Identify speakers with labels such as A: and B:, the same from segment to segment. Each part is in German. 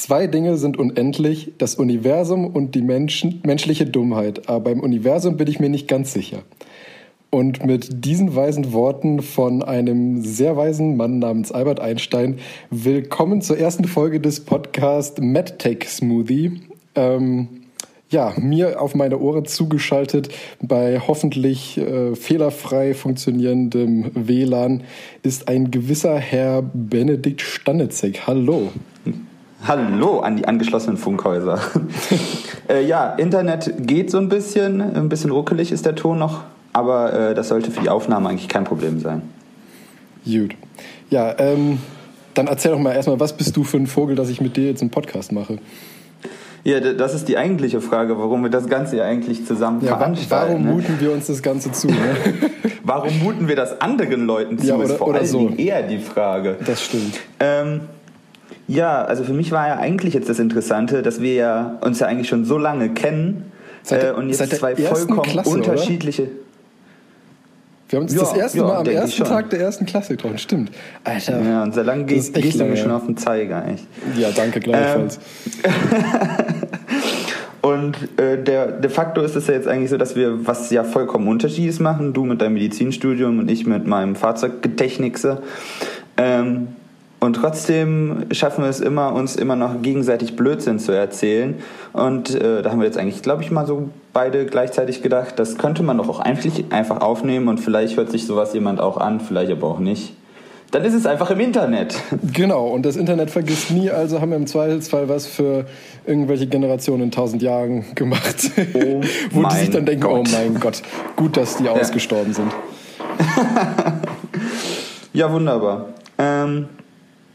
A: Zwei Dinge sind unendlich, das Universum und die Menschen, menschliche Dummheit. Aber beim Universum bin ich mir nicht ganz sicher. Und mit diesen weisen Worten von einem sehr weisen Mann namens Albert Einstein, willkommen zur ersten Folge des Podcasts MedTech Smoothie. Ähm, ja, mir auf meine Ohren zugeschaltet bei hoffentlich äh, fehlerfrei funktionierendem WLAN ist ein gewisser Herr Benedikt Stanitzek. Hallo.
B: Hallo an die angeschlossenen Funkhäuser. äh, ja, Internet geht so ein bisschen, ein bisschen ruckelig ist der Ton noch, aber äh, das sollte für die Aufnahme eigentlich kein Problem sein.
A: Gut. Ja, ähm, dann erzähl doch mal erstmal, was bist du für ein Vogel, dass ich mit dir jetzt einen Podcast mache?
B: Ja, das ist die eigentliche Frage, warum wir das Ganze ja eigentlich zusammen ja, veranstalten.
A: Warum ne? muten wir uns das Ganze zu? Ne?
B: warum muten wir das anderen Leuten zu?
A: Ja, oder,
B: ist vor
A: oder
B: allen
A: so.
B: Eher die Frage.
A: Das stimmt.
B: Ähm, ja, also für mich war ja eigentlich jetzt das Interessante, dass wir ja uns ja eigentlich schon so lange kennen
A: seit,
B: äh, und jetzt zwei vollkommen
A: Klasse,
B: unterschiedliche.
A: Oder? Wir haben uns ja, das erste
B: ja,
A: Mal am ersten Tag der ersten Klasse getroffen, stimmt.
B: Alter. Ja, und so lange gehst, gehst du mir schon auf den Zeiger, echt.
A: Ja, danke, gleichfalls.
B: Ähm, und äh, der, de facto ist es ja jetzt eigentlich so, dass wir was ja vollkommen Unterschiedes machen. Du mit deinem Medizinstudium und ich mit meinem Fahrzeugtechnikse. Ähm, und trotzdem schaffen wir es immer, uns immer noch gegenseitig Blödsinn zu erzählen. Und äh, da haben wir jetzt eigentlich, glaube ich, mal so beide gleichzeitig gedacht, das könnte man doch auch einfach, einfach aufnehmen und vielleicht hört sich sowas jemand auch an, vielleicht aber auch nicht. Dann ist es einfach im Internet.
A: Genau, und das Internet vergisst nie, also haben wir im Zweifelsfall was für irgendwelche Generationen in tausend Jahren gemacht. Oh Wo die sich dann denken, oh Gott. oh mein Gott, gut, dass die ja. ausgestorben sind.
B: ja, wunderbar. Ähm,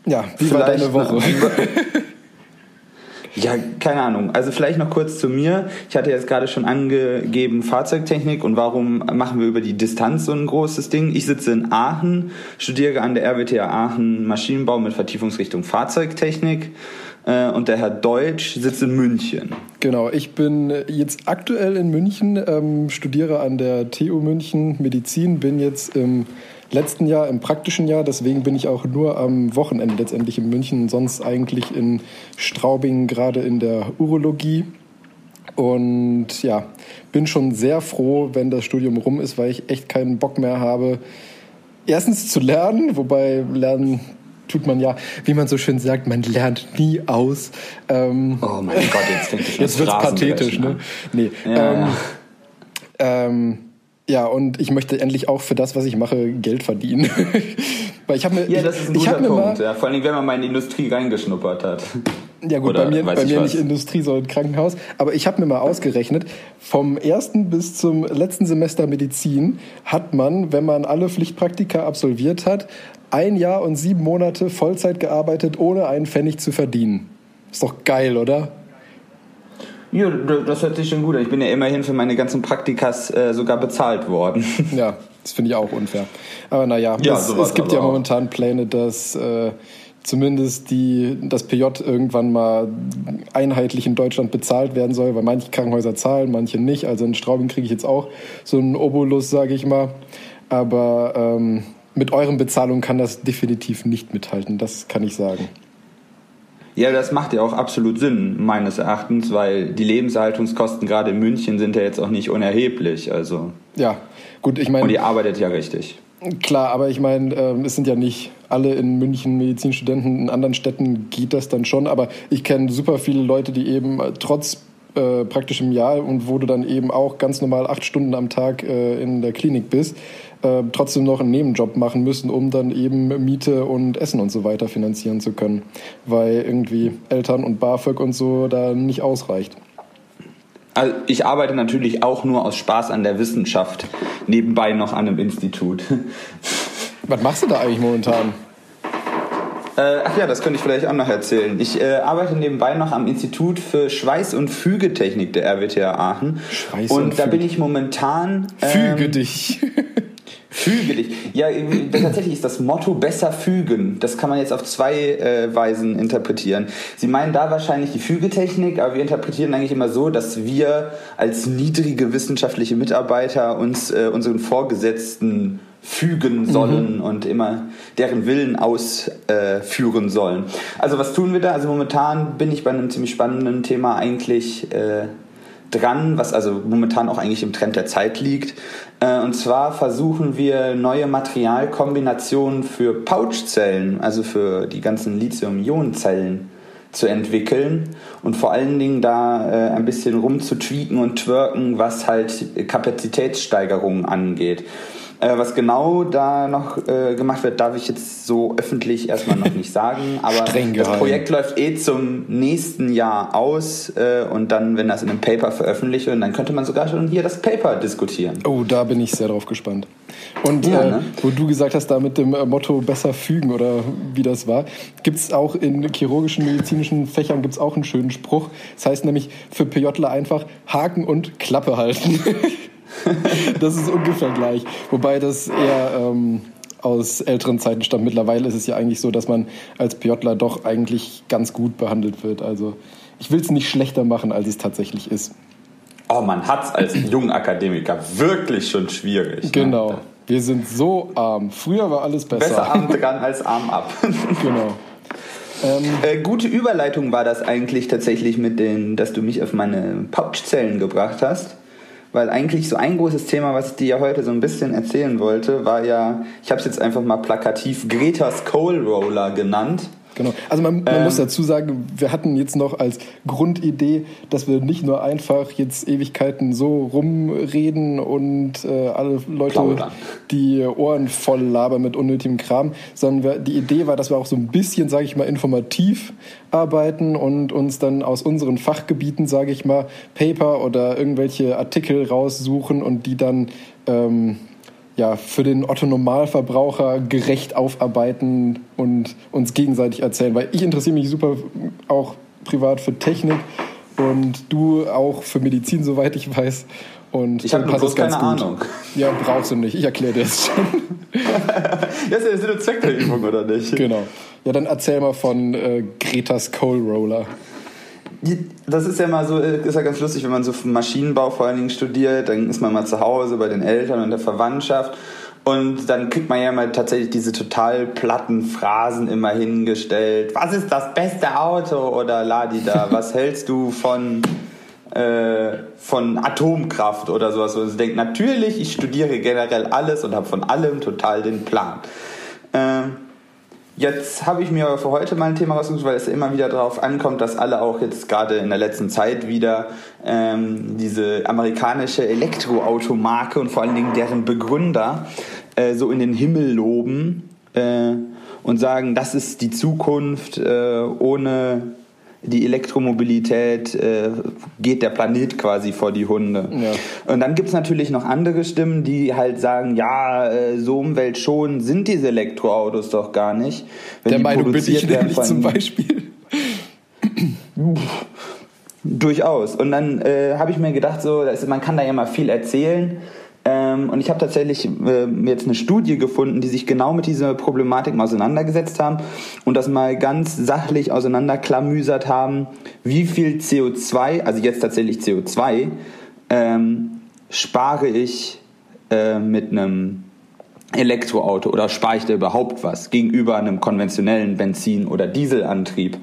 A: ja, wie war deine Woche?
B: Ja, keine Ahnung. Also vielleicht noch kurz zu mir. Ich hatte jetzt gerade schon angegeben Fahrzeugtechnik und warum machen wir über die Distanz so ein großes Ding. Ich sitze in Aachen, studiere an der RWTH Aachen Maschinenbau mit Vertiefungsrichtung Fahrzeugtechnik äh, und der Herr Deutsch sitzt in München.
A: Genau, ich bin jetzt aktuell in München, ähm, studiere an der TU München Medizin, bin jetzt im letzten Jahr, im praktischen Jahr. Deswegen bin ich auch nur am Wochenende letztendlich in München, sonst eigentlich in Straubing, gerade in der Urologie. Und ja, bin schon sehr froh, wenn das Studium rum ist, weil ich echt keinen Bock mehr habe, erstens zu lernen, wobei lernen tut man ja, wie man so schön sagt, man lernt nie aus.
B: Ähm, oh mein Gott, jetzt fängt es
A: Jetzt wird es pathetisch, ne? Nee. Ja, ähm, ja. Ähm, ja, und ich möchte endlich auch für das, was ich mache, Geld verdienen.
B: Weil ich habe mir, ja, das ist ein guter Punkt. Mal, ja, vor allem, wenn man mal in die Industrie reingeschnuppert hat.
A: Ja gut, Oder bei mir, bei mir nicht Industrie, sondern Krankenhaus. Aber ich habe mir mal ausgerechnet, vom ersten bis zum letzten Semester Medizin hat man, wenn man alle Pflichtpraktika absolviert hat, ein Jahr und sieben Monate Vollzeit gearbeitet, ohne einen Pfennig zu verdienen. Ist doch geil, oder?
B: Ja, das hört sich schon gut an. Ich bin ja immerhin für meine ganzen Praktikas äh, sogar bezahlt worden.
A: Ja, das finde ich auch unfair. Aber naja, ja, es, es gibt ja momentan Pläne, dass äh, zumindest die, das PJ irgendwann mal einheitlich in Deutschland bezahlt werden soll, weil manche Krankenhäuser zahlen, manche nicht. Also in Straubing kriege ich jetzt auch so einen Obolus, sage ich mal. Aber ähm, mit euren Bezahlungen kann das definitiv nicht mithalten, das kann ich sagen.
B: Ja, das macht ja auch absolut Sinn, meines Erachtens, weil die Lebenshaltungskosten gerade in München sind ja jetzt auch nicht unerheblich. Also.
A: Ja, gut, ich meine.
B: Und ihr arbeitet ja richtig.
A: Klar, aber ich meine, äh, es sind ja nicht alle in München Medizinstudenten, in anderen Städten geht das dann schon, aber ich kenne super viele Leute, die eben äh, trotz äh, praktischem Jahr und wo du dann eben auch ganz normal acht Stunden am Tag äh, in der Klinik bist, äh, trotzdem noch einen Nebenjob machen müssen, um dann eben Miete und Essen und so weiter finanzieren zu können, weil irgendwie Eltern und BAföG und so da nicht ausreicht.
B: Also ich arbeite natürlich auch nur aus Spaß an der Wissenschaft, nebenbei noch an einem Institut.
A: Was machst du da eigentlich momentan?
B: Äh, ach ja, das könnte ich vielleicht auch noch erzählen. Ich äh, arbeite nebenbei noch am Institut für Schweiß- und Fügetechnik der RWTH Aachen.
A: Schweiß
B: und,
A: und
B: da bin ich momentan.
A: Ähm, Füge dich.
B: Füge dich. Ja, tatsächlich ist das Motto besser fügen. Das kann man jetzt auf zwei äh, Weisen interpretieren. Sie meinen da wahrscheinlich die Fügetechnik, aber wir interpretieren eigentlich immer so, dass wir als niedrige wissenschaftliche Mitarbeiter uns äh, unseren Vorgesetzten fügen sollen mhm. und immer deren Willen ausführen äh, sollen. Also was tun wir da? Also momentan bin ich bei einem ziemlich spannenden Thema eigentlich äh, dran, was also momentan auch eigentlich im Trend der Zeit liegt. Äh, und zwar versuchen wir neue Materialkombinationen für Pouchzellen, also für die ganzen Lithium-Ionen-Zellen zu entwickeln und vor allen Dingen da äh, ein bisschen rumzutweaken und twerken, was halt Kapazitätssteigerungen angeht. Äh, was genau da noch äh, gemacht wird, darf ich jetzt so öffentlich erstmal noch nicht sagen. Aber das Projekt läuft eh zum nächsten Jahr aus äh, und dann, wenn das in einem Paper veröffentlicht wird, dann könnte man sogar schon hier das Paper diskutieren.
A: Oh, da bin ich sehr drauf gespannt. Und ja, äh, ne? wo du gesagt hast, da mit dem äh, Motto besser fügen oder wie das war, gibt es auch in chirurgischen, medizinischen Fächern gibt's auch einen schönen Spruch. Das heißt nämlich für PJler einfach Haken und Klappe halten. das ist ungefähr gleich. Wobei das eher ähm, aus älteren Zeiten stammt. Mittlerweile ist es ja eigentlich so, dass man als PJler doch eigentlich ganz gut behandelt wird. Also ich will es nicht schlechter machen, als es tatsächlich ist.
B: Oh, man hat es als Jungakademiker wirklich schon schwierig.
A: Ne? Genau. Ne? Wir sind so arm. Früher war alles besser.
B: Besser arm dran als arm ab.
A: genau.
B: Ähm, äh, gute Überleitung war das eigentlich tatsächlich mit den, dass du mich auf meine Pouchzellen gebracht hast weil eigentlich so ein großes Thema, was ich dir ja heute so ein bisschen erzählen wollte, war ja, ich habe es jetzt einfach mal plakativ Greta's Coal Roller genannt.
A: Genau. Also man, man ähm, muss dazu sagen, wir hatten jetzt noch als Grundidee, dass wir nicht nur einfach jetzt Ewigkeiten so rumreden und äh, alle Leute die Ohren voll labern mit unnötigem Kram, sondern wir, die Idee war, dass wir auch so ein bisschen, sage ich mal, informativ arbeiten und uns dann aus unseren Fachgebieten, sage ich mal, Paper oder irgendwelche Artikel raussuchen und die dann ähm, ja, für den Otto-Normalverbraucher gerecht aufarbeiten und uns gegenseitig erzählen. Weil ich interessiere mich super auch privat für Technik und du auch für Medizin, soweit ich weiß. Und
B: ich habe bloß keine gut. Ahnung.
A: Ja, brauchst du nicht. Ich erkläre dir es schon.
B: das ist ja Sinn und Zweck der Übung, oder nicht?
A: Genau. Ja, dann erzähl mal von äh, Greta's Coal Roller
B: das ist ja mal so, ist ja ganz lustig, wenn man so Maschinenbau vor allen Dingen studiert, dann ist man mal zu Hause bei den Eltern und der Verwandtschaft und dann kriegt man ja mal tatsächlich diese total platten Phrasen immer hingestellt. Was ist das beste Auto oder Ladida? Was hältst du von äh, von Atomkraft oder sowas? Und ich denke, natürlich, ich studiere generell alles und habe von allem total den Plan. Äh, Jetzt habe ich mir für heute mal ein Thema rausgesucht, weil es immer wieder darauf ankommt, dass alle auch jetzt gerade in der letzten Zeit wieder ähm, diese amerikanische Elektroautomarke und vor allen Dingen deren Begründer äh, so in den Himmel loben äh, und sagen, das ist die Zukunft äh, ohne die Elektromobilität äh, geht der Planet quasi vor die Hunde. Ja. Und dann gibt es natürlich noch andere Stimmen, die halt sagen, ja, äh, so umweltschonend sind diese Elektroautos doch gar nicht.
A: Wenn der Meinung bin ich nämlich zum Beispiel.
B: Durchaus. Und dann äh, habe ich mir gedacht, so, man kann da ja mal viel erzählen. Ähm, und ich habe tatsächlich äh, jetzt eine Studie gefunden, die sich genau mit dieser Problematik mal auseinandergesetzt haben und das mal ganz sachlich auseinanderklamüsert haben, wie viel CO2, also jetzt tatsächlich CO2, ähm, spare ich äh, mit einem Elektroauto oder spare ich da überhaupt was gegenüber einem konventionellen Benzin- oder Dieselantrieb.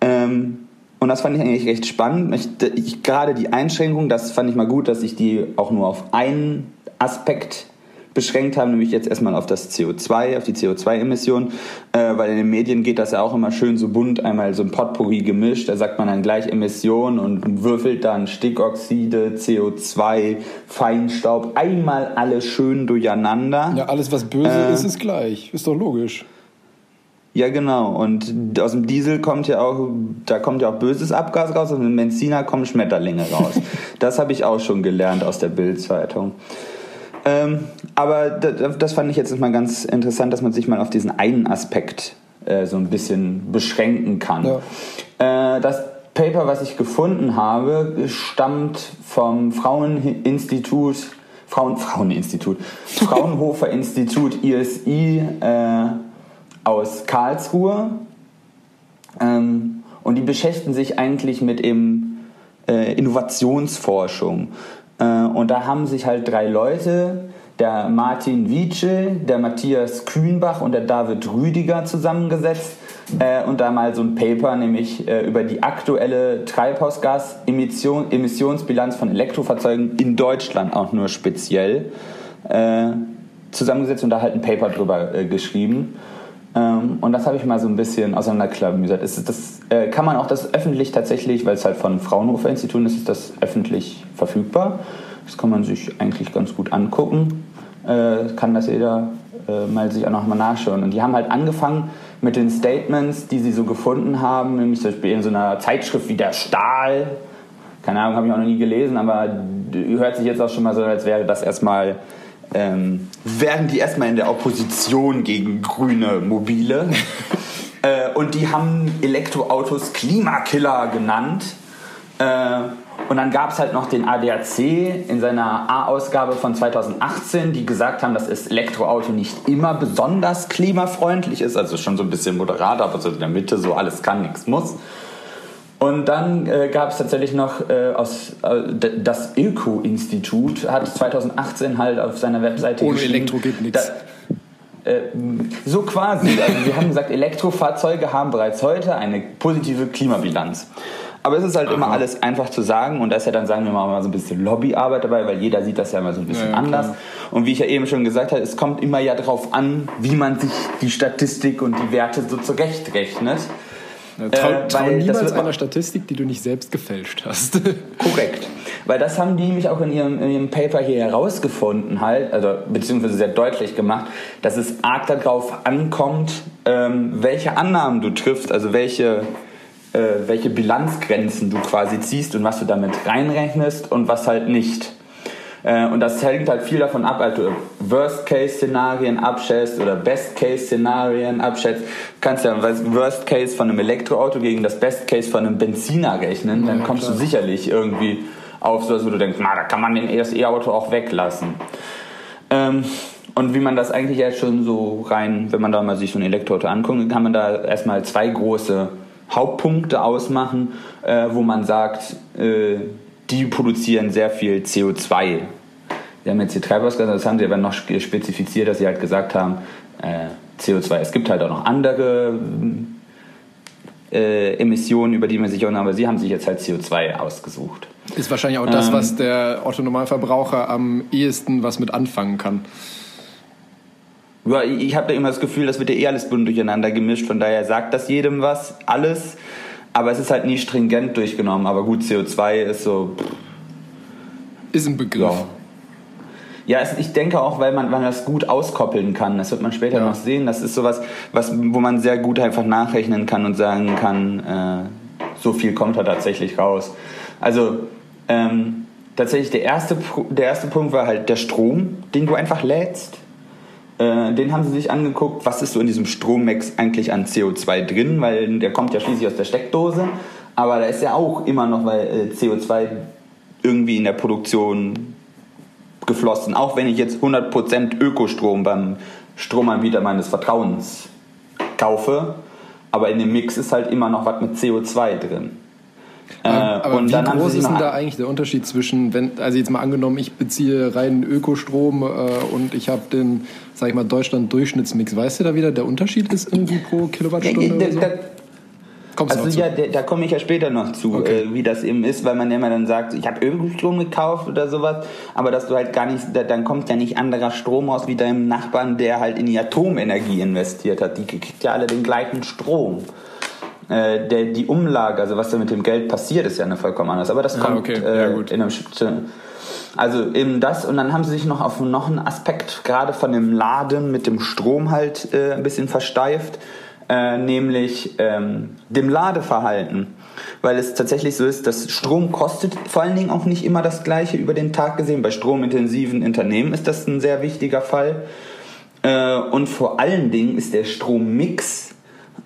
B: Ähm, und das fand ich eigentlich recht spannend. Ich, ich, gerade die Einschränkung, das fand ich mal gut, dass ich die auch nur auf einen Aspekt beschränkt haben, nämlich jetzt erstmal auf das CO2, auf die CO2-Emission, äh, weil in den Medien geht das ja auch immer schön so bunt, einmal so ein Potpourri gemischt, da sagt man dann gleich Emissionen und würfelt dann Stickoxide, CO2, Feinstaub, einmal alles schön durcheinander.
A: Ja, alles was böse äh, ist, ist gleich, ist doch logisch.
B: Ja, genau. Und aus dem Diesel kommt ja auch, da kommt ja auch böses Abgas raus, aus dem Benziner kommen Schmetterlinge raus. das habe ich auch schon gelernt aus der Bildzeitung. Ähm, aber das, fand ich jetzt mal ganz interessant, dass man sich mal auf diesen einen Aspekt äh, so ein bisschen beschränken kann. Ja. Äh, das Paper, was ich gefunden habe, stammt vom Fraueninstitut, Frauen, Fraueninstitut, Fraunhofer Institut ISI. Äh, aus Karlsruhe ähm, und die beschäftigen sich eigentlich mit eben äh, Innovationsforschung. Äh, und da haben sich halt drei Leute der Martin Wietschel, der Matthias Kühnbach und der David Rüdiger zusammengesetzt äh, und da mal so ein Paper, nämlich äh, über die aktuelle Treibhausgas-Emissionsbilanz von Elektrofahrzeugen in Deutschland auch nur speziell äh, zusammengesetzt und da halt ein Paper drüber äh, geschrieben. Ähm, und das habe ich mal so ein bisschen auseinanderklamüsert. Das, das äh, kann man auch das öffentlich tatsächlich, weil es halt von Fraunhofer Institut ist, ist das öffentlich verfügbar. Das kann man sich eigentlich ganz gut angucken. Äh, kann das jeder äh, mal sich auch noch mal nachschauen. Und die haben halt angefangen mit den Statements, die sie so gefunden haben, nämlich zum Beispiel in so einer Zeitschrift wie der Stahl. Keine Ahnung, habe ich auch noch nie gelesen, aber hört sich jetzt auch schon mal so, als wäre das erstmal ähm, wären die erstmal in der Opposition gegen grüne Mobile. äh, und die haben Elektroautos Klimakiller genannt. Äh, und dann gab es halt noch den ADAC in seiner A-Ausgabe von 2018, die gesagt haben, dass das Elektroauto nicht immer besonders klimafreundlich ist, also schon so ein bisschen moderat, aber so in der Mitte so alles kann, nichts muss. Und dann äh, gab es tatsächlich noch äh, aus äh, das Öko-Institut hat 2018 halt auf seiner Webseite
A: Ohne Elektro geht nichts.
B: Äh, so quasi. Also wir haben gesagt, Elektrofahrzeuge haben bereits heute eine positive Klimabilanz. Aber es ist halt Aha. immer alles einfach zu sagen und da ist ja dann, sagen wir mal, so ein bisschen Lobbyarbeit dabei, weil jeder sieht das ja immer so ein bisschen ja, anders. Klar. Und wie ich ja eben schon gesagt habe, es kommt immer ja darauf an, wie man sich die Statistik und die Werte so zurechtrechnet.
A: Ja, trau, äh, trau niemals einer Statistik, die du nicht selbst gefälscht hast.
B: Korrekt. Weil das haben die nämlich auch in ihrem, in ihrem Paper hier herausgefunden, halt, also beziehungsweise sehr deutlich gemacht, dass es arg darauf ankommt, ähm, welche Annahmen du triffst, also welche, äh, welche Bilanzgrenzen du quasi ziehst und was du damit reinrechnest und was halt nicht. Äh, und das hängt halt viel davon ab, als du Worst-Case-Szenarien abschätzt oder Best-Case-Szenarien abschätzt. Du kannst ja Worst-Case von einem Elektroauto gegen das Best-Case von einem Benziner rechnen. Dann kommst du sicherlich irgendwie auf sowas, wo du denkst, na, da kann man das E-Auto auch weglassen. Ähm, und wie man das eigentlich ja schon so rein, wenn man da mal sich so ein Elektroauto anguckt, kann man da erstmal zwei große Hauptpunkte ausmachen, äh, wo man sagt, äh, die produzieren sehr viel CO2. Sie haben jetzt hier Treibhausgase, das haben sie aber noch spezifiziert, dass sie halt gesagt haben, äh, CO2. Es gibt halt auch noch andere äh, Emissionen, über die man sich auch aber sie haben sich jetzt halt CO2 ausgesucht.
A: Ist wahrscheinlich auch das, ähm, was der Otto-Normalverbraucher am ehesten was mit anfangen kann.
B: Ja, ich habe da immer das Gefühl, das wird ja eh alles bunt durcheinander gemischt, von daher sagt das jedem was, alles. Aber es ist halt nie stringent durchgenommen. Aber gut, CO2 ist so.
A: Ist ein Begriff.
B: Ja, ja es, ich denke auch, weil man, man das gut auskoppeln kann. Das wird man später ja. noch sehen. Das ist sowas, was, wo man sehr gut einfach nachrechnen kann und sagen kann, äh, so viel kommt da tatsächlich raus. Also, ähm, tatsächlich der erste, der erste Punkt war halt der Strom, den du einfach lädst. Äh, den haben sie sich angeguckt, was ist so in diesem Strommax eigentlich an CO2 drin, weil der kommt ja schließlich aus der Steckdose, aber da ist ja auch immer noch weil äh, CO2 irgendwie in der Produktion geflossen, auch wenn ich jetzt 100% Ökostrom beim Stromanbieter meines Vertrauens kaufe, aber in dem Mix ist halt immer noch was mit CO2 drin.
A: Äh, aber und wie groß ist denn da eigentlich der Unterschied zwischen, wenn, also jetzt mal angenommen, ich beziehe rein Ökostrom äh, und ich habe den, sag ich mal, Deutschland-Durchschnittsmix. Weißt du da wieder, der Unterschied ist irgendwie pro Kilowattstunde? Ja,
B: da, da, Kommst also ja, da, da komme ich ja später noch zu, okay. äh, wie das eben ist, weil man ja immer dann sagt, ich habe Ökostrom gekauft oder sowas, aber dass du halt gar nicht, da, dann kommt ja nicht anderer Strom aus wie deinem Nachbarn, der halt in die Atomenergie investiert hat. Die kriegt ja alle den gleichen Strom. Äh, der, die Umlage, also was da mit dem Geld passiert, ist ja eine vollkommen anders. Aber das kommt okay. äh, ja, in einem also eben das und dann haben sie sich noch auf noch einen Aspekt gerade von dem Laden mit dem Strom halt äh, ein bisschen versteift, äh, nämlich ähm, dem Ladeverhalten. Weil es tatsächlich so ist, dass Strom kostet vor allen Dingen auch nicht immer das gleiche über den Tag gesehen. Bei stromintensiven Unternehmen ist das ein sehr wichtiger Fall. Äh, und vor allen Dingen ist der Strommix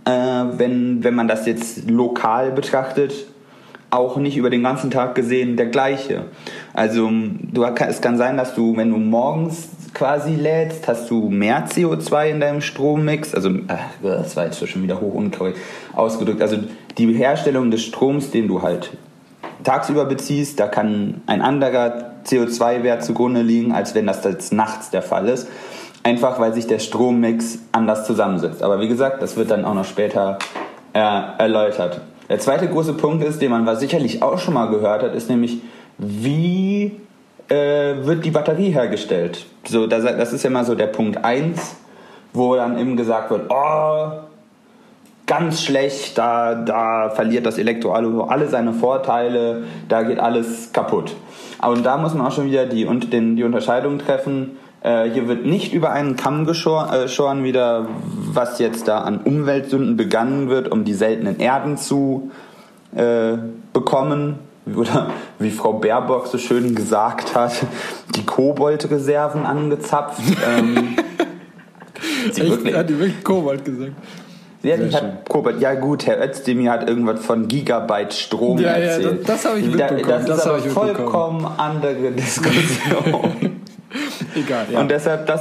B: äh, wenn, wenn man das jetzt lokal betrachtet, auch nicht über den ganzen Tag gesehen der gleiche. Also du, es kann sein, dass du, wenn du morgens quasi lädst, hast du mehr CO2 in deinem Strommix. Also äh, das war jetzt schon wieder hoch unkorrekt ausgedrückt. Also die Herstellung des Stroms, den du halt tagsüber beziehst, da kann ein anderer CO2-Wert zugrunde liegen, als wenn das jetzt nachts der Fall ist. Einfach weil sich der Strommix anders zusammensetzt. Aber wie gesagt, das wird dann auch noch später äh, erläutert. Der zweite große Punkt ist, den man sicherlich auch schon mal gehört hat, ist nämlich, wie äh, wird die Batterie hergestellt? So, das, das ist ja mal so der Punkt 1, wo dann eben gesagt wird, oh, ganz schlecht, da, da verliert das Elektroauto alle seine Vorteile, da geht alles kaputt. Und da muss man auch schon wieder die, und den, die Unterscheidung treffen. Äh, hier wird nicht über einen Kamm geschoren, äh, wieder, was jetzt da an Umweltsünden begangen wird, um die seltenen Erden zu äh, bekommen. Oder wie Frau Baerbock so schön gesagt hat, die Koboldreserven angezapft. ähm,
A: sie Echt? Wirklich, hat die wirklich Kobold gesagt?
B: Ja, die hat Kobalt. Ja gut, Herr Özdemir hat irgendwas von Gigabyte Strom ja, erzählt. Ja,
A: das, das habe ich mitbekommen.
B: das, das ist aber vollkommen andere Diskussion. Egal, ja. Und deshalb, das,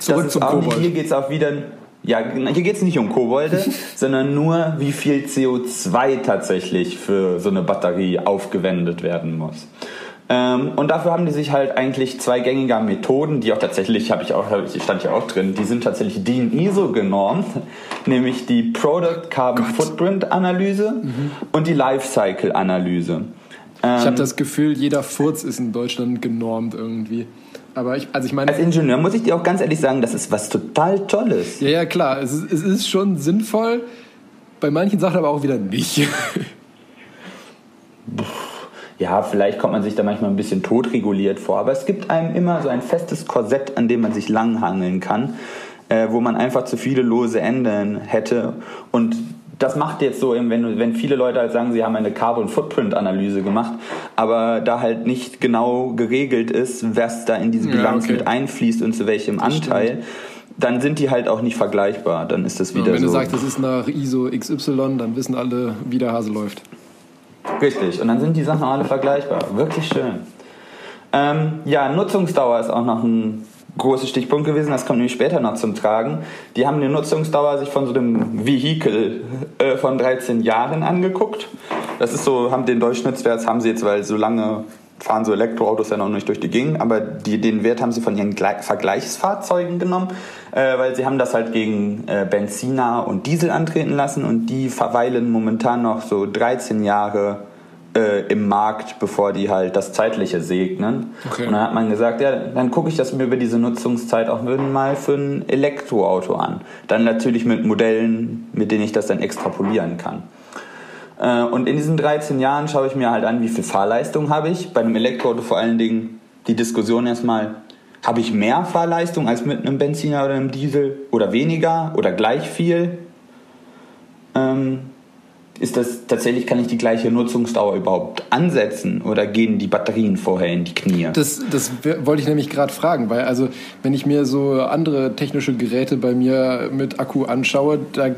B: Zurück das ist auch nicht, hier geht es auch wieder, ja, hier geht es nicht um Kobolde, sondern nur, wie viel CO2 tatsächlich für so eine Batterie aufgewendet werden muss. Ähm, und dafür haben die sich halt eigentlich zwei gängige Methoden, die auch tatsächlich, habe ich auch, stand hier auch drin, die sind tatsächlich DIN ISO genormt, nämlich die Product Carbon Gott. Footprint Analyse mhm. und die Lifecycle Analyse.
A: Ähm, ich habe das Gefühl, jeder Furz ist in Deutschland genormt irgendwie. Aber ich, also ich meine.
B: Als Ingenieur muss ich dir auch ganz ehrlich sagen, das ist was total Tolles.
A: Ja, ja, klar. Es ist, es ist schon sinnvoll, bei manchen Sachen aber auch wieder nicht.
B: ja, vielleicht kommt man sich da manchmal ein bisschen totreguliert vor, aber es gibt einem immer so ein festes Korsett, an dem man sich langhangeln kann, äh, wo man einfach zu viele lose Enden hätte und das macht jetzt so, wenn, wenn viele Leute halt sagen, sie haben eine Carbon Footprint Analyse gemacht, aber da halt nicht genau geregelt ist, was da in diese Bilanz ja, okay. mit einfließt und zu welchem das Anteil, stimmt. dann sind die halt auch nicht vergleichbar. Dann ist das wieder ja,
A: wenn
B: so.
A: Wenn du sagst, das ist nach ISO XY, dann wissen alle, wie der Hase läuft.
B: Richtig, und dann sind die Sachen alle vergleichbar. Wirklich schön. Ähm, ja, Nutzungsdauer ist auch noch ein großer Stichpunkt gewesen, das kommt nämlich später noch zum Tragen. Die haben die Nutzungsdauer sich von so einem Vehikel äh, von 13 Jahren angeguckt. Das ist so, haben den Durchschnittswert, haben sie jetzt, weil so lange fahren so Elektroautos ja noch nicht durch die Gegend, aber die, den Wert haben sie von ihren Vergleichsfahrzeugen genommen, äh, weil sie haben das halt gegen äh, Benziner und Diesel antreten lassen und die verweilen momentan noch so 13 Jahre äh, im Markt, bevor die halt das Zeitliche segnen. Okay. Und dann hat man gesagt, ja, dann gucke ich das mir über diese Nutzungszeit auch mal für ein Elektroauto an. Dann natürlich mit Modellen, mit denen ich das dann extrapolieren kann. Äh, und in diesen 13 Jahren schaue ich mir halt an, wie viel Fahrleistung habe ich. Bei einem Elektroauto vor allen Dingen die Diskussion erstmal, habe ich mehr Fahrleistung als mit einem Benziner oder einem Diesel oder weniger oder gleich viel? Ähm, ist das tatsächlich, kann ich die gleiche Nutzungsdauer überhaupt ansetzen oder gehen die Batterien vorher in die Knie?
A: Das, das wollte ich nämlich gerade fragen, weil also wenn ich mir so andere technische Geräte bei mir mit Akku anschaue, da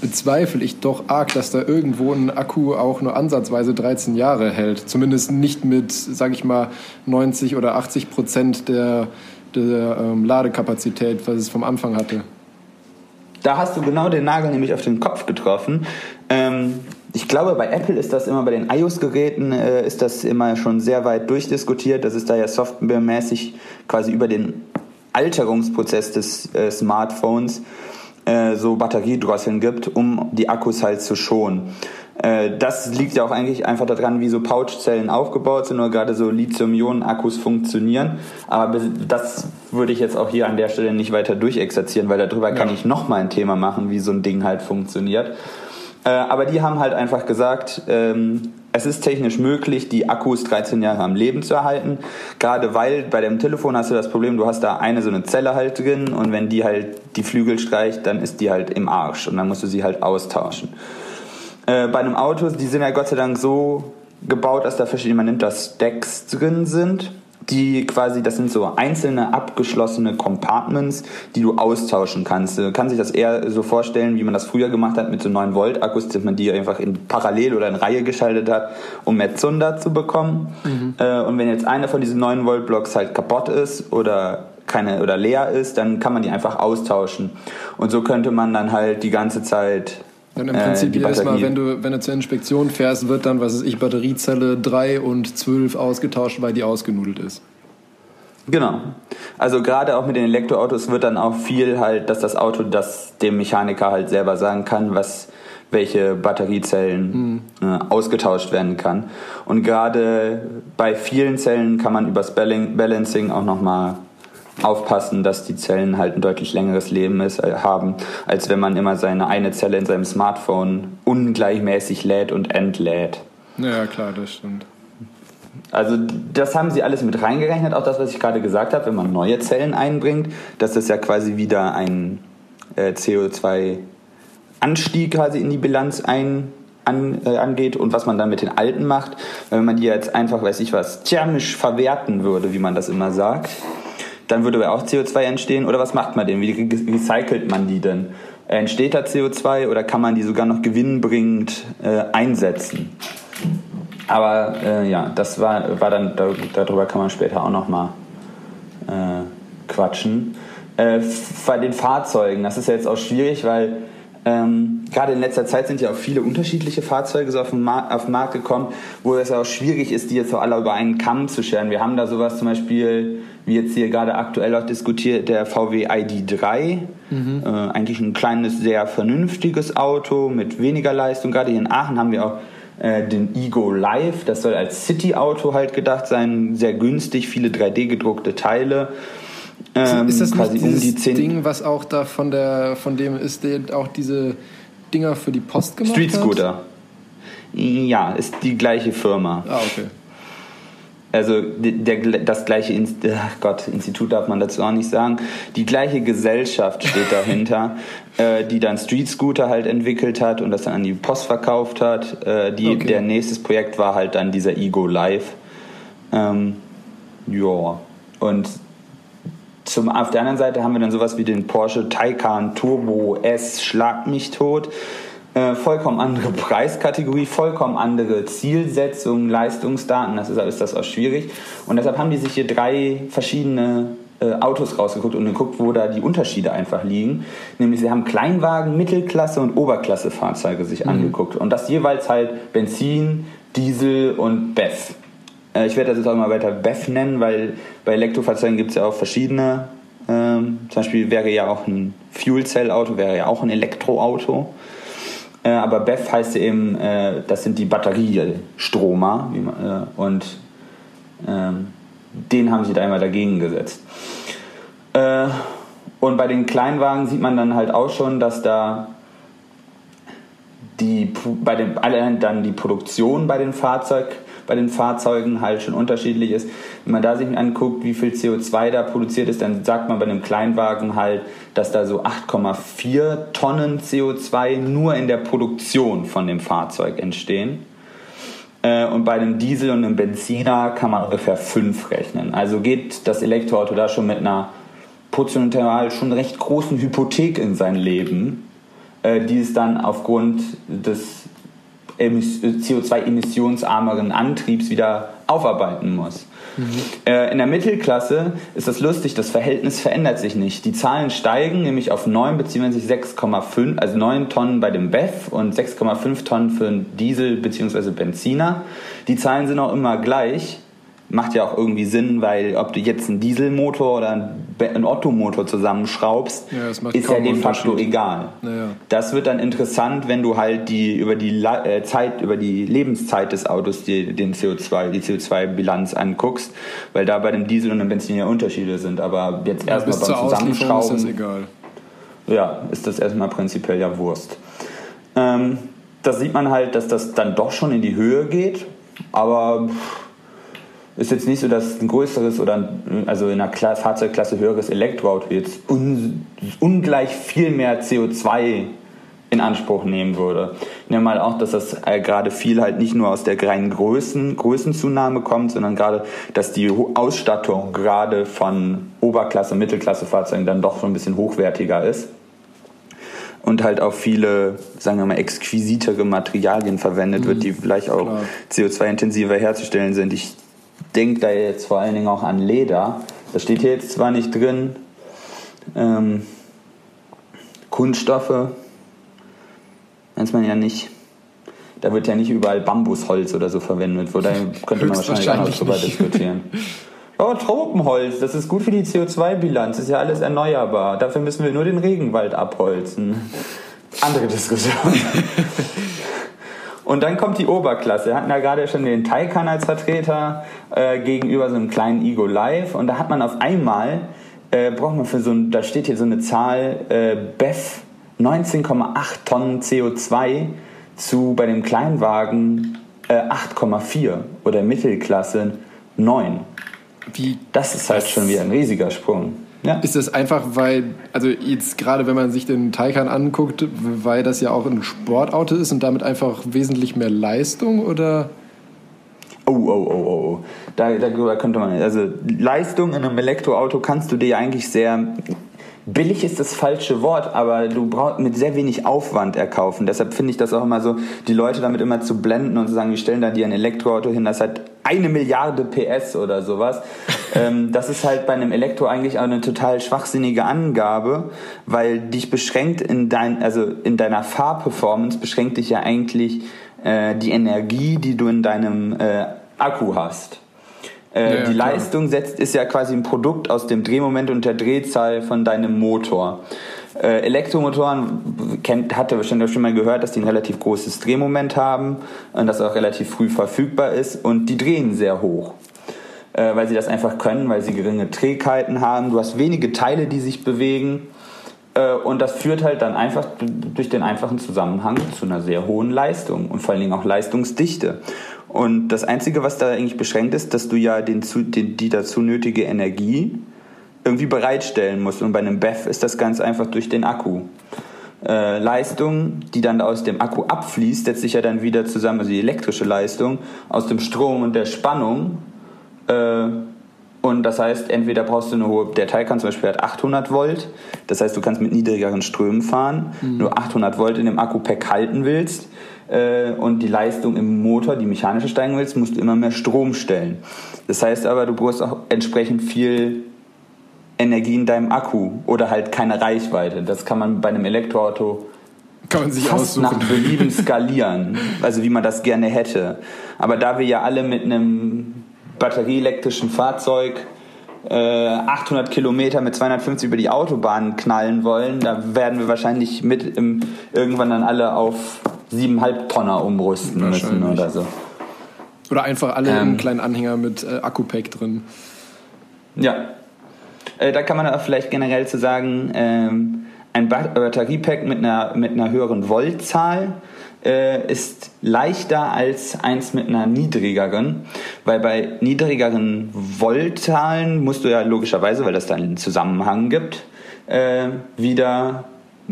A: bezweifle ich doch arg, dass da irgendwo ein Akku auch nur ansatzweise 13 Jahre hält. Zumindest nicht mit, sage ich mal, 90 oder 80 Prozent der, der ähm, Ladekapazität, was es vom Anfang hatte.
B: Da hast du genau den Nagel nämlich auf den Kopf getroffen. Ähm, ich glaube, bei Apple ist das immer, bei den iOS-Geräten äh, ist das immer schon sehr weit durchdiskutiert, dass es da ja softwaremäßig quasi über den Alterungsprozess des äh, Smartphones äh, so Batteriedrosseln gibt, um die Akkus halt zu schonen. Äh, das liegt ja auch eigentlich einfach daran, wie so Pouchzellen aufgebaut sind oder gerade so Lithium-Ionen-Akkus funktionieren. Aber das würde ich jetzt auch hier an der Stelle nicht weiter durchexerzieren, weil darüber ja. kann ich nochmal ein Thema machen, wie so ein Ding halt funktioniert. Äh, aber die haben halt einfach gesagt, ähm, es ist technisch möglich, die Akkus 13 Jahre am Leben zu erhalten. Gerade weil bei dem Telefon hast du das Problem, du hast da eine so eine Zelle halt drin und wenn die halt die Flügel streicht, dann ist die halt im Arsch und dann musst du sie halt austauschen. Äh, bei einem Auto, die sind ja Gott sei Dank so gebaut, dass da verschiedene, man nimmt das Stacks drin sind, die quasi, das sind so einzelne abgeschlossene Compartments, die du austauschen kannst. Du kannst sich das eher so vorstellen, wie man das früher gemacht hat mit so 9 Volt Akkus, dass man die einfach in parallel oder in Reihe geschaltet hat, um mehr Zunder zu bekommen. Mhm. Äh, und wenn jetzt einer von diesen 9 Volt Blocks halt kaputt ist oder keine oder leer ist, dann kann man die einfach austauschen. Und so könnte man dann halt die ganze Zeit
A: Dann im Prinzip äh, jedes Mal, wenn du, wenn du zur Inspektion fährst, wird dann, was weiß ich, Batteriezelle 3 und 12 ausgetauscht, weil die ausgenudelt ist.
B: Genau. Also gerade auch mit den Elektroautos wird dann auch viel halt, dass das Auto das dem Mechaniker halt selber sagen kann, was welche Batteriezellen mhm. äh, ausgetauscht werden kann. Und gerade bei vielen Zellen kann man übers Balancing auch nochmal aufpassen, dass die Zellen halt ein deutlich längeres Leben ist, äh, haben, als wenn man immer seine eine Zelle in seinem Smartphone ungleichmäßig lädt und entlädt.
A: Ja, klar, das stimmt.
B: Also das haben sie alles mit reingerechnet, auch das, was ich gerade gesagt habe, wenn man neue Zellen einbringt, dass das ja quasi wieder ein äh, CO2-Anstieg quasi in die Bilanz ein, an, äh, angeht und was man dann mit den alten macht. Wenn man die jetzt einfach, weiß ich was, thermisch verwerten würde, wie man das immer sagt, dann würde auch CO2 entstehen. Oder was macht man denn? Wie recycelt man die denn? Entsteht da CO2 oder kann man die sogar noch gewinnbringend äh, einsetzen? Aber äh, ja, das war, war dann, darüber kann man später auch nochmal äh, quatschen. Äh, bei den Fahrzeugen, das ist ja jetzt auch schwierig, weil ähm, gerade in letzter Zeit sind ja auch viele unterschiedliche Fahrzeuge so auf den, Markt, auf den Markt gekommen, wo es auch schwierig ist, die jetzt auch alle über einen Kamm zu scheren. Wir haben da sowas zum Beispiel, wie jetzt hier gerade aktuell auch diskutiert, der VW ID3. Mhm. Äh, eigentlich ein kleines, sehr vernünftiges Auto mit weniger Leistung. Gerade hier in Aachen haben wir auch äh, den Ego Live. Das soll als City-Auto halt gedacht sein. Sehr günstig, viele 3D gedruckte Teile.
A: Ähm, ist das quasi um die Ding, was auch da von der von dem ist, der auch diese Dinger für die Post gemacht
B: Street Scooter. Hat? Ja, ist die gleiche Firma.
A: Ah, okay.
B: Also der, das gleiche Inst Ach Gott, Institut darf man dazu auch nicht sagen. Die gleiche Gesellschaft steht dahinter, äh, die dann Street Scooter halt entwickelt hat und das dann an die Post verkauft hat. Äh, die, okay. Der nächstes Projekt war halt dann dieser Ego Live. Ähm, ja. Und zum, auf der anderen Seite haben wir dann sowas wie den Porsche Taycan Turbo S Schlag mich tot. Äh, vollkommen andere Preiskategorie, vollkommen andere Zielsetzung, Leistungsdaten, das ist, ist das auch schwierig. Und deshalb haben die sich hier drei verschiedene äh, Autos rausgeguckt und geguckt, wo da die Unterschiede einfach liegen. Nämlich sie haben Kleinwagen, Mittelklasse und Oberklasse-Fahrzeuge sich mhm. angeguckt. Und das jeweils halt Benzin, Diesel und BEF. Äh, ich werde das jetzt auch mal weiter BEF nennen, weil bei Elektrofahrzeugen gibt es ja auch verschiedene. Ähm, zum Beispiel wäre ja auch ein Fuel Cell Auto, wäre ja auch ein Elektroauto. Äh, aber BEF heißt eben, äh, das sind die Batteriestromer. Äh, und ähm, den haben sie da einmal dagegen gesetzt. Äh, und bei den Kleinwagen sieht man dann halt auch schon, dass da die, bei den, dann die Produktion bei den Fahrzeugen bei den Fahrzeugen halt schon unterschiedlich ist. Wenn man da sich anguckt, wie viel CO2 da produziert ist, dann sagt man bei einem Kleinwagen halt, dass da so 8,4 Tonnen CO2 nur in der Produktion von dem Fahrzeug entstehen. Äh, und bei einem Diesel und einem Benziner kann man ungefähr 5 rechnen. Also geht das Elektroauto da schon mit einer prozentual schon recht großen Hypothek in sein Leben, äh, die es dann aufgrund des CO2-emissionsarmeren Antriebs wieder aufarbeiten muss. Mhm. Äh, in der Mittelklasse ist das lustig, das Verhältnis verändert sich nicht. Die Zahlen steigen nämlich auf 9 bzw. 6,5, also 9 Tonnen bei dem BEF und 6,5 Tonnen für einen Diesel bzw. Benziner. Die Zahlen sind auch immer gleich macht ja auch irgendwie Sinn, weil ob du jetzt einen Dieselmotor oder einen Ottomotor zusammenschraubst, ja, ist ja de facto egal.
A: Naja.
B: Das wird dann interessant, wenn du halt die über die äh, Zeit, über die Lebenszeit des Autos die, den CO2, die CO2-Bilanz anguckst, weil da bei dem Diesel und dem Benzin ja Unterschiede sind. Aber jetzt ja, erstmal beim Zusammenschrauben. Ist das egal. Ja, ist das erstmal prinzipiell ja Wurst. Ähm, da sieht man halt, dass das dann doch schon in die Höhe geht, aber ist jetzt nicht so, dass ein größeres oder also in einer Fahrzeugklasse höheres Elektroauto jetzt un, ungleich viel mehr CO2 in Anspruch nehmen würde. Ich nehme mal auch, dass das äh, gerade viel halt nicht nur aus der reinen Größen, Größenzunahme kommt, sondern gerade, dass die Ausstattung gerade von Oberklasse, Mittelklasse Fahrzeugen dann doch schon ein bisschen hochwertiger ist und halt auch viele, sagen wir mal, exquisitere Materialien verwendet mhm. wird, die vielleicht auch CO2-intensiver herzustellen sind. Ich denke da jetzt vor allen Dingen auch an Leder. Das steht hier jetzt zwar nicht drin. Ähm, Kunststoffe. Weiß man ja nicht. Da wird ja nicht überall Bambusholz oder so verwendet, wo da könnte man wahrscheinlich auch noch drüber diskutieren. Oh, Tropenholz, das ist gut für die CO2-Bilanz, ist ja alles erneuerbar. Dafür müssen wir nur den Regenwald abholzen. Andere Diskussion. Und dann kommt die Oberklasse. Wir hatten ja gerade schon den Taycan als Vertreter äh, gegenüber so einem kleinen Ego Live. Und da hat man auf einmal, äh, braucht man für so ein, da steht hier so eine Zahl, äh, BEF 19,8 Tonnen CO2 zu bei dem Kleinwagen äh, 8,4 oder Mittelklasse 9. Wie das ist halt schon wieder ein riesiger Sprung.
A: Ja. Ist das einfach, weil, also jetzt gerade wenn man sich den Taycan anguckt, weil das ja auch ein Sportauto ist und damit einfach wesentlich mehr Leistung oder?
B: Oh, oh, oh, oh, oh. Da, da könnte man, also Leistung in einem Elektroauto kannst du dir eigentlich sehr billig ist das falsche Wort, aber du brauchst mit sehr wenig Aufwand erkaufen. Deshalb finde ich das auch immer so, die Leute damit immer zu blenden und zu sagen, wir stellen da dir ein Elektroauto hin, das hat eine Milliarde PS oder sowas. ähm, das ist halt bei einem Elektro eigentlich auch eine total schwachsinnige Angabe, weil dich beschränkt in dein, also in deiner Fahrperformance beschränkt dich ja eigentlich äh, die Energie, die du in deinem äh, Akku hast. Äh, ja, die klar. Leistung setzt, ist ja quasi ein Produkt aus dem Drehmoment und der Drehzahl von deinem Motor. Äh, Elektromotoren kennt, hatte wahrscheinlich schon mal gehört, dass die ein relativ großes Drehmoment haben und das auch relativ früh verfügbar ist und die drehen sehr hoch. Äh, weil sie das einfach können, weil sie geringe Trägheiten haben. Du hast wenige Teile, die sich bewegen. Äh, und das führt halt dann einfach durch den einfachen Zusammenhang zu einer sehr hohen Leistung und vor allen Dingen auch Leistungsdichte. Und das Einzige, was da eigentlich beschränkt ist, dass du ja den, die dazu nötige Energie irgendwie bereitstellen musst. Und bei einem BEF ist das ganz einfach durch den Akku. Äh, Leistung, die dann aus dem Akku abfließt, setzt sich ja dann wieder zusammen, also die elektrische Leistung, aus dem Strom und der Spannung. Äh, und das heißt, entweder brauchst du eine hohe, der Teil kann zum Beispiel hat 800 Volt, das heißt, du kannst mit niedrigeren Strömen fahren. Mhm. Nur 800 Volt in dem Akku-Pack halten willst, äh, und die Leistung im Motor, die mechanische steigen willst, musst du immer mehr Strom stellen. Das heißt aber, du brauchst auch entsprechend viel Energie in deinem Akku oder halt keine Reichweite. Das kann man bei einem Elektroauto
A: kann man sich
B: fast
A: aussuchen.
B: nach Belieben skalieren, also wie man das gerne hätte. Aber da wir ja alle mit einem batterieelektrischen Fahrzeug 800 äh, Kilometer mit 250 über die Autobahn knallen wollen, da werden wir wahrscheinlich mit im, irgendwann dann alle auf 7,5 Tonner umrüsten müssen oder so.
A: Oder einfach alle ähm, einen kleinen Anhänger mit äh, Akku-Pack drin.
B: Ja. Äh, da kann man aber vielleicht generell zu sagen, ähm, ein Batteriepack mit einer, mit einer höheren Voltzahl äh, ist leichter als eins mit einer niedrigeren, weil bei niedrigeren Voltzahlen musst du ja logischerweise, weil das dann einen Zusammenhang gibt, äh, wieder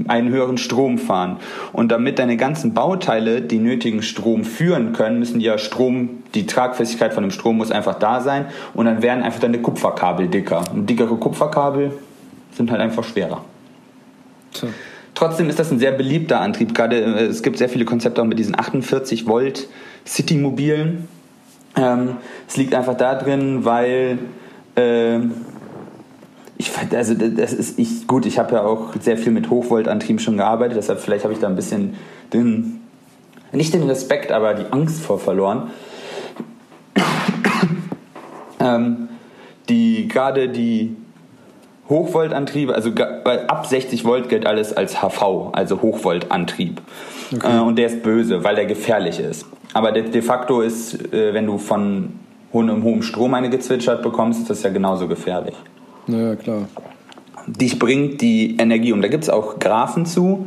B: einen höheren Strom fahren. Und damit deine ganzen Bauteile den nötigen Strom führen können, müssen die ja Strom, die Tragfestigkeit von dem Strom muss einfach da sein und dann werden einfach deine Kupferkabel dicker. Und dickere Kupferkabel sind halt einfach schwerer. So. Trotzdem ist das ein sehr beliebter Antrieb. Gerade äh, es gibt sehr viele Konzepte auch mit diesen 48 Volt City-Mobilen. Ähm, es liegt einfach da drin, weil äh, ich also das ist ich gut. Ich habe ja auch sehr viel mit Hochvoltantrieben schon gearbeitet, deshalb vielleicht habe ich da ein bisschen den nicht den Respekt, aber die Angst vor verloren. ähm, die gerade die Hochvoltantriebe, also ab 60 Volt gilt alles als HV, also Hochvoltantrieb. Okay. Äh, und der ist böse, weil der gefährlich ist. Aber de, de facto ist, äh, wenn du von einem hohen Strom eine gezwitschert bekommst, ist das ja genauso gefährlich.
A: Naja, klar.
B: Dich bringt die Energie um. Da gibt es auch Graphen zu.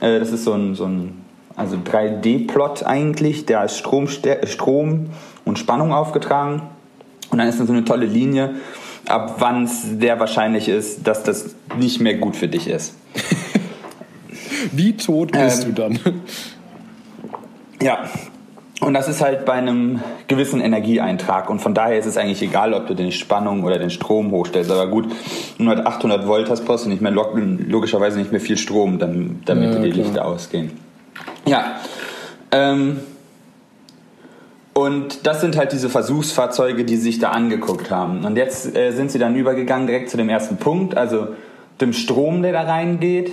B: Äh, das ist so ein, so ein also 3D-Plot eigentlich, der ist Strom, Strom und Spannung aufgetragen. Und dann ist da so eine tolle Linie, ab wann es sehr wahrscheinlich ist, dass das nicht mehr gut für dich ist.
A: Wie tot bist ähm, du dann?
B: Ja, und das ist halt bei einem gewissen Energieeintrag. Und von daher ist es eigentlich egal, ob du den Spannung oder den Strom hochstellst. Aber gut, wenn du halt 800 Volt hast, brauchst du nicht mehr logischerweise nicht mehr viel Strom, damit ja, die klar. Lichter ausgehen. Ja. Ähm, und das sind halt diese Versuchsfahrzeuge, die sich da angeguckt haben. Und jetzt äh, sind sie dann übergegangen direkt zu dem ersten Punkt, also dem Strom, der da reingeht.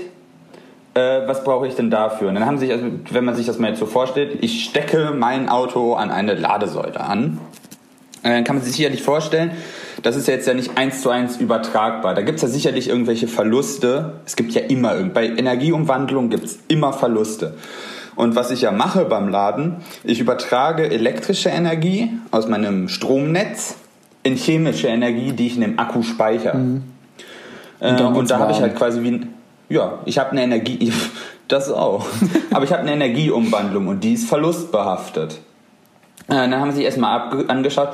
B: Äh, was brauche ich denn dafür? Und dann haben sich, also, wenn man sich das mal jetzt so vorstellt, ich stecke mein Auto an eine Ladesäule an. Äh, dann kann man sich sicherlich vorstellen, das ist jetzt ja nicht eins zu eins übertragbar. Da gibt es ja sicherlich irgendwelche Verluste. Es gibt ja immer, bei Energieumwandlung gibt es immer Verluste. Und was ich ja mache beim Laden, ich übertrage elektrische Energie aus meinem Stromnetz in chemische Energie, die ich in dem Akku speichere. Mhm. Äh, und, und da habe ich halt quasi wie ein, ja, ich habe eine Energie, das auch. Aber ich habe eine Energieumwandlung und die ist verlustbehaftet. Äh, dann haben sie sich erstmal angeschaut,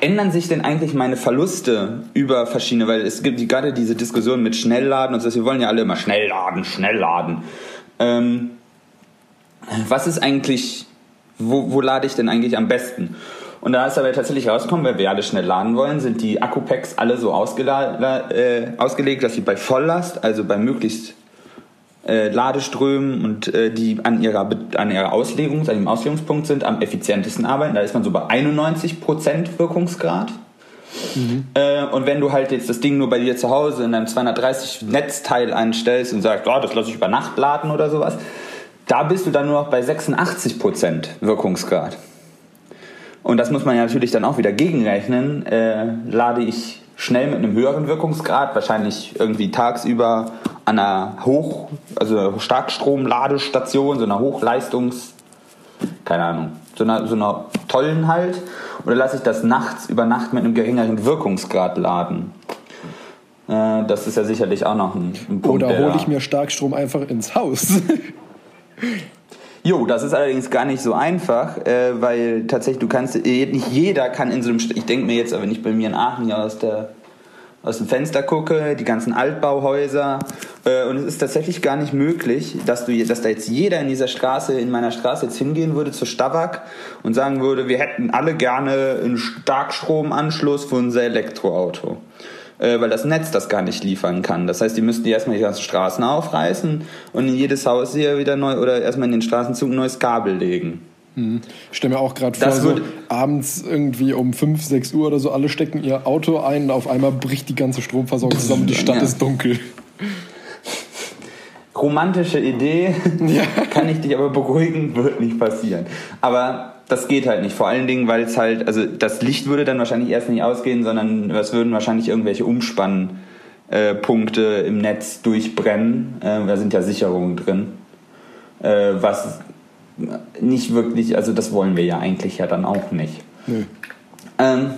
B: ändern sich denn eigentlich meine Verluste über verschiedene, weil es gibt gerade diese Diskussion mit Schnellladen und so, wir wollen ja alle immer schnell laden, schnell laden. Ähm, was ist eigentlich, wo, wo lade ich denn eigentlich am besten? Und da ist aber tatsächlich rausgekommen, weil wir alle schnell laden wollen, sind die Akkupacks alle so äh, ausgelegt, dass sie bei Volllast, also bei möglichst äh, Ladeströmen und äh, die an ihrer, an ihrer Auslegung, an dem Auslegungspunkt sind, am effizientesten arbeiten. Da ist man so bei 91% Wirkungsgrad. Mhm. Äh, und wenn du halt jetzt das Ding nur bei dir zu Hause in einem 230 Netzteil einstellst und sagst, oh, das lasse ich über Nacht laden oder sowas, da bist du dann nur noch bei 86% Wirkungsgrad. Und das muss man ja natürlich dann auch wieder gegenrechnen. Äh, lade ich schnell mit einem höheren Wirkungsgrad, wahrscheinlich irgendwie tagsüber an einer Hoch-, also Starkstrom-Ladestation, so einer Hochleistungs-, keine Ahnung, so einer, so einer tollen halt, oder lasse ich das nachts über Nacht mit einem geringeren Wirkungsgrad laden? Äh, das ist ja sicherlich auch noch ein, ein
A: Punkt. Oder hole ich mir Starkstrom einfach ins Haus?
B: Jo, das ist allerdings gar nicht so einfach, äh, weil tatsächlich du kannst, äh, nicht jeder kann in so einem, ich denke mir jetzt, wenn ich bei mir in Aachen hier aus der aus dem Fenster gucke, die ganzen Altbauhäuser äh, und es ist tatsächlich gar nicht möglich, dass du, dass da jetzt jeder in dieser Straße, in meiner Straße jetzt hingehen würde zur Stabak und sagen würde, wir hätten alle gerne einen Starkstromanschluss für unser Elektroauto äh, weil das Netz das gar nicht liefern kann. Das heißt, die müssten die erstmal die ganzen Straßen aufreißen und in jedes Haus hier wieder neu oder erstmal in den Straßenzug ein neues Kabel legen.
A: Mhm. Ich stelle mir auch gerade vor, so abends irgendwie um 5, 6 Uhr oder so, alle stecken ihr Auto ein und auf einmal bricht die ganze Stromversorgung zusammen und die Stadt ja. ist dunkel.
B: Romantische Idee, ja. kann ich dich aber beruhigen, wird nicht passieren. Aber das geht halt nicht. Vor allen Dingen, weil es halt, also das Licht würde dann wahrscheinlich erst nicht ausgehen, sondern es würden wahrscheinlich irgendwelche Umspannpunkte äh, im Netz durchbrennen. Äh, da sind ja Sicherungen drin. Äh, was nicht wirklich, also das wollen wir ja eigentlich ja dann auch nicht. Nee. Ähm,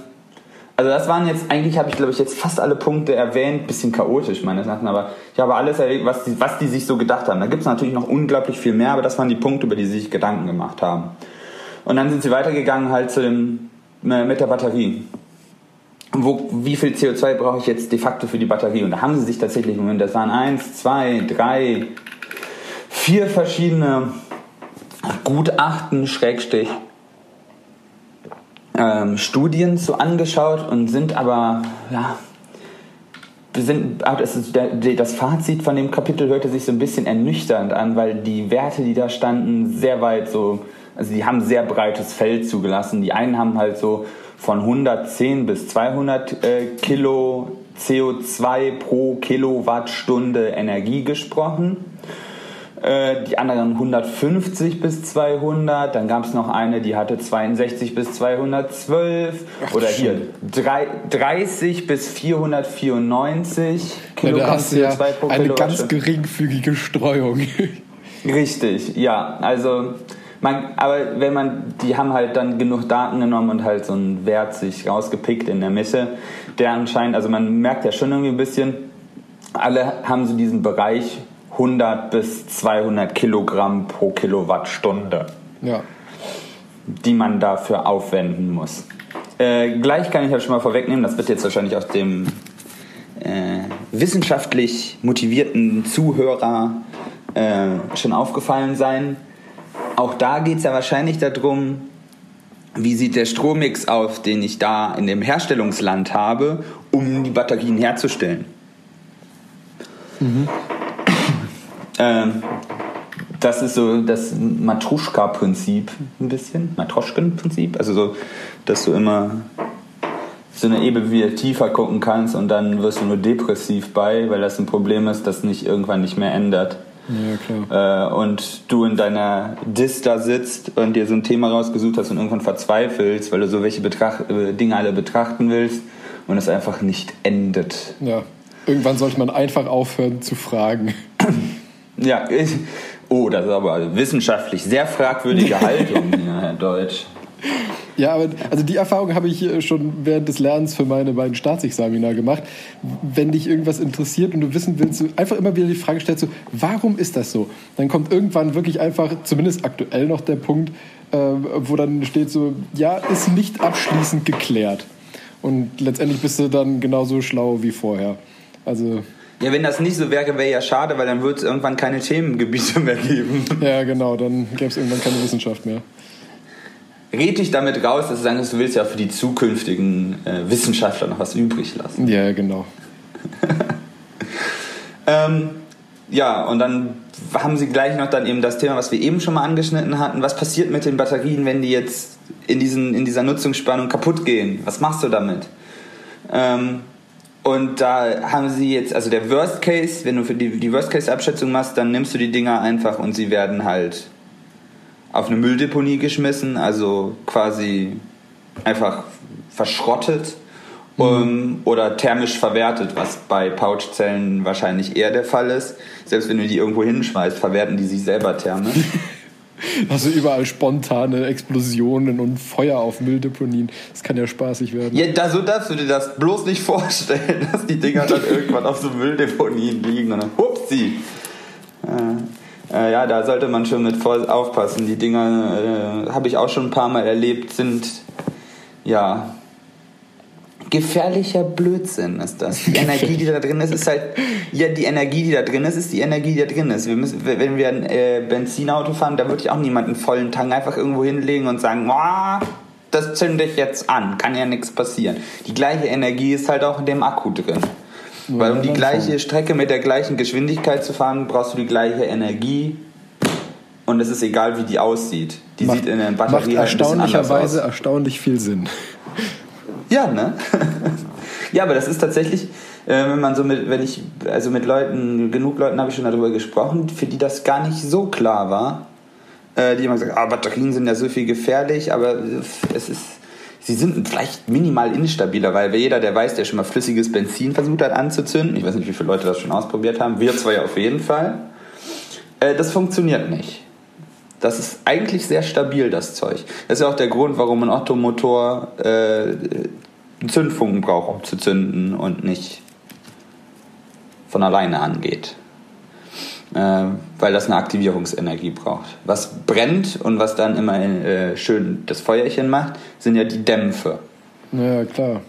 B: also das waren jetzt, eigentlich habe ich glaube ich jetzt fast alle Punkte erwähnt, bisschen chaotisch meines Erachtens, aber ich habe alles erlebt, was die, was die sich so gedacht haben. Da gibt es natürlich noch unglaublich viel mehr, aber das waren die Punkte, über die sie sich Gedanken gemacht haben. Und dann sind sie weitergegangen halt zu dem, äh, mit der Batterie. Wo, wie viel CO2 brauche ich jetzt de facto für die Batterie? Und da haben sie sich tatsächlich, Moment, das waren eins, zwei, drei, vier verschiedene Gutachten, Schrägstrich, ähm, Studien so angeschaut und sind aber, ja, sind, das Fazit von dem Kapitel hörte sich so ein bisschen ernüchternd an, weil die Werte, die da standen, sehr weit so also die haben sehr breites Feld zugelassen. Die einen haben halt so von 110 bis 200 äh, Kilo CO2 pro Kilowattstunde Energie gesprochen. Äh, die anderen 150 bis 200. Dann gab es noch eine, die hatte 62 bis 212. Ach, Oder hier 30 bis 494
A: Kilogramm ja, da hast CO2 ja pro Eine ganz geringfügige Streuung.
B: Richtig, ja. Also man, aber wenn man, die haben halt dann genug Daten genommen und halt so einen Wert sich rausgepickt in der Mitte, der anscheinend, also man merkt ja schon irgendwie ein bisschen, alle haben so diesen Bereich 100 bis 200 Kilogramm pro Kilowattstunde, ja. die man dafür aufwenden muss. Äh, gleich kann ich ja schon mal vorwegnehmen, das wird jetzt wahrscheinlich aus dem äh, wissenschaftlich motivierten Zuhörer äh, schon aufgefallen sein auch da geht es ja wahrscheinlich darum, wie sieht der Strommix aus, den ich da in dem Herstellungsland habe, um die Batterien herzustellen. Mhm. Ähm, das ist so das Matruschka-Prinzip ein bisschen, Matroschken-Prinzip, also so, dass du immer so eine Ebene wieder tiefer gucken kannst und dann wirst du nur depressiv bei, weil das ein Problem ist, das nicht irgendwann nicht mehr ändert.
A: Ja, klar.
B: Äh, und du in deiner Dis da sitzt und dir so ein Thema rausgesucht hast und irgendwann verzweifelst, weil du so welche Betracht äh, Dinge alle betrachten willst und es einfach nicht endet.
A: Ja, irgendwann sollte man einfach aufhören zu fragen.
B: Ja, ich, oh, das ist aber wissenschaftlich sehr fragwürdige Haltung hier, Herr Deutsch.
A: Ja, aber also die Erfahrung habe ich schon während des Lernens für meine beiden Staatsexamina gemacht. Wenn dich irgendwas interessiert und du wissen willst, du einfach immer wieder die Frage stellst, so, warum ist das so? Dann kommt irgendwann wirklich einfach, zumindest aktuell noch der Punkt, äh, wo dann steht so, ja, ist nicht abschließend geklärt. Und letztendlich bist du dann genauso schlau wie vorher. Also
B: ja, wenn das nicht so wäre, wäre ja schade, weil dann würde es irgendwann keine Themengebiete mehr geben.
A: Ja, genau, dann gäbe es irgendwann keine Wissenschaft mehr.
B: Red dich damit raus, dass du sagst, du willst ja für die zukünftigen äh, Wissenschaftler noch was übrig lassen.
A: Ja, genau.
B: ähm, ja, und dann haben sie gleich noch dann eben das Thema, was wir eben schon mal angeschnitten hatten. Was passiert mit den Batterien, wenn die jetzt in, diesen, in dieser Nutzungsspannung kaputt gehen? Was machst du damit? Ähm, und da haben sie jetzt, also der Worst Case, wenn du für die, die Worst Case Abschätzung machst, dann nimmst du die Dinger einfach und sie werden halt auf eine Mülldeponie geschmissen, also quasi einfach verschrottet mhm. um, oder thermisch verwertet, was bei Pouchzellen wahrscheinlich eher der Fall ist. Selbst wenn du die irgendwo hinschmeißt, verwerten die sich selber thermisch.
A: Also überall spontane Explosionen und Feuer auf Mülldeponien. Das kann ja spaßig werden.
B: Ja, da, so darfst du dir das bloß nicht vorstellen, dass die Dinger dann irgendwann auf so Mülldeponien liegen und dann hupsi. Äh, äh, ja, da sollte man schon mit aufpassen. Die Dinger äh, habe ich auch schon ein paar Mal erlebt, sind ja gefährlicher Blödsinn ist das. Die Energie, die da drin ist, ist halt, ja, die Energie, die da drin ist, ist die Energie, die da drin ist. Wir müssen, wenn wir ein äh, Benzinauto fahren, da würde ich auch niemand einen vollen Tank einfach irgendwo hinlegen und sagen, oh, das zünde ich jetzt an, kann ja nichts passieren. Die gleiche Energie ist halt auch in dem Akku drin. Ja, Weil um die gleiche Strecke mit der gleichen Geschwindigkeit zu fahren, brauchst du die gleiche Energie. Und es ist egal, wie die aussieht. Die macht, sieht in der Batterie
A: macht halt erstaunlicherweise erstaunlich viel Sinn.
B: Ja, ne? ja, aber das ist tatsächlich, äh, wenn man so mit, wenn ich, also mit Leuten, genug Leuten habe ich schon darüber gesprochen, für die das gar nicht so klar war. Äh, die immer gesagt, ah, Batterien sind ja so viel gefährlich, aber es ist, sie sind vielleicht minimal instabiler, weil jeder, der weiß, der schon mal flüssiges Benzin versucht hat anzuzünden, ich weiß nicht, wie viele Leute das schon ausprobiert haben, wir zwei auf jeden Fall, äh, das funktioniert nicht. Das ist eigentlich sehr stabil, das Zeug. Das ist ja auch der Grund, warum ein Ottomotor äh, Zündfunken braucht, um zu zünden und nicht von alleine angeht. Äh, weil das eine Aktivierungsenergie braucht. Was brennt und was dann immer äh, schön das Feuerchen macht, sind ja die Dämpfe.
A: Ja, klar.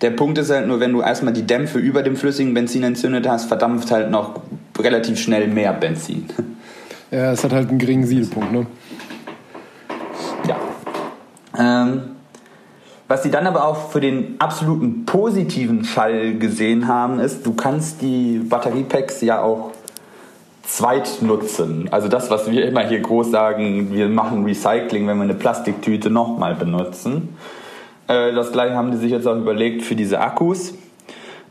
B: Der Punkt ist halt nur, wenn du erstmal die Dämpfe über dem flüssigen Benzin entzündet hast, verdampft halt noch relativ schnell mehr Benzin.
A: Ja, es hat halt einen geringen Siedepunkt, ne?
B: Ja. Ähm, was sie dann aber auch für den absoluten positiven Fall gesehen haben, ist, du kannst die Batteriepacks ja auch zweit nutzen. Also das, was wir immer hier groß sagen, wir machen Recycling, wenn wir eine Plastiktüte nochmal benutzen. Äh, das gleiche haben die sich jetzt auch überlegt für diese Akkus.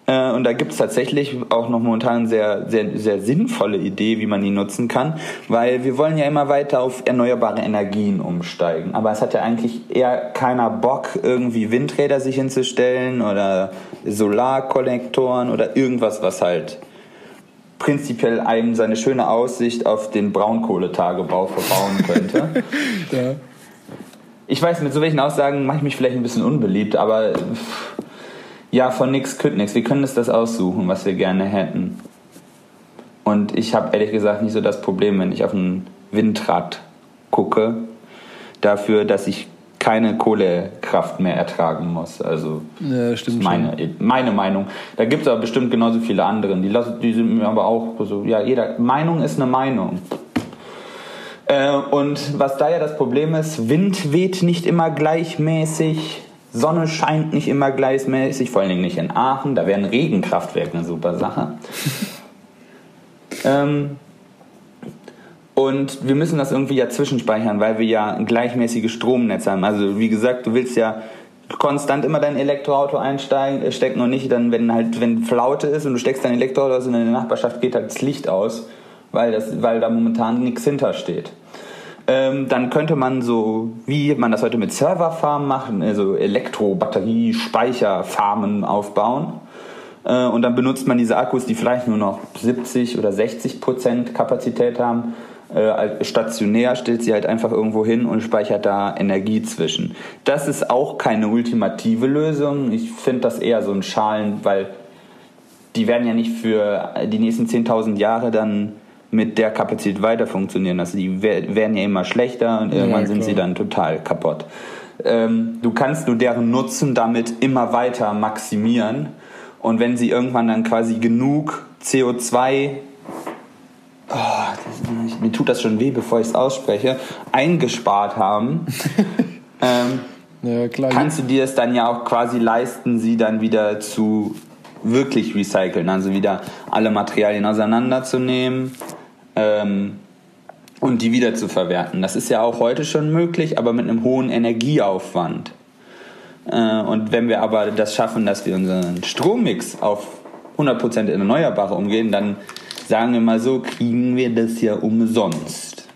B: Äh, und da gibt es tatsächlich auch noch momentan eine sehr, sehr, sehr sinnvolle Idee, wie man die nutzen kann, weil wir wollen ja immer weiter auf erneuerbare Energien umsteigen. Aber es hat ja eigentlich eher keiner Bock, irgendwie Windräder sich hinzustellen oder Solarkollektoren oder irgendwas, was halt prinzipiell einem seine schöne Aussicht auf den Braunkohletagebau verbauen könnte. ja. Ich weiß, mit so welchen Aussagen mache ich mich vielleicht ein bisschen unbeliebt, aber ja, von nix kütt nix. Wir können uns das aussuchen, was wir gerne hätten. Und ich habe ehrlich gesagt nicht so das Problem, wenn ich auf ein Windrad gucke, dafür, dass ich keine Kohlekraft mehr ertragen muss. Also
A: ja, stimmt
B: meine, schon. meine Meinung. Da gibt es aber bestimmt genauso viele andere. Die, die sind mir aber auch so, ja, jeder Meinung ist eine Meinung. Äh, und was da ja das Problem ist, Wind weht nicht immer gleichmäßig. Sonne scheint nicht immer gleichmäßig, vor allen Dingen nicht in Aachen. Da wäre ein Regenkraftwerk eine super Sache. ähm, und wir müssen das irgendwie ja zwischenspeichern, weil wir ja ein gleichmäßiges Stromnetz haben. Also wie gesagt, du willst ja konstant immer dein Elektroauto einsteigen, äh, stecken und nicht dann, wenn halt, wenn Flaute ist und du steckst dein Elektroauto aus und in der Nachbarschaft geht halt das Licht aus weil, das, weil da momentan nichts hintersteht. Ähm, dann könnte man so, wie man das heute mit Serverfarmen macht, also Elektro-Batterie, Speicherfarmen aufbauen. Äh, und dann benutzt man diese Akkus, die vielleicht nur noch 70 oder 60 Prozent Kapazität haben. Äh, stationär stellt sie halt einfach irgendwo hin und speichert da Energie zwischen. Das ist auch keine ultimative Lösung. Ich finde das eher so ein Schalen, weil die werden ja nicht für die nächsten 10.000 Jahre dann mit der Kapazität weiter funktionieren. Also die werden ja immer schlechter und irgendwann ja, sind sie dann total kaputt. Ähm, du kannst nur deren Nutzen damit immer weiter maximieren. Und wenn sie irgendwann dann quasi genug CO2, oh, das, mir tut das schon weh, bevor ich es ausspreche, eingespart haben, ähm, ja, kannst du dir es dann ja auch quasi leisten, sie dann wieder zu wirklich recyceln, also wieder alle Materialien auseinanderzunehmen ähm, und die wieder zu verwerten. Das ist ja auch heute schon möglich, aber mit einem hohen Energieaufwand. Äh, und wenn wir aber das schaffen, dass wir unseren Strommix auf 100% Erneuerbare umgehen, dann sagen wir mal so, kriegen wir das ja umsonst.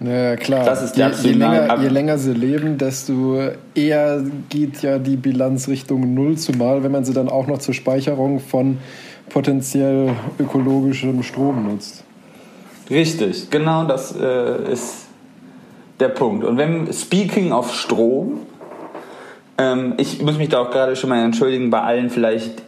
A: Ja, klar. Das ist je, je, länger, je länger sie leben, desto eher geht ja die Bilanz Richtung Null, zumal wenn man sie dann auch noch zur Speicherung von potenziell ökologischem Strom nutzt.
B: Richtig, genau das äh, ist der Punkt. Und wenn, speaking of Strom, ähm, ich muss mich da auch gerade schon mal entschuldigen bei allen vielleicht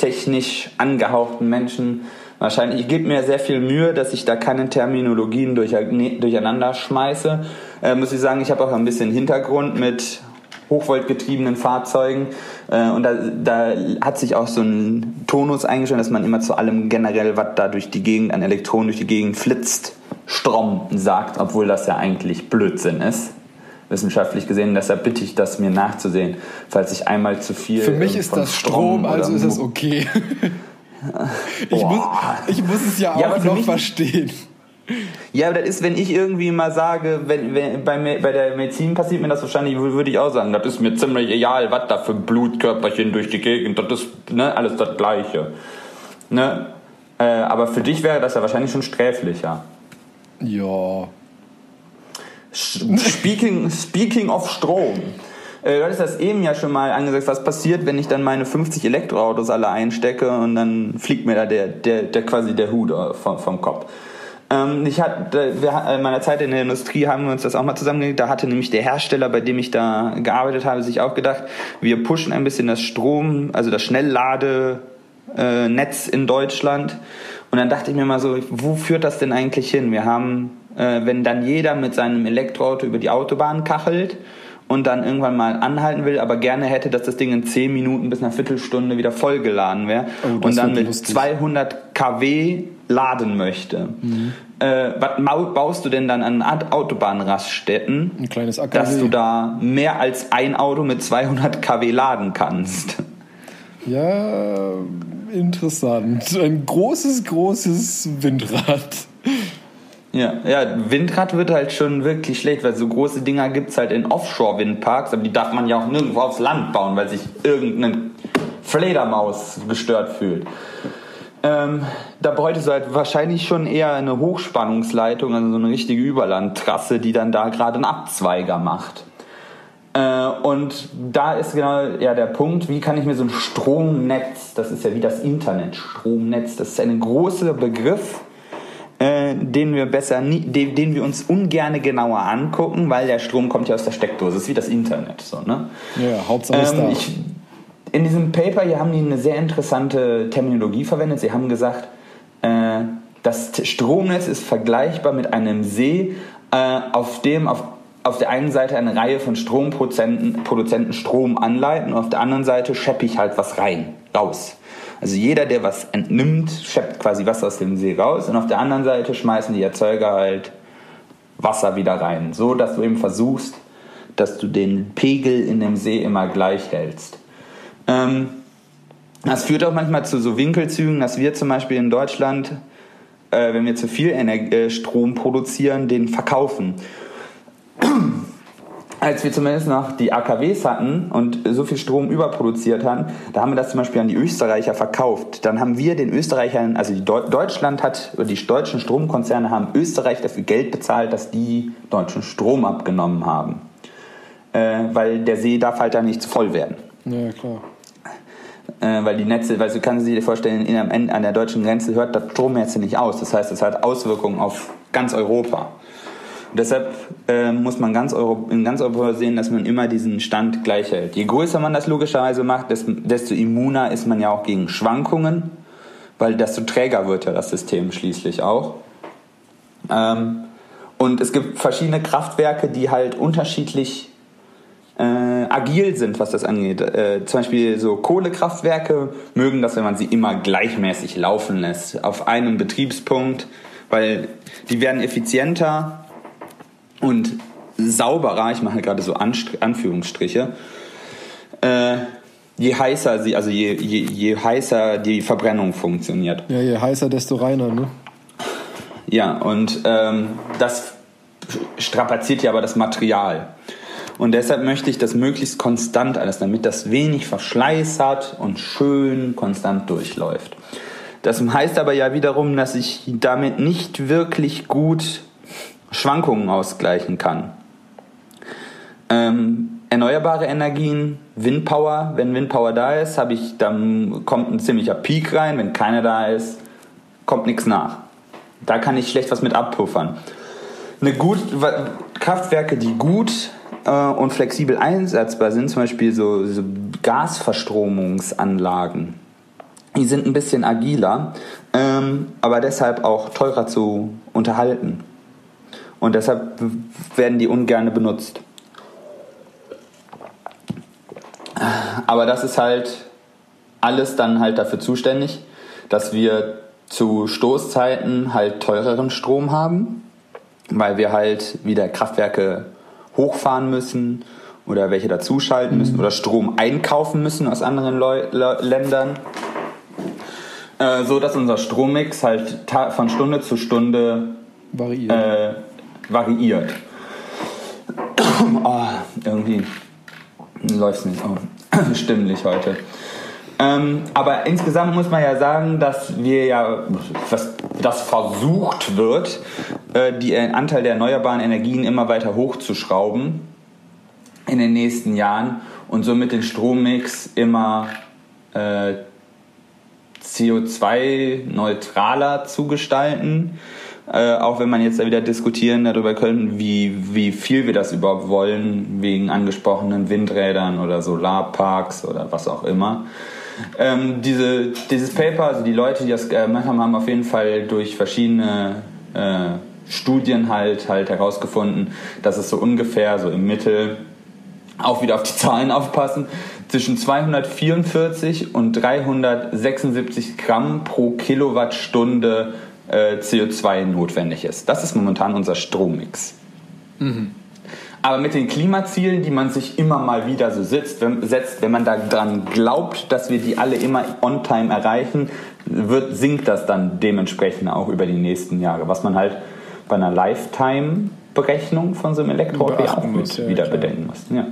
B: e-technisch angehauchten Menschen. Wahrscheinlich, ich gebe mir sehr viel Mühe, dass ich da keine Terminologien durcheinander schmeiße. Äh, muss ich sagen, ich habe auch ein bisschen Hintergrund mit hochvoltgetriebenen Fahrzeugen. Äh, und da, da hat sich auch so ein Tonus eingestellt, dass man immer zu allem generell, was da durch die Gegend an Elektronen durch die Gegend flitzt, Strom sagt, obwohl das ja eigentlich Blödsinn ist. Wissenschaftlich gesehen, deshalb bitte ich das mir nachzusehen, falls ich einmal zu viel.
A: Für mich ist das Strom, also ist es okay. ich, muss, ich muss es ja auch ja, noch verstehen.
B: Ja, aber das ist, wenn ich irgendwie mal sage, wenn, wenn bei, bei der Medizin passiert mir das wahrscheinlich, würde ich auch sagen, das ist mir ziemlich egal, was da für Blutkörperchen durch die Gegend, das ist ne, alles das Gleiche. Ne? Äh, aber für dich wäre das ja wahrscheinlich schon sträflicher.
A: Ja.
B: Speaking, speaking of Strom. Äh, du hattest das eben ja schon mal angesagt, was passiert, wenn ich dann meine 50 Elektroautos alle einstecke und dann fliegt mir da der, der, der quasi der Hut vom, vom Kopf. Ähm, ich hatte, wir, in meiner Zeit in der Industrie haben wir uns das auch mal zusammengelegt. Da hatte nämlich der Hersteller, bei dem ich da gearbeitet habe, sich auch gedacht, wir pushen ein bisschen das Strom, also das Schnellladenetz äh, in Deutschland. Und dann dachte ich mir mal so, wo führt das denn eigentlich hin? Wir haben, äh, wenn dann jeder mit seinem Elektroauto über die Autobahn kachelt und dann irgendwann mal anhalten will, aber gerne hätte, dass das Ding in 10 Minuten bis einer Viertelstunde wieder vollgeladen wäre oh, und dann mit lustig. 200 kW laden möchte. Mhm. Äh, was baust du denn dann an Autobahnraststätten, dass du da mehr als ein Auto mit 200 kW laden kannst?
A: Ja, interessant. Ein großes, großes Windrad.
B: Ja, ja, Windrad wird halt schon wirklich schlecht, weil so große Dinger gibt es halt in Offshore-Windparks, aber die darf man ja auch nirgendwo aufs Land bauen, weil sich irgendeine Fledermaus gestört fühlt. Ähm, da bräuchte du halt wahrscheinlich schon eher eine Hochspannungsleitung, also so eine richtige Überlandtrasse, die dann da gerade einen Abzweiger macht. Äh, und da ist genau ja, der Punkt, wie kann ich mir so ein Stromnetz, das ist ja wie das Internet, Stromnetz, das ist ein großer Begriff, äh, den wir besser nie, den, den, wir uns ungern genauer angucken, weil der Strom kommt ja aus der Steckdose, das ist wie das Internet. So, ne?
A: Ja, Hauptsache ähm. Ich,
B: in diesem Paper hier haben die eine sehr interessante Terminologie verwendet. Sie haben gesagt, äh, das Stromnetz ist vergleichbar mit einem See, äh, auf dem auf, auf der einen Seite eine Reihe von Stromproduzenten Produzenten Strom anleiten und auf der anderen Seite scheppe ich halt was rein, raus. Also jeder, der was entnimmt, scheppt quasi Wasser aus dem See raus und auf der anderen Seite schmeißen die Erzeuger halt Wasser wieder rein, so dass du eben versuchst, dass du den Pegel in dem See immer gleich hältst. Ähm, das führt auch manchmal zu so Winkelzügen, dass wir zum Beispiel in Deutschland, äh, wenn wir zu viel Ener äh, Strom produzieren, den verkaufen. als wir zumindest noch die AKWs hatten und so viel Strom überproduziert hatten, da haben wir das zum Beispiel an die Österreicher verkauft. Dann haben wir den Österreichern, also Deu Deutschland hat, die deutschen Stromkonzerne haben Österreich dafür Geld bezahlt, dass die deutschen Strom abgenommen haben. Äh, weil der See darf halt da nicht zu voll werden.
A: Ja, klar.
B: Äh, weil die Netze, weil du kannst dir vorstellen, in, an der deutschen Grenze hört das Stromnetz nicht aus. Das heißt, es hat Auswirkungen auf ganz Europa. Und deshalb äh, muss man ganz Euro, in ganz Europa sehen, dass man immer diesen Stand gleich hält. Je größer man das logischerweise macht, desto immuner ist man ja auch gegen Schwankungen, weil desto träger wird ja das System schließlich auch. Ähm, und es gibt verschiedene Kraftwerke, die halt unterschiedlich äh, agil sind, was das angeht. Äh, zum Beispiel so Kohlekraftwerke mögen das, wenn man sie immer gleichmäßig laufen lässt, auf einem Betriebspunkt, weil die werden effizienter und sauberer, ich mache gerade so Anführungsstriche, äh, je heißer sie, also je, je, je heißer die Verbrennung funktioniert.
A: Ja, je heißer, desto reiner, ne?
B: Ja, und ähm, das strapaziert ja aber das Material. Und deshalb möchte ich das möglichst konstant alles, damit das wenig Verschleiß hat und schön konstant durchläuft. Das heißt aber ja wiederum, dass ich damit nicht wirklich gut Schwankungen ausgleichen kann. Ähm, erneuerbare Energien, Windpower, wenn Windpower da ist, habe ich, dann kommt ein ziemlicher Peak rein, wenn keiner da ist, kommt nichts nach. Da kann ich schlecht was mit abpuffern. Eine gut, Kraftwerke, die gut äh, und flexibel einsetzbar sind, zum Beispiel so, so Gasverstromungsanlagen, die sind ein bisschen agiler, ähm, aber deshalb auch teurer zu unterhalten. Und deshalb werden die ungern benutzt. Aber das ist halt alles dann halt dafür zuständig, dass wir zu Stoßzeiten halt teureren Strom haben, weil wir halt wieder Kraftwerke hochfahren müssen oder welche dazuschalten müssen oder Strom einkaufen müssen aus anderen Leu Ländern. Äh, so dass unser Strommix halt von Stunde zu Stunde
A: variiert.
B: Äh, variiert. Oh, irgendwie läuft es nicht oh, stimmlich heute. Ähm, aber insgesamt muss man ja sagen, dass wir ja, dass das versucht wird, äh, den Anteil der erneuerbaren Energien immer weiter hochzuschrauben in den nächsten Jahren und somit den Strommix immer äh, CO2-neutraler zu gestalten. Äh, auch wenn man jetzt wieder diskutieren darüber könnte, wie, wie viel wir das überhaupt wollen, wegen angesprochenen Windrädern oder Solarparks oder was auch immer. Ähm, diese, dieses Paper, also die Leute, die das gemacht haben, haben auf jeden Fall durch verschiedene äh, Studien halt, halt herausgefunden, dass es so ungefähr, so im Mittel, auch wieder auf die Zahlen aufpassen, zwischen 244 und 376 Gramm pro Kilowattstunde äh, CO2 notwendig ist. Das ist momentan unser Strommix. Mhm. Aber mit den Klimazielen, die man sich immer mal wieder so sitzt, wenn, setzt, wenn man daran glaubt, dass wir die alle immer on time erreichen, wird, sinkt das dann dementsprechend auch über die nächsten Jahre. Was man halt bei einer Lifetime-Berechnung von so einem Elektroauto auch mit ja, wieder klar. bedenken muss. Ja.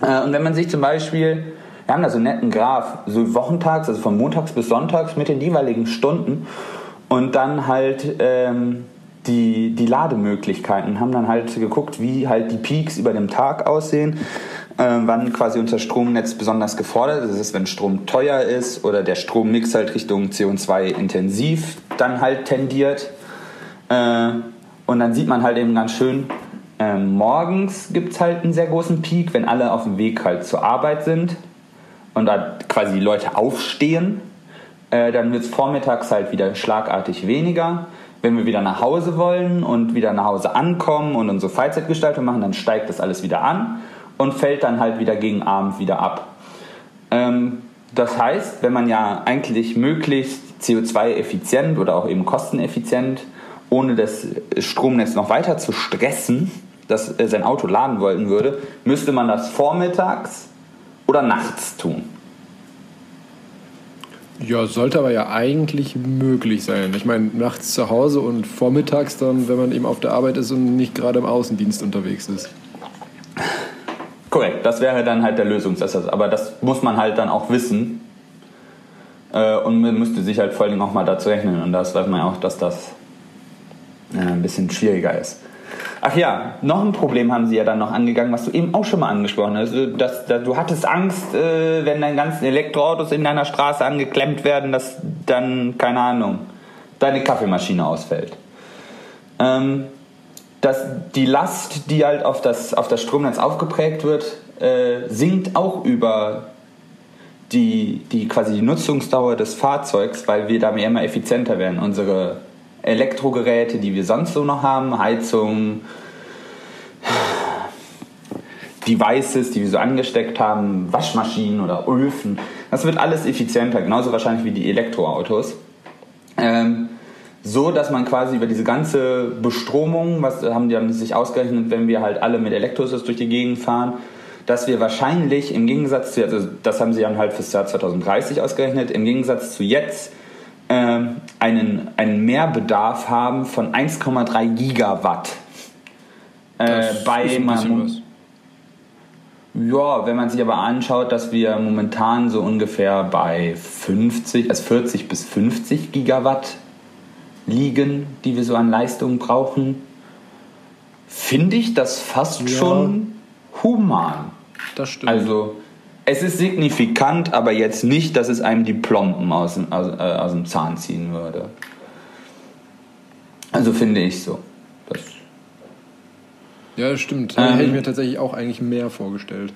B: Äh, und wenn man sich zum Beispiel, wir haben da so einen netten Graph, so wochentags, also von montags bis sonntags mit den jeweiligen Stunden und dann halt ähm, die, die Lademöglichkeiten, haben dann halt geguckt, wie halt die Peaks über dem Tag aussehen, äh, wann quasi unser Stromnetz besonders gefordert ist. Das ist, wenn Strom teuer ist oder der Strommix halt Richtung CO2 intensiv dann halt tendiert. Äh, und dann sieht man halt eben ganz schön, äh, morgens gibt es halt einen sehr großen Peak, wenn alle auf dem Weg halt zur Arbeit sind und da quasi die Leute aufstehen. Äh, dann wird es vormittags halt wieder schlagartig weniger wenn wir wieder nach Hause wollen und wieder nach Hause ankommen und unsere Freizeitgestaltung machen, dann steigt das alles wieder an und fällt dann halt wieder gegen Abend wieder ab. Ähm, das heißt, wenn man ja eigentlich möglichst CO2-effizient oder auch eben kosteneffizient, ohne das Stromnetz noch weiter zu stressen, dass sein Auto laden wollen würde, müsste man das vormittags oder nachts tun.
A: Ja, sollte aber ja eigentlich möglich sein. Ich meine, nachts zu Hause und vormittags dann, wenn man eben auf der Arbeit ist und nicht gerade im Außendienst unterwegs ist.
B: Korrekt, das wäre dann halt der Lösungsansatz. Aber das muss man halt dann auch wissen. Äh, und man müsste sich halt vor allem auch mal dazu rechnen. Und das weiß man auch, dass das äh, ein bisschen schwieriger ist. Ach ja, noch ein Problem haben sie ja dann noch angegangen, was du eben auch schon mal angesprochen hast. Also, dass, dass, du hattest Angst, äh, wenn deine ganzen Elektroautos in deiner Straße angeklemmt werden, dass dann, keine Ahnung, deine Kaffeemaschine ausfällt. Ähm, dass die Last, die halt auf das, auf das Stromnetz aufgeprägt wird, äh, sinkt auch über die, die quasi die Nutzungsdauer des Fahrzeugs, weil wir da immer effizienter werden. Unsere Elektrogeräte, die wir sonst so noch haben, Heizung, Devices, die wir so angesteckt haben, Waschmaschinen oder Öfen. Das wird alles effizienter, genauso wahrscheinlich wie die Elektroautos. Ähm, so, dass man quasi über diese ganze Bestromung, was haben die sich ausgerechnet, wenn wir halt alle mit Elektros durch die Gegend fahren, dass wir wahrscheinlich im Gegensatz zu, also das haben sie dann halt fürs Jahr 2030 ausgerechnet, im Gegensatz zu jetzt äh, einen, einen Mehrbedarf haben von 1,3 Gigawatt. Äh, bei man, ja, wenn man sich aber anschaut, dass wir momentan so ungefähr bei 50, also 40 bis 50 Gigawatt liegen, die wir so an Leistung brauchen, finde ich das fast ja. schon human.
A: Das stimmt.
B: Also es ist signifikant, aber jetzt nicht, dass es einem die Plomben aus dem, aus, äh, aus dem Zahn ziehen würde. Also finde ich so. Das
A: ja, das stimmt. Ähm, hätte ich mir tatsächlich auch eigentlich mehr vorgestellt.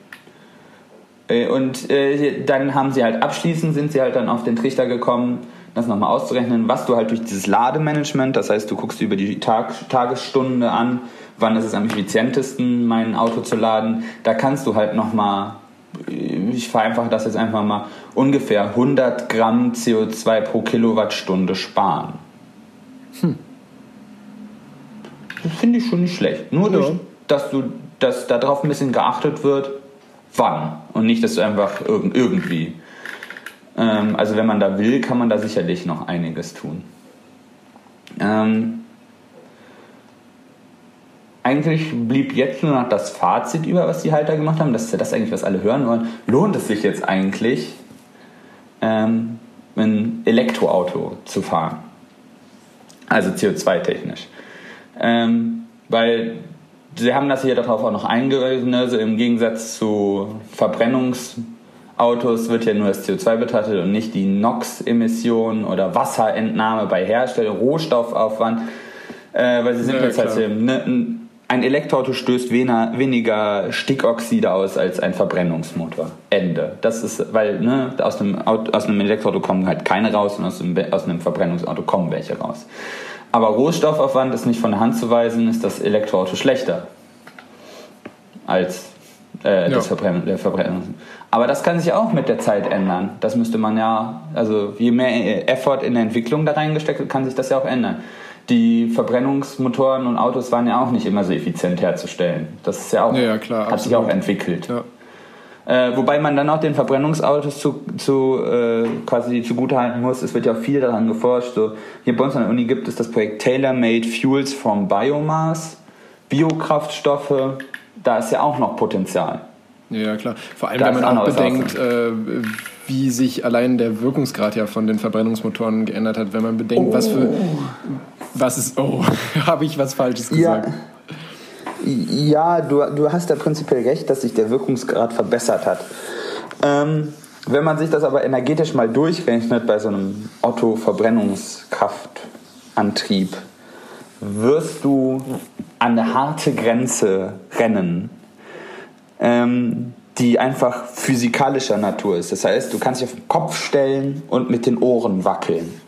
B: Äh, und äh, dann haben sie halt abschließend, sind sie halt dann auf den Trichter gekommen, das nochmal auszurechnen, was du halt durch dieses Lademanagement, das heißt, du guckst über die Tag, Tagesstunde an, wann ist es am effizientesten, mein Auto zu laden, da kannst du halt nochmal ich vereinfache das jetzt einfach mal, ungefähr 100 Gramm CO2 pro Kilowattstunde sparen. Hm. Das finde ich schon nicht schlecht. Nur ja. durch, dass du, dass darauf ein bisschen geachtet wird, wann. Und nicht, dass du einfach irgendwie. Ähm, also wenn man da will, kann man da sicherlich noch einiges tun. Ähm, eigentlich blieb jetzt nur noch das Fazit über, was die Halter gemacht haben. Das ist ja das eigentlich, was alle hören wollen. Lohnt es sich jetzt eigentlich, ähm, ein Elektroauto zu fahren? Also CO2-technisch. Ähm, weil sie haben das hier darauf auch noch eingewiesen, also im Gegensatz zu Verbrennungsautos wird ja nur das CO2 betrachtet und nicht die NOx-Emissionen oder Wasserentnahme bei Herstellung, Rohstoffaufwand. Äh, weil sie sind ja, jetzt halt ne, ein Elektroauto stößt weniger Stickoxide aus als ein Verbrennungsmotor. Ende. Das ist, weil ne, aus, einem Auto, aus einem Elektroauto kommen halt keine raus und aus einem, aus einem Verbrennungsauto kommen welche raus. Aber Rohstoffaufwand ist nicht von der Hand zu weisen, ist das Elektroauto schlechter als äh, das Verbrennen, der Verbrennung. Aber das kann sich auch mit der Zeit ändern. Das müsste man ja, also je mehr Effort in der Entwicklung da reingesteckt wird, kann sich das ja auch ändern die Verbrennungsmotoren und Autos waren ja auch nicht immer so effizient herzustellen. Das ist ja auch,
A: ja, klar,
B: hat absolut. sich auch entwickelt. Ja. Äh, wobei man dann auch den Verbrennungsautos zu, zu äh, quasi zugutehalten muss, es wird ja auch viel daran geforscht. So, hier bei uns an der Uni gibt es das Projekt Tailor-Made Fuels from Biomass, Biokraftstoffe, da ist ja auch noch Potenzial.
A: Ja, klar. Vor allem, da wenn man auch bedenkt, äh, wie sich allein der Wirkungsgrad ja von den Verbrennungsmotoren geändert hat, wenn man bedenkt, oh. was für. Was ist. Oh, habe ich was Falsches gesagt?
B: Ja, ja du, du hast da prinzipiell recht, dass sich der Wirkungsgrad verbessert hat. Ähm, wenn man sich das aber energetisch mal durchrechnet bei so einem Otto-Verbrennungskraftantrieb, wirst du an eine harte Grenze rennen ähm, die einfach physikalischer Natur ist. Das heißt, du kannst dich auf den Kopf stellen und mit den Ohren wackeln.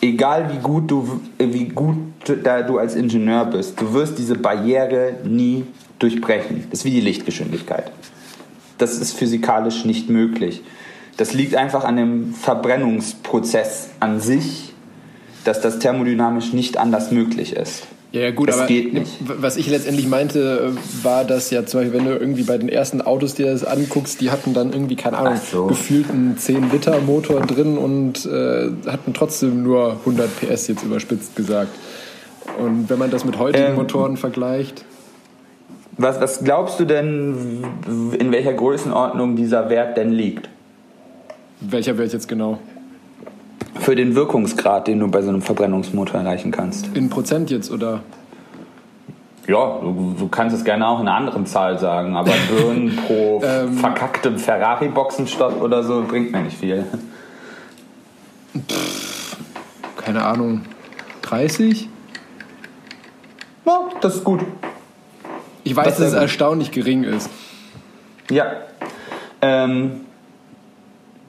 B: Egal wie gut du, wie gut da du als Ingenieur bist, du wirst diese Barriere nie durchbrechen. Das ist wie die Lichtgeschwindigkeit. Das ist physikalisch nicht möglich. Das liegt einfach an dem Verbrennungsprozess an sich, dass das thermodynamisch nicht anders möglich ist.
A: Ja, gut, das aber geht nicht. was ich letztendlich meinte, war, dass ja zum Beispiel, wenn du irgendwie bei den ersten Autos dir das anguckst, die hatten dann irgendwie, keine Ahnung, so. gefühlt einen 10-Liter-Motor drin und äh, hatten trotzdem nur 100 PS, jetzt überspitzt gesagt. Und wenn man das mit heutigen ähm, Motoren vergleicht.
B: Was, was glaubst du denn, in welcher Größenordnung dieser Wert denn liegt?
A: Welcher Wert jetzt genau?
B: Für den Wirkungsgrad, den du bei so einem Verbrennungsmotor erreichen kannst.
A: In Prozent jetzt oder?
B: Ja, du, du kannst es gerne auch in einer anderen Zahl sagen, aber Birnen pro
A: Ähm.
B: verkacktem Ferrari-Boxenstopp oder so bringt mir nicht viel.
A: Keine Ahnung. 30?
B: Ja, das ist gut.
A: Ich weiß,
B: Das
A: dass es erstaunlich gering ist.
B: Ja. Ähm,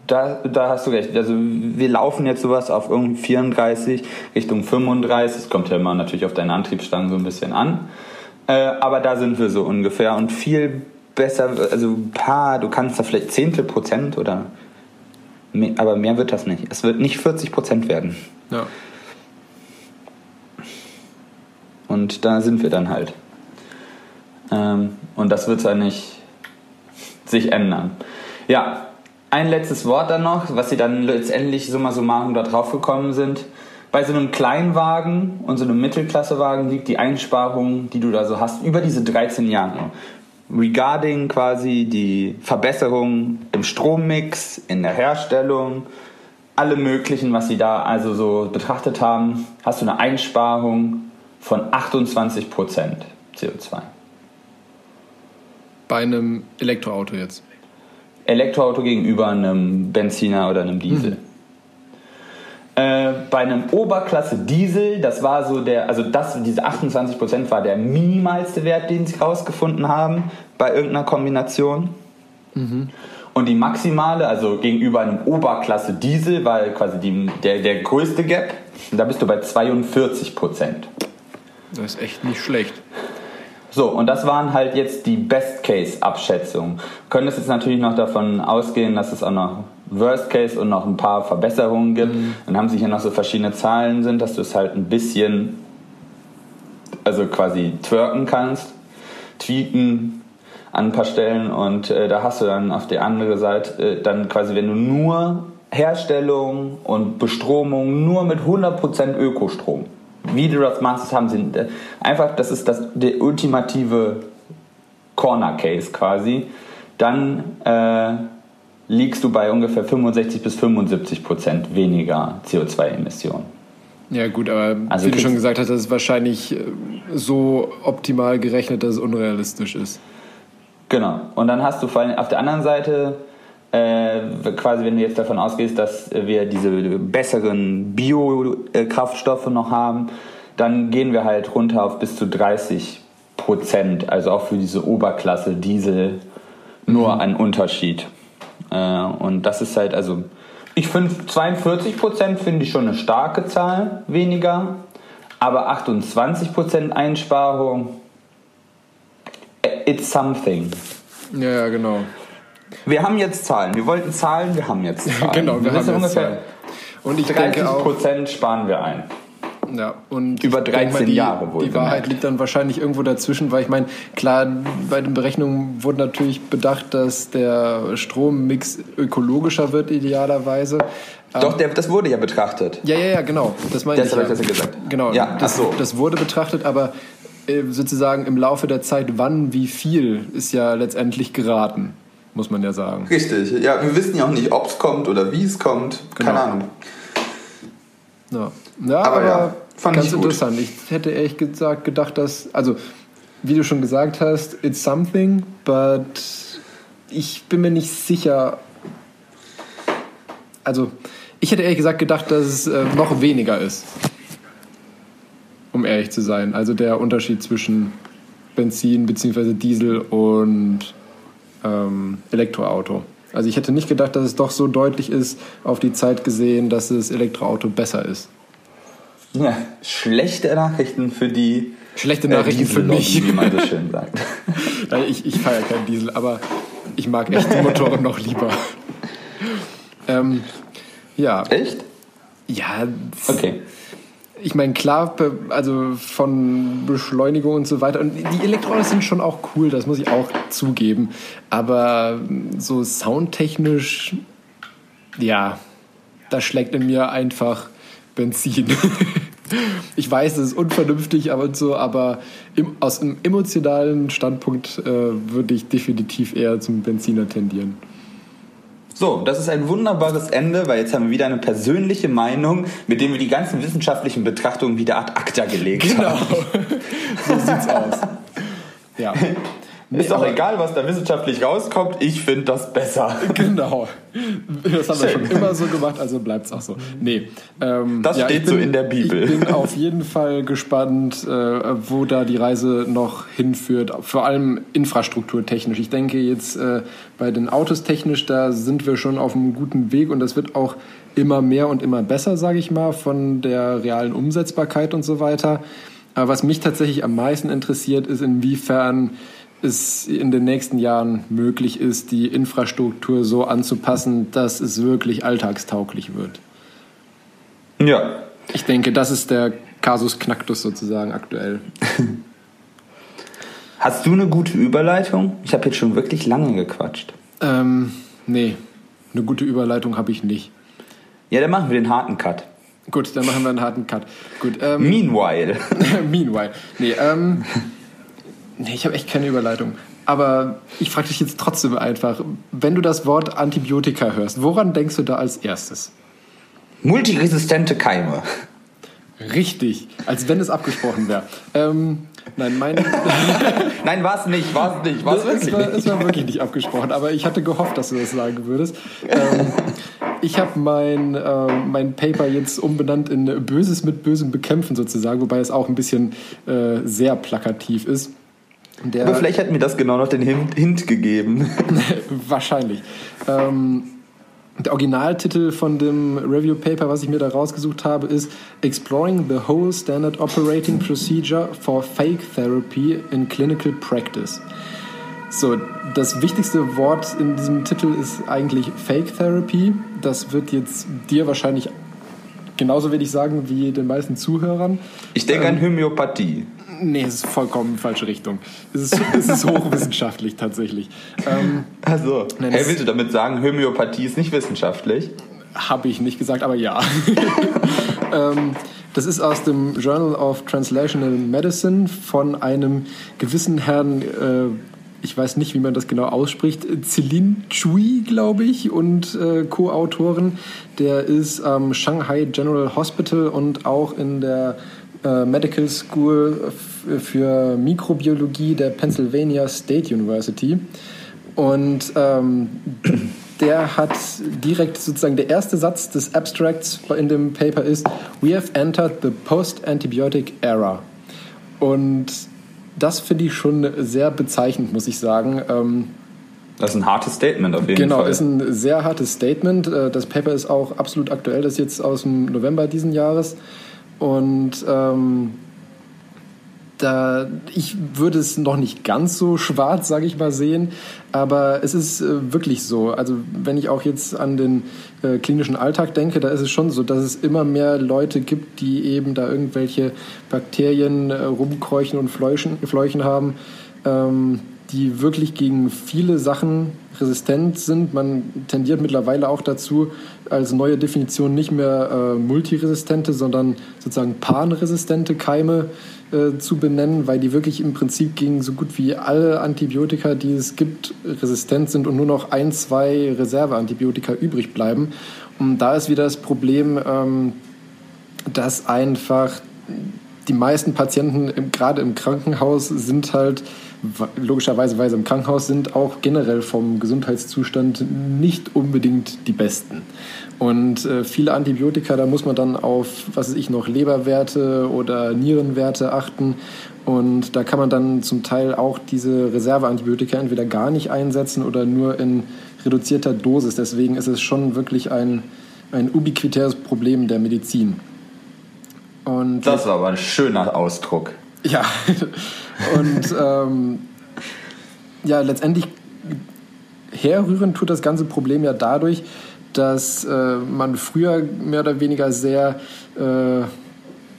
B: da, da hast du recht. Also wir laufen jetzt sowas auf irgendwie 34 Richtung 35. Es kommt ja immer natürlich auf deinen Antriebsstrang so ein bisschen an. Äh, aber da sind wir so ungefähr. Und viel besser, also ein paar, du kannst da vielleicht Zehntel Prozent oder mehr, aber mehr wird das nicht. Es wird nicht 40 Prozent werden.
A: Ja.
B: Und da sind wir dann halt. Ähm, und das wird ja nicht sich ändern. Ja, ein letztes Wort dann noch, was sie dann letztendlich summa summarum da drauf gekommen sind. Bei so einem Kleinwagen und so einem Mittelklassewagen liegt die Einsparung, die du da so hast, über diese 13 Jahre. Regarding quasi die Verbesserung im Strommix, in der Herstellung, alle möglichen, was sie da also so betrachtet haben, hast du eine Einsparung von 28% CO2.
A: Bei einem Elektroauto jetzt.
B: Elektroauto gegenüber einem Benziner oder einem Diesel. Äh, bei einem Oberklasse Diesel, das war so der, also das, diese 28% war der minimalste Wert, den sie rausgefunden haben bei irgendeiner Kombination. Und die maximale, also gegenüber einem Oberklasse Diesel, war quasi die, der, der größte Gap. Und da bist du bei 42%.
A: Das ist echt nicht schlecht.
B: So, und das waren halt jetzt die Best-Case-Abschätzungen. Können es jetzt natürlich noch davon ausgehen, dass es auch noch Worst-Case und noch ein paar Verbesserungen gibt. Dann haben sie hier noch so verschiedene Zahlen sind, dass du es halt ein bisschen, also quasi twerken kannst, tweaken an ein paar Stellen und äh, da hast du dann auf der anderen Seite äh, dann quasi, wenn du nur Herstellung und Bestromung nur mit 100% Ökostrom wie du das machst, haben sie äh, einfach, das ist das, der ultimative Corner Case quasi. Dann äh, liegst du bei ungefähr 65 bis 75 Prozent weniger CO2-Emissionen.
A: Ja gut, aber
B: Also
A: wie du schon gesagt hast, das ist wahrscheinlich äh, so optimal gerechnet, dass es unrealistisch ist.
B: Genau. Und dann hast du vor allem auf der anderen Seite, äh, quasi wenn du jetzt davon ausgehst, dass wir diese besseren Biokraftstoffe noch haben, dann gehen wir halt runter auf bis zu 30 Prozent. Also auch für diese Oberklasse Diesel nur ein Unterschied. Äh, und das ist halt, also ich finde 42 Prozent finde ich schon eine starke Zahl weniger, aber 28 Prozent Einsparung, it's something.
A: Ja, ja, genau.
B: Wir haben jetzt Zahlen. Wir wollten Zahlen, wir haben jetzt Zahlen.
A: genau, wir, haben
B: wissen
A: jetzt
B: ungefähr
A: Zahlen. Und ich
B: 30
A: denke auch,
B: Prozent sparen wir ein.
A: ja, und
B: Über
A: ich denke
B: 13
A: die,
B: Jahre
A: Die
B: wohlgemerkt.
A: Wahrheit liegt dann wahrscheinlich irgendwo dazwischen, weil ich meine, klar, bei den Berechnungen wurde natürlich bedacht, dass der Strommix ökologischer wird idealerweise. Ähm,
B: Doch, der, das wurde ja betrachtet.
A: Ja, ja, ja, genau. Das meine ich. Ja.
B: ich das ja gesagt.
A: Genau,
B: Ja,
A: das,
B: so.
A: das wurde betrachtet, aber äh, sozusagen im Laufe der Zeit, wann, wie viel, ist ja letztendlich geraten, muss man ja sagen.
B: Richtig. Ja, wir wissen ja auch nicht, ob es kommt oder wie es kommt.
A: Genau.
B: Keine Ahnung.
A: Ja, ja
B: Aber
A: aber,
B: ja, fand
A: ganz
B: ich gut.
A: interessant. Ich hätte ehrlich gesagt gedacht, dass, also wie du schon gesagt hast, it's something, but ich bin mir nicht sicher. Also, ich hätte ehrlich gesagt gedacht, dass es äh, noch weniger ist. Um ehrlich zu sein. Also der Unterschied zwischen Benzin bzw. Diesel und ähm, Elektroauto. Also ich hätte nicht gedacht, dass es doch so deutlich ist, auf die Zeit gesehen, dass das Elektroauto besser ist.
B: Ja, schlechte Nachrichten für die
A: Schlechte
B: äh,
A: Nachrichten für
B: Diesellobby,
A: mich.
B: wie man so schön sagt.
A: Ich, ich feiere keinen Diesel, aber ich mag echt die Motoren noch lieber. Ähm, ja,
B: Echt?
A: ja,
B: Okay.
A: Ich meine, klar, also von Beschleunigung und so weiter. Und die Elektroautos sind schon auch cool, das muss ich auch zugeben. Aber so soundtechnisch, ja, da schlägt in mir einfach Benzin. Ich weiß, es ist unvernünftig aber und so, aber im, aus einem emotionalen Standpunkt äh, würde ich definitiv eher zum Benziner tendieren.
B: So, das ist ein wunderbares Ende, weil jetzt haben wir wieder eine persönliche Meinung, mit dem wir die ganzen wissenschaftlichen Betrachtungen wieder ad acta gelegt
A: genau.
B: haben.
A: Genau, so sieht's aus. Ja.
B: Ist doch egal, was da wissenschaftlich rauskommt, ich finde das besser.
A: Genau. Das haben wir schon immer so gemacht, also bleibt es auch so. Nee.
B: Ähm, das ja, steht bin, so in der Bibel.
A: Ich bin auf jeden Fall gespannt, äh, wo da die Reise noch hinführt, vor allem infrastrukturtechnisch. Ich denke jetzt äh, bei den Autos technisch, da sind wir schon auf einem guten Weg und das wird auch immer mehr und immer besser, sage ich mal, von der realen Umsetzbarkeit und so weiter. Aber was mich tatsächlich am meisten interessiert, ist inwiefern es in den nächsten Jahren möglich ist, die Infrastruktur so anzupassen, dass es wirklich alltagstauglich wird.
B: Ja.
A: Ich denke, das ist der Kasus Knacktus sozusagen aktuell.
B: Hast du eine gute Überleitung? Ich habe jetzt schon wirklich lange gequatscht.
A: Ähm, nee, eine gute Überleitung habe ich nicht.
B: Ja, dann machen wir den harten Cut.
A: Gut, dann machen wir einen harten Cut. Gut,
B: ähm, Meanwhile.
A: meanwhile. Nee, ähm, Nee, ich habe echt keine Überleitung. Aber ich frage dich jetzt trotzdem einfach, wenn du das Wort Antibiotika hörst, woran denkst du da als erstes?
B: Multiresistente Keime.
A: Richtig, als wenn es abgesprochen wäre. Ähm, nein, mein.
B: nein, war es nicht, war es nicht, war es wirklich
A: war, nicht. Es war wirklich nicht abgesprochen, aber ich hatte gehofft, dass du das sagen würdest. Ähm, ich habe mein, äh, mein Paper jetzt umbenannt in Böses mit Bösem bekämpfen sozusagen, wobei es auch ein bisschen äh, sehr plakativ ist.
B: Der, Aber vielleicht hat mir das genau noch den Hint, Hint gegeben.
A: Wahrscheinlich. Ähm, der Originaltitel von dem Review Paper, was ich mir da rausgesucht habe, ist Exploring the Whole Standard Operating Procedure for Fake Therapy in Clinical Practice. So, das wichtigste Wort in diesem Titel ist eigentlich Fake Therapy. Das wird jetzt dir wahrscheinlich genauso wenig sagen wie den meisten Zuhörern.
B: Ich denke ähm, an Homöopathie.
A: Nee, es ist vollkommen falsche Richtung. Es ist, es ist hochwissenschaftlich tatsächlich.
B: Ähm, also, nein, hey, willst du damit sagen, Homöopathie ist nicht wissenschaftlich?
A: Habe ich nicht gesagt, aber ja. ähm, das ist aus dem Journal of Translational Medicine von einem gewissen Herrn, äh, ich weiß nicht, wie man das genau ausspricht, Celine Chui, glaube ich, und äh, Co-Autoren. Der ist am Shanghai General Hospital und auch in der äh, Medical School für Mikrobiologie der Pennsylvania State University. Und ähm, der hat direkt sozusagen der erste Satz des Abstracts in dem Paper ist: We have entered the post-antibiotic era. Und das finde ich schon sehr bezeichnend, muss ich sagen. Ähm,
B: das ist ein hartes Statement auf jeden
A: genau,
B: Fall.
A: Genau, ist ein sehr hartes Statement. Äh, das Paper ist auch absolut aktuell, das ist jetzt aus dem November diesen Jahres. Und ähm, da, ich würde es noch nicht ganz so schwarz, sage ich mal, sehen, aber es ist äh, wirklich so. Also wenn ich auch jetzt an den äh, klinischen Alltag denke, da ist es schon so, dass es immer mehr Leute gibt, die eben da irgendwelche Bakterien äh, rumkräuchen und fleuchen, fleuchen haben, ähm, die wirklich gegen viele Sachen resistent sind. Man tendiert mittlerweile auch dazu, als neue Definition nicht mehr äh, multiresistente, sondern sozusagen panresistente Keime äh, zu benennen, weil die wirklich im Prinzip gegen so gut wie alle Antibiotika, die es gibt, resistent sind und nur noch ein, zwei Reserveantibiotika übrig bleiben. Und da ist wieder das Problem, ähm, dass einfach die meisten Patienten, im, gerade im Krankenhaus, sind halt logischerweise, weil sie im Krankenhaus sind, auch generell vom Gesundheitszustand nicht unbedingt die besten. Und äh, viele Antibiotika, da muss man dann auf, was weiß ich noch, Leberwerte oder Nierenwerte achten. Und da kann man dann zum Teil auch diese Reserveantibiotika entweder gar nicht einsetzen oder nur in reduzierter Dosis. Deswegen ist es schon wirklich ein, ein ubiquitäres Problem der Medizin.
B: Und das war aber ein schöner Ausdruck.
A: Ja, und ähm, ja, letztendlich herrühren tut das ganze Problem ja dadurch, dass äh, man früher mehr oder weniger sehr äh,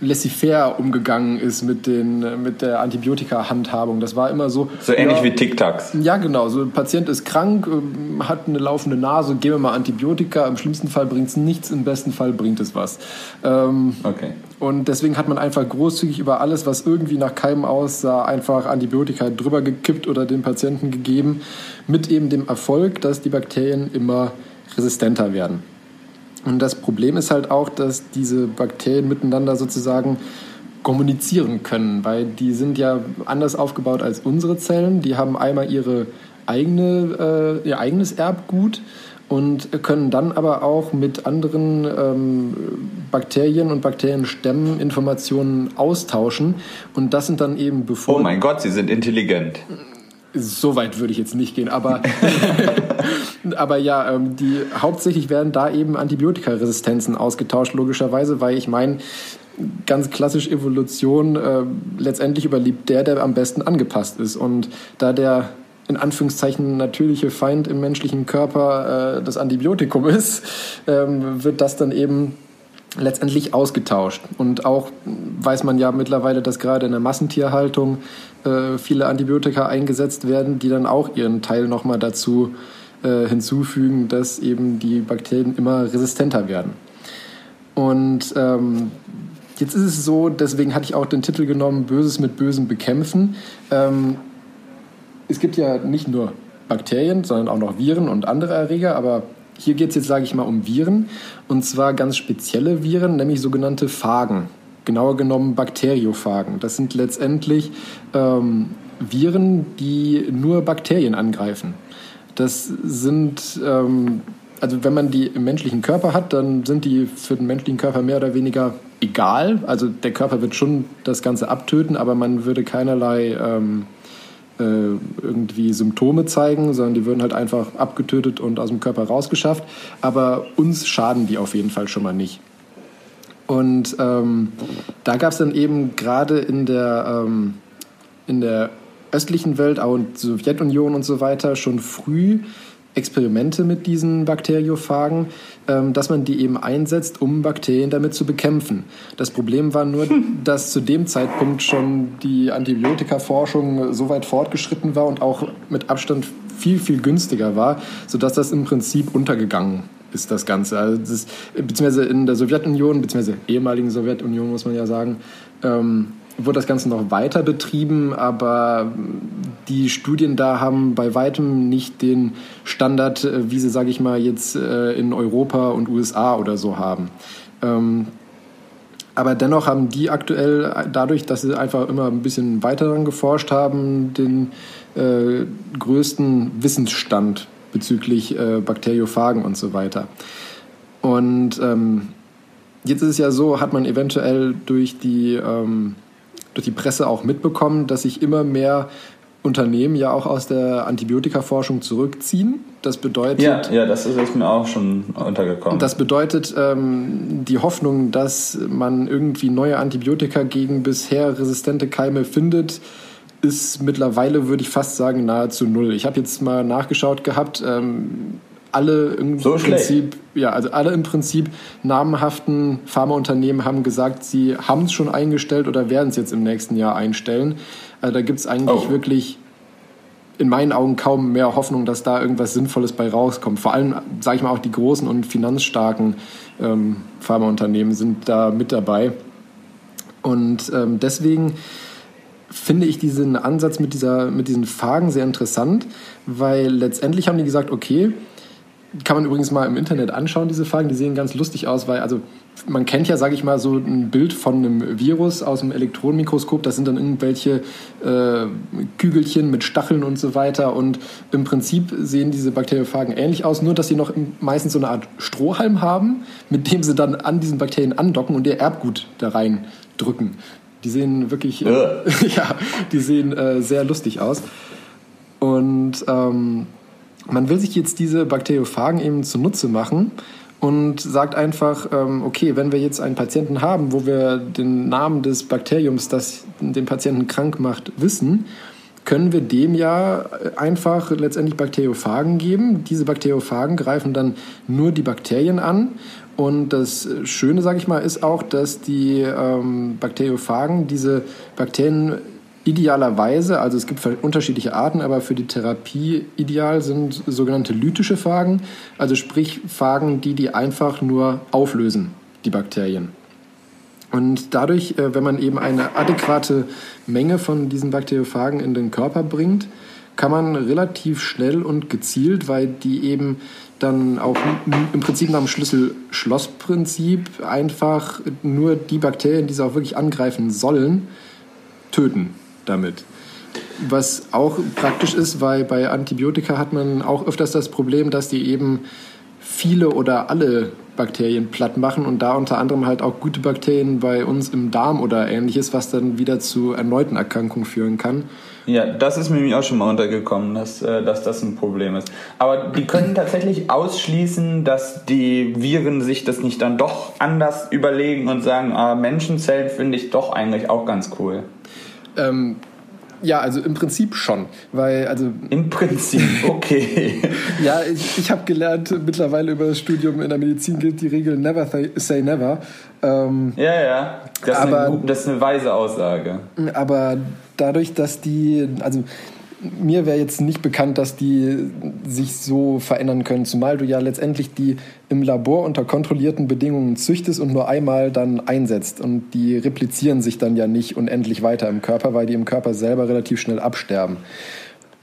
A: laissez-faire umgegangen ist mit, den, mit der Antibiotika-Handhabung. Das war immer so.
B: So ähnlich ja, wie Tic-Tacs.
A: Ja, genau. So ein Patient ist krank, ähm, hat eine laufende Nase, geben wir mal Antibiotika. Im schlimmsten Fall bringt es nichts, im besten Fall bringt es was. Ähm, okay. Und deswegen hat man einfach großzügig über alles, was irgendwie nach Keim aussah, einfach Antibiotika drüber gekippt oder dem Patienten gegeben, mit eben dem Erfolg, dass die Bakterien immer resistenter werden. Und das Problem ist halt auch, dass diese Bakterien miteinander sozusagen kommunizieren können, weil die sind ja anders aufgebaut als unsere Zellen. Die haben einmal ihre eigene, äh, ihr eigenes Erbgut und können dann aber auch mit anderen ähm, Bakterien und Bakterienstämmen Informationen austauschen. Und das sind dann eben bevor.
B: Oh mein Gott, sie sind intelligent.
A: So weit würde ich jetzt nicht gehen, aber, aber ja, ähm, die, hauptsächlich werden da eben Antibiotikaresistenzen ausgetauscht, logischerweise, weil ich meine, ganz klassisch Evolution, äh, letztendlich überlebt der, der am besten angepasst ist. Und da der in Anführungszeichen natürliche Feind im menschlichen Körper äh, das Antibiotikum ist, ähm, wird das dann eben letztendlich ausgetauscht. Und auch weiß man ja mittlerweile, dass gerade in der Massentierhaltung äh, viele Antibiotika eingesetzt werden, die dann auch ihren Teil nochmal dazu äh, hinzufügen, dass eben die Bakterien immer resistenter werden. Und ähm, jetzt ist es so, deswegen hatte ich auch den Titel genommen, Böses mit Bösem bekämpfen. Ähm, es gibt ja nicht nur Bakterien, sondern auch noch Viren und andere Erreger, aber hier geht es jetzt, sage ich mal, um Viren und zwar ganz spezielle Viren, nämlich sogenannte Phagen. Genauer genommen Bakteriophagen. Das sind letztendlich ähm, Viren, die nur Bakterien angreifen. Das sind, ähm, also wenn man die im menschlichen Körper hat, dann sind die für den menschlichen Körper mehr oder weniger egal. Also der Körper wird schon das Ganze abtöten, aber man würde keinerlei ähm, äh, irgendwie Symptome zeigen, sondern die würden halt einfach abgetötet und aus dem Körper rausgeschafft. Aber uns schaden die auf jeden Fall schon mal nicht. Und ähm, da gab es dann eben gerade in der, ähm, in der östlichen Welt, auch in der Sowjetunion und so weiter, schon früh Experimente mit diesen Bakteriophagen, ähm, dass man die eben einsetzt, um Bakterien damit zu bekämpfen. Das Problem war nur, dass zu dem Zeitpunkt schon die Antibiotikaforschung so weit fortgeschritten war und auch mit Abstand viel, viel günstiger war, sodass das im Prinzip untergegangen ist, das Ganze. Also das, beziehungsweise in der Sowjetunion, beziehungsweise ehemaligen Sowjetunion, muss man ja sagen, ähm, wurde das Ganze noch weiter betrieben, aber die Studien da haben bei weitem nicht den Standard, äh, wie sie, sage ich mal, jetzt äh, in Europa und USA oder so haben. Ähm, aber dennoch haben die aktuell, dadurch, dass sie einfach immer ein bisschen weiter daran geforscht haben, den äh, größten Wissensstand bezüglich äh, Bakteriophagen und so weiter. Und ähm, jetzt ist es ja so, hat man eventuell durch die ähm, durch die Presse auch mitbekommen, dass sich immer mehr Unternehmen ja auch aus der Antibiotikaforschung zurückziehen. Das bedeutet.
B: Ja, ja das ist mir auch schon untergekommen.
A: Das bedeutet ähm, die Hoffnung, dass man irgendwie neue Antibiotika gegen bisher resistente Keime findet, ist mittlerweile, würde ich fast sagen, nahezu null. Ich habe jetzt mal nachgeschaut gehabt. Ähm, alle im so Prinzip, ja, also alle im Prinzip namhaften Pharmaunternehmen haben gesagt, sie haben es schon eingestellt oder werden es jetzt im nächsten Jahr einstellen. Also da gibt es eigentlich oh. wirklich in meinen Augen kaum mehr Hoffnung, dass da irgendwas Sinnvolles bei rauskommt. Vor allem, sage ich mal, auch die großen und finanzstarken ähm, Pharmaunternehmen sind da mit dabei. Und ähm, deswegen finde ich diesen Ansatz mit, dieser, mit diesen Fragen sehr interessant, weil letztendlich haben die gesagt, okay, kann man übrigens mal im Internet anschauen, diese Fragen. Die sehen ganz lustig aus, weil also man kennt ja, sage ich mal, so ein Bild von einem Virus aus dem Elektronenmikroskop. Das sind dann irgendwelche äh, Kügelchen mit Stacheln und so weiter. Und im Prinzip sehen diese Bakteriophagen ähnlich aus, nur dass sie noch meistens so eine Art Strohhalm haben, mit dem sie dann an diesen Bakterien andocken und ihr Erbgut da rein drücken. Die sehen wirklich, äh, ja, die sehen äh, sehr lustig aus. Und ähm, man will sich jetzt diese Bakteriophagen eben zunutze machen und sagt einfach, ähm, okay, wenn wir jetzt einen Patienten haben, wo wir den Namen des Bakteriums, das den Patienten krank macht, wissen, können wir dem ja einfach letztendlich Bakteriophagen geben. Diese Bakteriophagen greifen dann nur die Bakterien an. Und das Schöne, sage ich mal, ist auch, dass die ähm, Bakteriophagen diese Bakterien idealerweise, also es gibt unterschiedliche Arten, aber für die Therapie ideal sind sogenannte lytische Phagen, also sprich Phagen, die die einfach nur auflösen, die Bakterien. Und dadurch, äh, wenn man eben eine adäquate Menge von diesen Bakteriophagen in den Körper bringt, kann man relativ schnell und gezielt, weil die eben dann auch im Prinzip nach dem Schlüssel-Schloss-Prinzip einfach nur die Bakterien, die sie auch wirklich angreifen sollen, töten damit. Was auch praktisch ist, weil bei Antibiotika hat man auch öfters das Problem, dass die eben viele oder alle Bakterien platt machen und da unter anderem halt auch gute Bakterien bei uns im Darm oder ähnliches, was dann wieder zu erneuten Erkrankungen führen kann.
B: Ja, das ist mir auch schon mal untergekommen, dass, äh, dass das ein Problem ist. Aber die können tatsächlich ausschließen, dass die Viren sich das nicht dann doch anders überlegen und sagen, ah, Menschenzellen finde ich doch eigentlich auch ganz cool.
A: Ähm, ja, also im Prinzip schon, weil also
B: im Prinzip okay.
A: ja, ich, ich habe gelernt mittlerweile über das Studium in der Medizin gilt die Regel Never say never.
B: Ähm, ja, ja, das, aber, ist eine, das ist eine weise Aussage.
A: Aber dadurch, dass die also mir wäre jetzt nicht bekannt, dass die sich so verändern können, zumal du ja letztendlich die im Labor unter kontrollierten Bedingungen züchtest und nur einmal dann einsetzt. Und die replizieren sich dann ja nicht unendlich weiter im Körper, weil die im Körper selber relativ schnell absterben.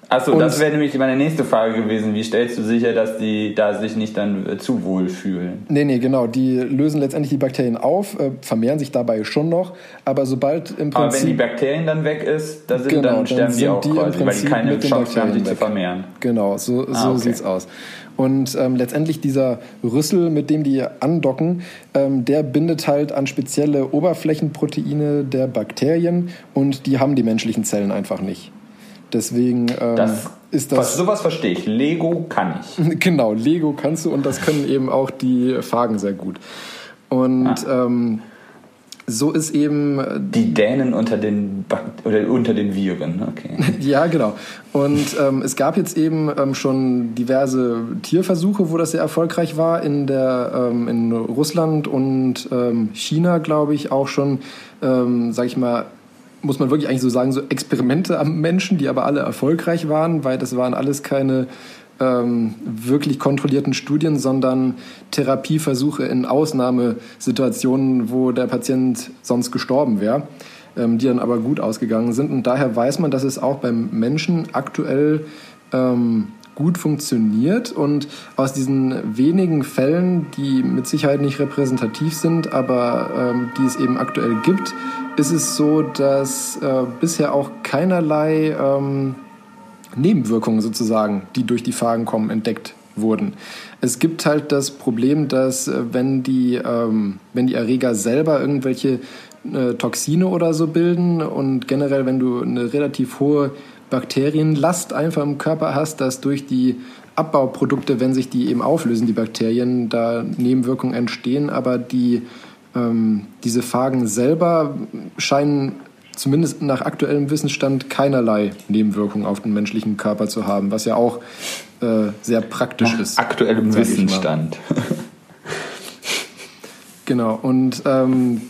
B: Achso, das wäre nämlich meine nächste Frage gewesen. Wie stellst du sicher, dass die da sich nicht dann äh, zu wohl fühlen?
A: Nee, nee, genau. Die lösen letztendlich die Bakterien auf, äh, vermehren sich dabei schon noch, aber sobald im
B: Prinzip... Aber wenn die Bakterien dann weg ist, da sind, genau, dann sterben dann die auch die quasi, weil die keine Chance haben, sich weg. zu vermehren.
A: Genau, so, so ah, okay. sieht's aus. Und ähm, letztendlich dieser Rüssel, mit dem die andocken, ähm, der bindet halt an spezielle Oberflächenproteine der Bakterien und die haben die menschlichen Zellen einfach nicht. Deswegen ähm,
B: das, ist das. Sowas verstehe ich. Lego kann ich.
A: Genau, Lego kannst du und das können eben auch die Fagen sehr gut. Und ah. ähm, so ist eben.
B: Äh, die Dänen unter den, oder unter den Viren, okay.
A: ja, genau. Und ähm, es gab jetzt eben ähm, schon diverse Tierversuche, wo das sehr erfolgreich war. In, der, ähm, in Russland und ähm, China, glaube ich, auch schon, ähm, sag ich mal, muss man wirklich eigentlich so sagen, so Experimente am Menschen, die aber alle erfolgreich waren, weil das waren alles keine ähm, wirklich kontrollierten Studien, sondern Therapieversuche in Ausnahmesituationen, wo der Patient sonst gestorben wäre, ähm, die dann aber gut ausgegangen sind. Und daher weiß man, dass es auch beim Menschen aktuell ähm, gut funktioniert und aus diesen wenigen Fällen, die mit Sicherheit nicht repräsentativ sind, aber ähm, die es eben aktuell gibt, ist es so, dass äh, bisher auch keinerlei ähm, Nebenwirkungen sozusagen, die durch die Phagen kommen, entdeckt wurden. Es gibt halt das Problem, dass äh, wenn die, ähm, wenn die Erreger selber irgendwelche äh, Toxine oder so bilden und generell, wenn du eine relativ hohe Bakterienlast einfach im Körper hast, dass durch die Abbauprodukte, wenn sich die eben auflösen, die Bakterien, da Nebenwirkungen entstehen, aber die, ähm, diese Phagen selber scheinen zumindest nach aktuellem Wissensstand keinerlei Nebenwirkungen auf den menschlichen Körper zu haben, was ja auch äh, sehr praktisch nach ist.
B: Aktuellem Wissensstand.
A: genau, und ähm,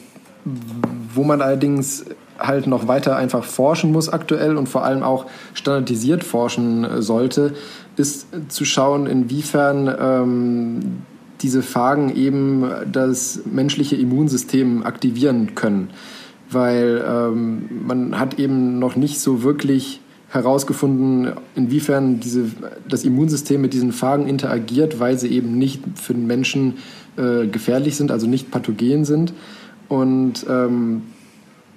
A: wo man allerdings halt noch weiter einfach forschen muss aktuell und vor allem auch standardisiert forschen äh, sollte, ist zu schauen, inwiefern ähm, diese Phagen eben das menschliche Immunsystem aktivieren können. Weil ähm, man hat eben noch nicht so wirklich herausgefunden, inwiefern diese, das Immunsystem mit diesen Phagen interagiert, weil sie eben nicht für den Menschen äh, gefährlich sind, also nicht pathogen sind. Und ähm,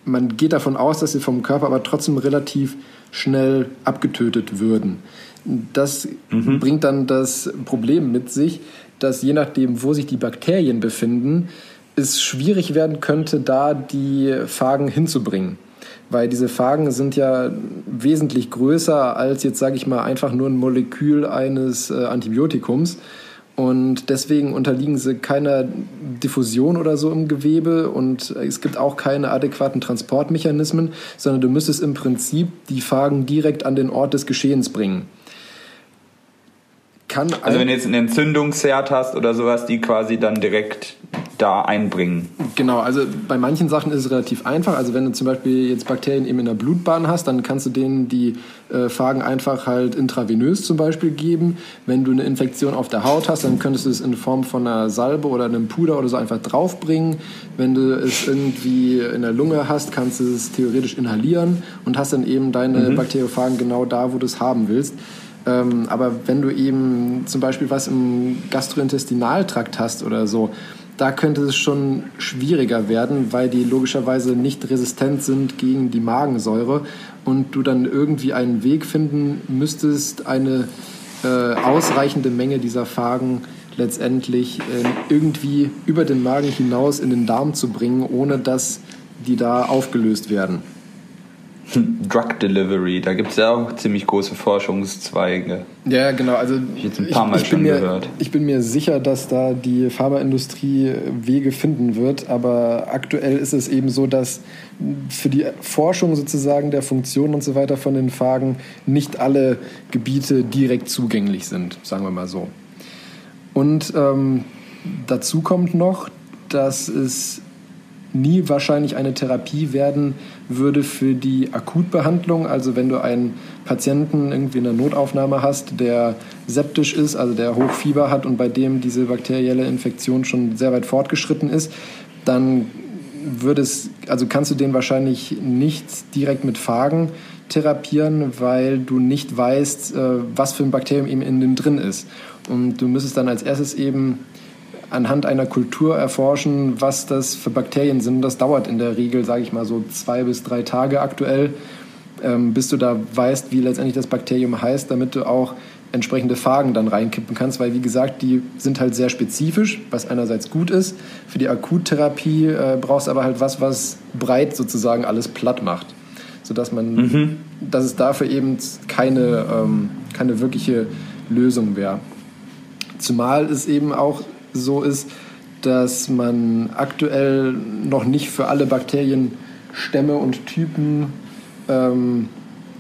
A: man geht davon aus, dass sie vom Körper aber trotzdem relativ schnell abgetötet würden. Das mhm. bringt dann das Problem mit sich, dass je nachdem, wo sich die Bakterien befinden, es schwierig werden könnte, da die Phagen hinzubringen. Weil diese Phagen sind ja wesentlich größer als jetzt, sage ich mal, einfach nur ein Molekül eines äh, Antibiotikums. Und deswegen unterliegen sie keiner Diffusion oder so im Gewebe und es gibt auch keine adäquaten Transportmechanismen, sondern du müsstest im Prinzip die Phagen direkt an den Ort des Geschehens bringen.
B: Kann also wenn du jetzt einen Entzündungsherd hast oder sowas, die quasi dann direkt da einbringen.
A: Genau, also bei manchen Sachen ist es relativ einfach. Also wenn du zum Beispiel jetzt Bakterien eben in der Blutbahn hast, dann kannst du denen die äh, Phagen einfach halt intravenös zum Beispiel geben. Wenn du eine Infektion auf der Haut hast, dann könntest du es in Form von einer Salbe oder einem Puder oder so einfach draufbringen. Wenn du es irgendwie in der Lunge hast, kannst du es theoretisch inhalieren und hast dann eben deine mhm. Bakteriophagen genau da, wo du es haben willst. Ähm, aber wenn du eben zum Beispiel was im Gastrointestinaltrakt hast oder so, da könnte es schon schwieriger werden, weil die logischerweise nicht resistent sind gegen die Magensäure und du dann irgendwie einen Weg finden müsstest, eine äh, ausreichende Menge dieser Phagen letztendlich äh, irgendwie über den Magen hinaus in den Darm zu bringen, ohne dass die da aufgelöst werden.
B: Drug Delivery, da gibt es ja auch ziemlich große Forschungszweige.
A: Ja, genau. Also ich, jetzt ein paar Mal ich, ich schon mir, gehört. Ich bin mir sicher, dass da die Pharmaindustrie Wege finden wird, aber aktuell ist es eben so, dass für die Forschung sozusagen der Funktion und so weiter von den Phagen nicht alle Gebiete direkt zugänglich sind, sagen wir mal so. Und ähm, dazu kommt noch, dass es nie wahrscheinlich eine Therapie werden würde für die Akutbehandlung. Also wenn du einen Patienten irgendwie in der Notaufnahme hast, der septisch ist, also der Hochfieber hat und bei dem diese bakterielle Infektion schon sehr weit fortgeschritten ist, dann würde also kannst du den wahrscheinlich nicht direkt mit Phagen therapieren, weil du nicht weißt, äh, was für ein Bakterium eben in dem drin ist. Und du müsstest dann als erstes eben anhand einer Kultur erforschen, was das für Bakterien sind. Das dauert in der Regel, sage ich mal, so zwei bis drei Tage aktuell, ähm, bis du da weißt, wie letztendlich das Bakterium heißt, damit du auch entsprechende Phagen dann reinkippen kannst, weil wie gesagt, die sind halt sehr spezifisch, was einerseits gut ist. Für die Akuttherapie äh, brauchst du aber halt was, was breit sozusagen alles platt macht, sodass man, mhm. dass es dafür eben keine, ähm, keine wirkliche Lösung wäre. Zumal es eben auch so ist, dass man aktuell noch nicht für alle Bakterienstämme und Typen ähm,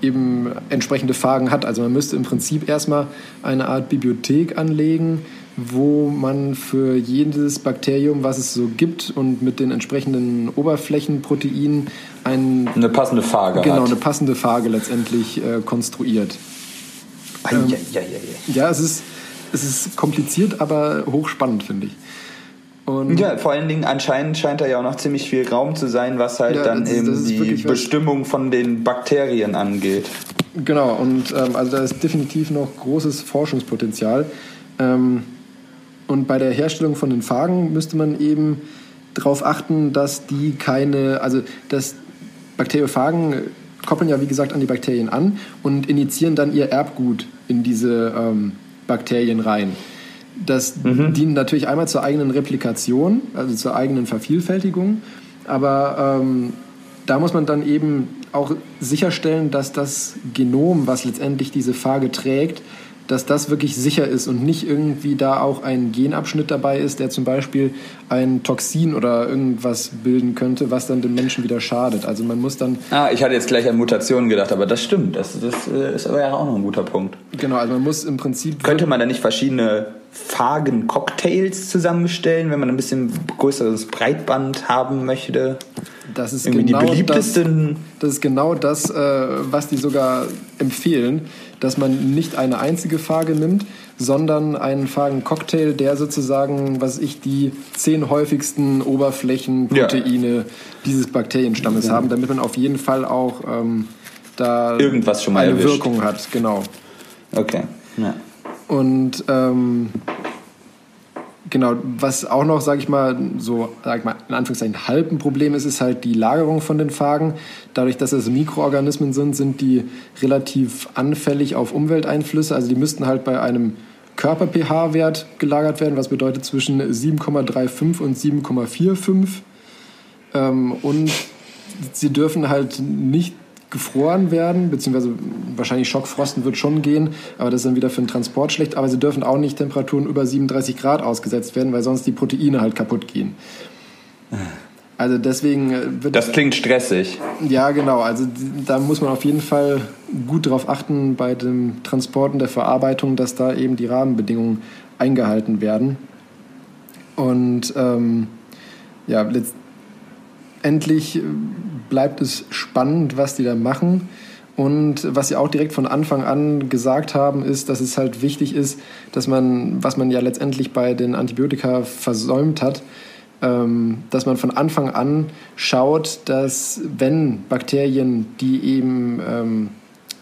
A: eben entsprechende Phagen hat. Also man müsste im Prinzip erstmal eine Art Bibliothek anlegen, wo man für jedes Bakterium, was es so gibt und mit den entsprechenden Oberflächenproteinen ein,
B: eine passende Phage
A: genau, hat. eine passende Phage letztendlich äh, konstruiert. Ähm, ja, ja, ja, ja, es ist es ist kompliziert, aber hochspannend, finde ich.
B: Und ja, vor allen Dingen anscheinend scheint da ja auch noch ziemlich viel Raum zu sein, was halt ja, dann das, eben die Bestimmung von den Bakterien angeht.
A: Genau, und ähm, also da ist definitiv noch großes Forschungspotenzial. Ähm, und bei der Herstellung von den Phagen müsste man eben darauf achten, dass die keine, also dass Bakteriophagen koppeln ja wie gesagt an die Bakterien an und initiieren dann ihr Erbgut in diese ähm, Bakterien rein. Das mhm. dient natürlich einmal zur eigenen Replikation, also zur eigenen Vervielfältigung, aber ähm, da muss man dann eben auch sicherstellen, dass das Genom, was letztendlich diese Phage trägt, dass das wirklich sicher ist und nicht irgendwie da auch ein Genabschnitt dabei ist, der zum Beispiel ein Toxin oder irgendwas bilden könnte, was dann dem Menschen wieder schadet. Also man muss dann.
B: Ah, ich hatte jetzt gleich an Mutationen gedacht, aber das stimmt. Das, das äh, ist aber ja auch noch ein guter Punkt.
A: Genau, also man muss im Prinzip.
B: Könnte man da nicht verschiedene Phagen-Cocktails zusammenstellen, wenn man ein bisschen größeres Breitband haben möchte?
A: Das ist Irgendwie genau die beliebtesten. Das, das ist genau das, äh, was die sogar empfehlen dass man nicht eine einzige Phage nimmt, sondern einen Phagen-Cocktail, der sozusagen, was ich, die zehn häufigsten Oberflächenproteine ja. dieses Bakterienstammes ja. haben, damit man auf jeden Fall auch ähm, da
B: irgendwas schon mal
A: eine
B: erwischt.
A: Wirkung hat. Genau.
B: Okay. Ja.
A: Und ähm, Genau, was auch noch, sage ich mal, so, sag ich mal, in Anführungszeichen halb ein Problem ist, ist halt die Lagerung von den Phagen. Dadurch, dass es Mikroorganismen sind, sind die relativ anfällig auf Umwelteinflüsse. Also die müssten halt bei einem Körper-pH-Wert gelagert werden, was bedeutet zwischen 7,35 und 7,45. Ähm, und sie dürfen halt nicht gefroren werden, beziehungsweise wahrscheinlich Schockfrosten wird schon gehen, aber das ist dann wieder für den Transport schlecht. Aber sie dürfen auch nicht Temperaturen über 37 Grad ausgesetzt werden, weil sonst die Proteine halt kaputt gehen. Also deswegen äh,
B: wird. Das klingt stressig.
A: Ja, genau. Also da muss man auf jeden Fall gut darauf achten bei dem Transport und der Verarbeitung, dass da eben die Rahmenbedingungen eingehalten werden. Und ähm, ja, letztendlich äh, bleibt es spannend, was die da machen. Und was sie auch direkt von Anfang an gesagt haben, ist, dass es halt wichtig ist, dass man, was man ja letztendlich bei den Antibiotika versäumt hat, ähm, dass man von Anfang an schaut, dass wenn Bakterien, die eben ähm,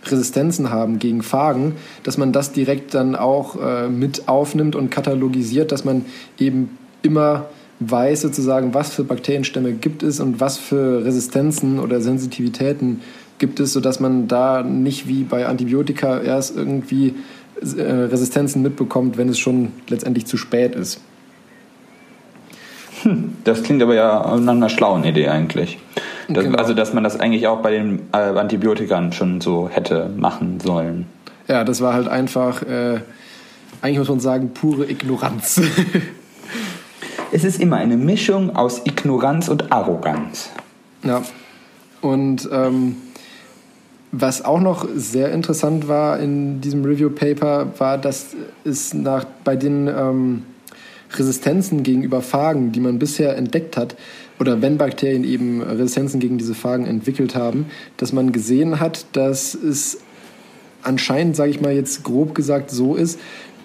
A: Resistenzen haben gegen Phagen, dass man das direkt dann auch äh, mit aufnimmt und katalogisiert, dass man eben immer weiß sozusagen, was für Bakterienstämme gibt es und was für Resistenzen oder Sensitivitäten gibt es, sodass man da nicht wie bei Antibiotika erst irgendwie äh, Resistenzen mitbekommt, wenn es schon letztendlich zu spät ist.
B: Hm, das klingt aber ja nach einer schlauen Idee eigentlich. Das, genau. Also, dass man das eigentlich auch bei den äh, Antibiotikern schon so hätte machen sollen.
A: Ja, das war halt einfach, äh, eigentlich muss man sagen, pure Ignoranz.
B: es ist immer eine Mischung aus Ignoranz und Arroganz.
A: Ja. Und ähm, was auch noch sehr interessant war in diesem Review Paper, war, dass es nach, bei den ähm, Resistenzen gegenüber Phagen, die man bisher entdeckt hat, oder wenn Bakterien eben Resistenzen gegen diese Phagen entwickelt haben, dass man gesehen hat, dass es anscheinend, sage ich mal jetzt grob gesagt, so ist,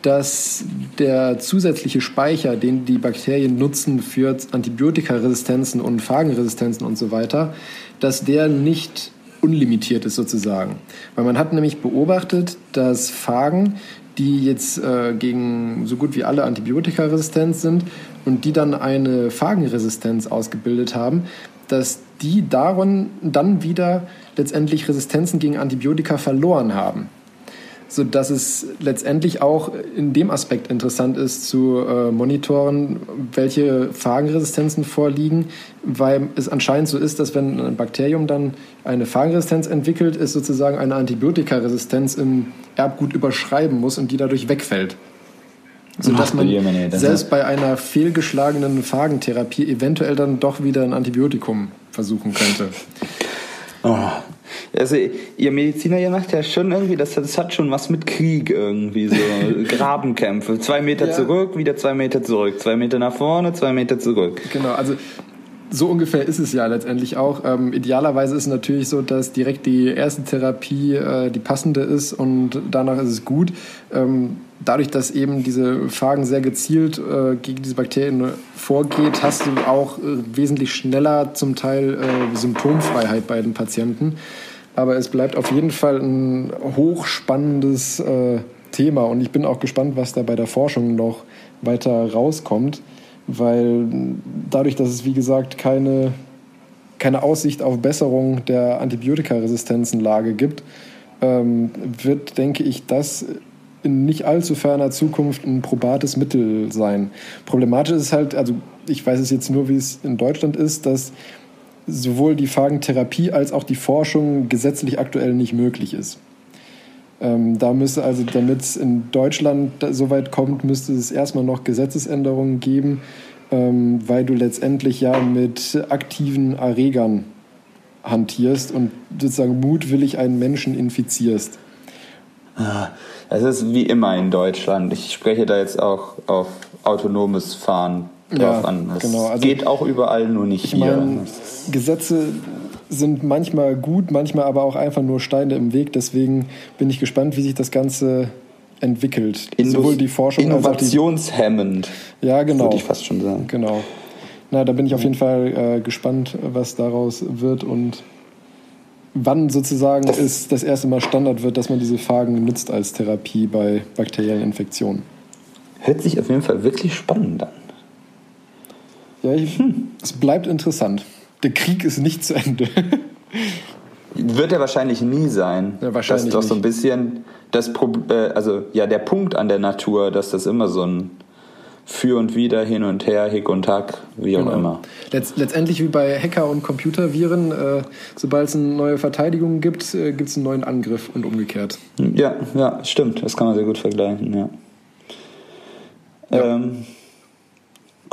A: dass der zusätzliche Speicher, den die Bakterien nutzen für Antibiotikaresistenzen und Phagenresistenzen und so weiter, dass der nicht unlimitiert ist sozusagen. Weil man hat nämlich beobachtet, dass Phagen, die jetzt äh, gegen so gut wie alle Antibiotika resistent sind und die dann eine Phagenresistenz ausgebildet haben, dass die darin dann wieder letztendlich Resistenzen gegen Antibiotika verloren haben sodass es letztendlich auch in dem Aspekt interessant ist zu äh, monitoren, welche Phagenresistenzen vorliegen, weil es anscheinend so ist, dass wenn ein Bakterium dann eine Phagenresistenz entwickelt, es sozusagen eine Antibiotikaresistenz im Erbgut überschreiben muss und die dadurch wegfällt. Sodass man selbst bei einer fehlgeschlagenen Phagentherapie eventuell dann doch wieder ein Antibiotikum versuchen könnte.
B: Oh, also ihr Mediziner, ihr macht ja schon irgendwie, das, das hat schon was mit Krieg irgendwie, so Grabenkämpfe. Zwei Meter ja. zurück, wieder zwei Meter zurück, zwei Meter nach vorne, zwei Meter zurück.
A: Genau, also so ungefähr ist es ja letztendlich auch. Ähm, idealerweise ist es natürlich so, dass direkt die erste Therapie äh, die passende ist und danach ist es gut. Ähm, dadurch, dass eben diese Phagen sehr gezielt äh, gegen diese Bakterien vorgeht, hast du auch äh, wesentlich schneller zum Teil äh, Symptomfreiheit bei den Patienten. Aber es bleibt auf jeden Fall ein hochspannendes äh, Thema und ich bin auch gespannt, was da bei der Forschung noch weiter rauskommt, weil dadurch, dass es wie gesagt keine, keine Aussicht auf Besserung der Antibiotikaresistenzenlage gibt, ähm, wird, denke ich, das in nicht allzu ferner Zukunft ein probates Mittel sein. Problematisch ist halt, also ich weiß es jetzt nur, wie es in Deutschland ist, dass sowohl die Phagentherapie als auch die Forschung gesetzlich aktuell nicht möglich ist. Ähm, da müsste also, damit es in Deutschland so weit kommt, müsste es erstmal noch Gesetzesänderungen geben, ähm, weil du letztendlich ja mit aktiven Erregern hantierst und sozusagen mutwillig einen Menschen infizierst.
B: Ah, es ist wie immer in Deutschland. Ich spreche da jetzt auch auf autonomes Fahren drauf ja, an. Es genau. also, geht auch überall, nur nicht
A: ich
B: hier.
A: Mein, Gesetze sind manchmal gut, manchmal aber auch einfach nur Steine im Weg. Deswegen bin ich gespannt, wie sich das Ganze entwickelt.
B: Indus Sowohl die Forschung Innovationshemmend.
A: Die, ja, genau.
B: Würde ich fast schon sagen.
A: Genau. Na, da bin ich auf jeden Fall äh, gespannt, was daraus wird und wann sozusagen das es das erste Mal Standard wird, dass man diese Phagen nutzt als Therapie bei bakteriellen Infektionen.
B: Hört sich auf jeden Fall wirklich spannend an.
A: Ja, ich, hm. es bleibt interessant der Krieg ist nicht zu Ende.
B: Wird er wahrscheinlich nie sein.
A: Ja, wahrscheinlich.
B: Das ist doch so ein bisschen das Pro äh, also ja der Punkt an der Natur, dass das immer so ein für und wieder, hin und her, hick und hack, wie auch
A: Genau.
B: immer.
A: Letz letztendlich wie bei Hacker- und Computerviren, äh, sobald es eine neue Verteidigung gibt, äh, gibt es einen neuen Angriff und umgekehrt.
B: Ja, ja, stimmt. Das kann man sehr gut vergleichen, ja.
A: Ja.
B: Ähm,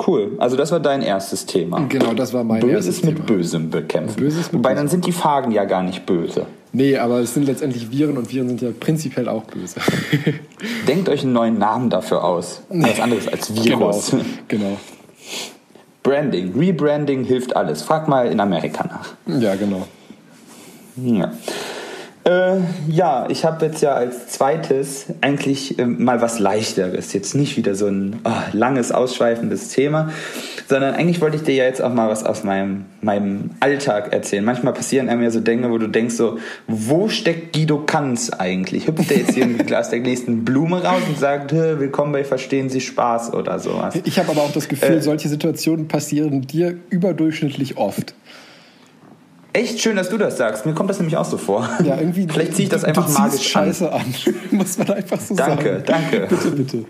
B: cool. Also das war dein erstes Thema.
A: Genau, das war mein
B: Böses
A: erstes
B: mit
A: Thema.
B: Bösem bekämpfen.
A: Böses mit
B: Wobei dann sind die Phagen ja gar nicht böse.
A: Nee, aber es sind letztendlich Viren und Viren sind ja prinzipiell auch böse.
B: Denkt euch einen neuen Namen dafür aus. Was anderes als Virus.
A: genau. genau.
B: Branding, Rebranding hilft alles. Frag mal in Amerika nach.
A: Ja, genau.
B: Ja. Äh, ja, ich habe jetzt ja als zweites eigentlich äh, mal was leichteres. Jetzt nicht wieder so ein ah, langes, ausschweifendes Thema, sondern eigentlich wollte ich dir ja jetzt auch mal was aus meinem, meinem Alltag erzählen. Manchmal passieren einem ja so Dinge, wo du denkst so, wo steckt Guido Kanz eigentlich? Hüpft der jetzt hier aus der nächsten Blume raus und sagt, "Hä, willkommen bei Verstehen Sie Spaß oder sowas?
A: Ich habe aber auch das Gefühl,
B: Äh.
A: solche Situationen passieren dir überdurchschnittlich oft.
B: Echt schön, dass du das sagst. Mir kommt das nämlich auch so vor.
A: Ja, irgendwie.
B: Vielleicht ziehe ich das einfach magisch an.
A: Scheiße an. Muss man einfach so
B: Danke,
A: sagen.
B: danke.
A: Bitte, bitte.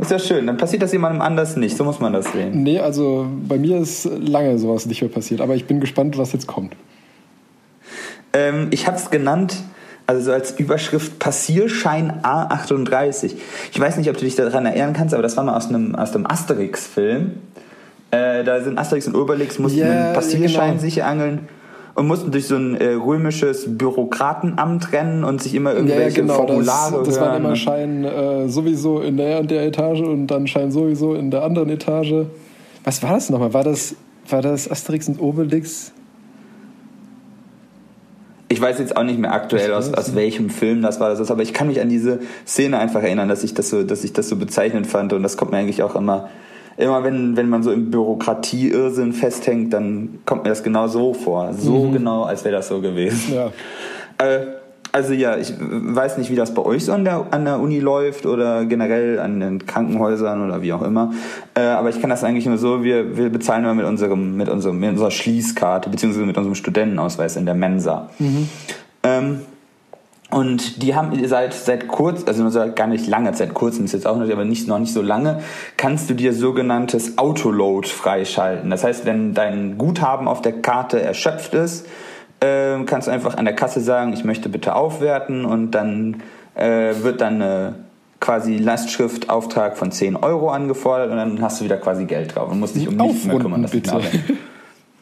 B: Ist ja schön, dann passiert das jemandem anders nicht. So muss man das sehen.
A: Nee, also bei mir ist lange sowas nicht mehr passiert, aber ich bin gespannt, was jetzt kommt.
B: Ähm, ich habe es genannt, also so als Überschrift Passierschein A38. Ich weiß nicht, ob du dich daran erinnern kannst, aber das war mal aus einem, aus einem Asterix-Film. Äh, da sind Asterix und Obelix mussten
A: Ja,
B: einen Passierschein
A: genau.
B: sich angeln und mussten durch so ein äh, römisches Bürokratenamt rennen und sich immer
A: Ja, ja,
B: irgendwelche
A: genau. Das,
B: Formulare
A: das waren
B: hören.
A: immer Schein äh, sowieso in der und der Etage und dann Schein sowieso in der anderen Etage. Was war das nochmal? War das, war das Asterix und Obelix?
B: Ich weiß jetzt auch nicht mehr aktuell, aus,
A: das
B: aus welchem Film das war, das ist, aber ich kann mich an diese Szene einfach erinnern, dass ich das so, dass ich das so bezeichnend fand und das kommt mir eigentlich auch immer, immer wenn, wenn man so im Bürokratie-Irrsinn festhängt, dann kommt mir das genau so vor. So genau, als wäre das so gewesen.
A: Ja.
B: Äh, also ja, ich weiß nicht, wie das bei euch so an der, an der Uni läuft oder generell an den Krankenhäusern oder wie auch immer. Äh, aber ich kann das eigentlich nur so, wir, wir bezahlen immer mit unserem, mit unserem, mit unserer Schließkarte, beziehungsweise mit unserem Studentenausweis in der Mensa. Ähm, und die haben seit, seit kurz, also seit gar nicht lange, seit kurzem ist jetzt auch noch, aber nicht, noch nicht so lange, kannst du dir sogenanntes Autoload freischalten. Das heißt, wenn dein Guthaben auf der Karte erschöpft ist, äh, kannst du einfach an der Kasse sagen, ich möchte bitte aufwerten und dann äh, wird dann eine quasi Lastschriftauftrag von 10 Euro angefordert und dann hast du wieder quasi Geld drauf und musst dich um nichts mehr kümmern. Dass
A: bitte.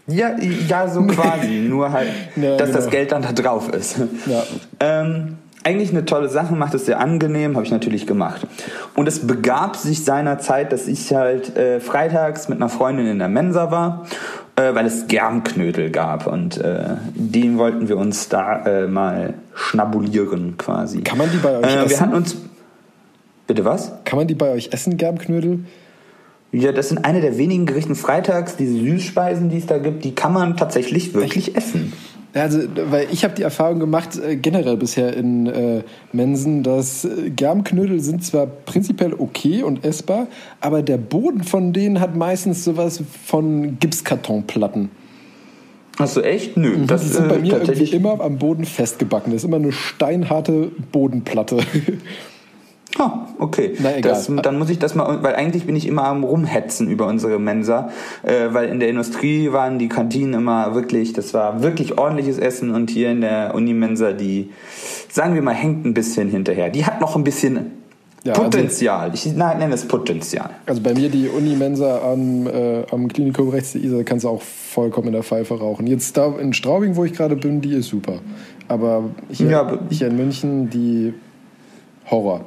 B: Ja, ja, so quasi. Nur halt,
A: Ja,
B: dass das
A: genau.
B: Geld dann da drauf ist.
A: Ja.
B: Ähm, eigentlich eine tolle Sache, macht es sehr angenehm, habe ich natürlich gemacht. Und es begab sich seinerzeit, dass ich halt äh, freitags mit einer Freundin in der Mensa war, äh, weil es Germknödel gab. Und äh, den wollten wir uns da äh, mal schnabulieren quasi.
A: Kann man die bei euch
B: äh, Wir
A: essen?
B: hatten uns... Bitte was?
A: Kann man die bei euch essen, Germknödel?
B: Ja, das sind eine der wenigen Gerichten freitags, diese Süßspeisen, die es da gibt, die kann man tatsächlich wirklich essen.
A: Also, weil ich habe die Erfahrung gemacht, äh, generell bisher in äh, Mensen, dass äh, Germknödel sind zwar prinzipiell okay und essbar, aber der Boden von denen hat meistens sowas von Gipskartonplatten.
B: Hast du echt? Nö.
A: Das die sind
B: äh,
A: bei mir irgendwie immer am Boden festgebacken. Das ist immer eine steinharte Bodenplatte.
B: Ah, okay.
A: Na, egal.
B: Das, dann muss ich das mal, weil eigentlich bin ich immer am Rumhetzen über unsere Mensa, äh, weil in der Industrie waren die Kantinen immer wirklich, das war wirklich ordentliches Essen und hier in der Unimensa, die, sagen wir mal, hängt ein bisschen hinterher. Die hat noch ein bisschen
A: Ja, also-
B: Potenzial. ich nein, nenne es Potenzial.
A: Also bei mir die Unimensa am, äh, am Klinikum rechts der Isar kannst du auch vollkommen in der Pfeife rauchen. Jetzt da in Straubing, wo ich gerade bin, die ist super. Aber hier,
B: Ja, aber-
A: hier in München, die Horror.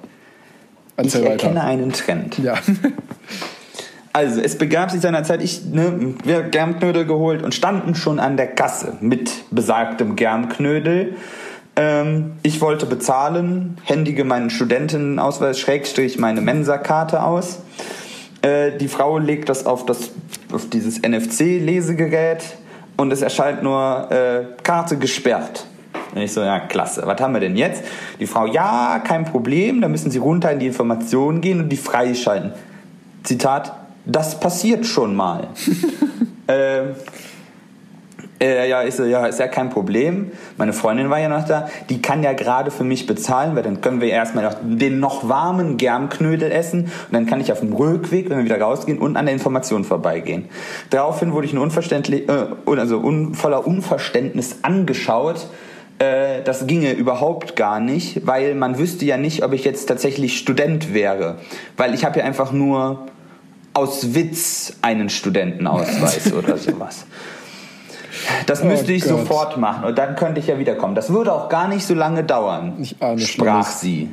B: Ich
A: Erzähl
B: erkenne
A: weiter.
B: einen Trend.
A: Ja.
B: Also, es begab sich seinerzeit, ich, ne, wir Germknödel geholt und standen schon an der Kasse mit besagtem Germknödel. Ähm, ich wollte bezahlen, händige meinen Studentenausweis, Schrägstrich meine Mensa-Karte aus. Äh, die Frau legt das auf, das, auf dieses NFC-Lesegerät und es erscheint nur äh, Karte gesperrt. Und ich so, ja, klasse. Was haben wir denn jetzt? Die Frau, ja, kein Problem. Da müssen Sie runter in die Informationen gehen und die freischalten. Zitat, das passiert schon mal. ähm, Äh, ja, ich so, ja, ist ja kein Problem. Meine Freundin war ja noch da. Die kann ja gerade für mich bezahlen, weil dann können wir erstmal noch den noch warmen Germknödel essen und dann kann ich auf dem Rückweg, wenn wir wieder rausgehen, und an der Information vorbeigehen. Daraufhin wurde ich nur unverständlich, äh, also un, voller Unverständnis angeschaut, äh, das ginge überhaupt gar nicht, weil man wüsste ja nicht, ob ich jetzt tatsächlich Student wäre. Weil ich habe ja einfach nur aus Witz einen Studentenausweis oder sowas. Das oh müsste ich Gott. sofort machen und dann könnte ich ja wiederkommen. Das würde auch gar nicht so lange dauern, sprach Schlimmes. sie.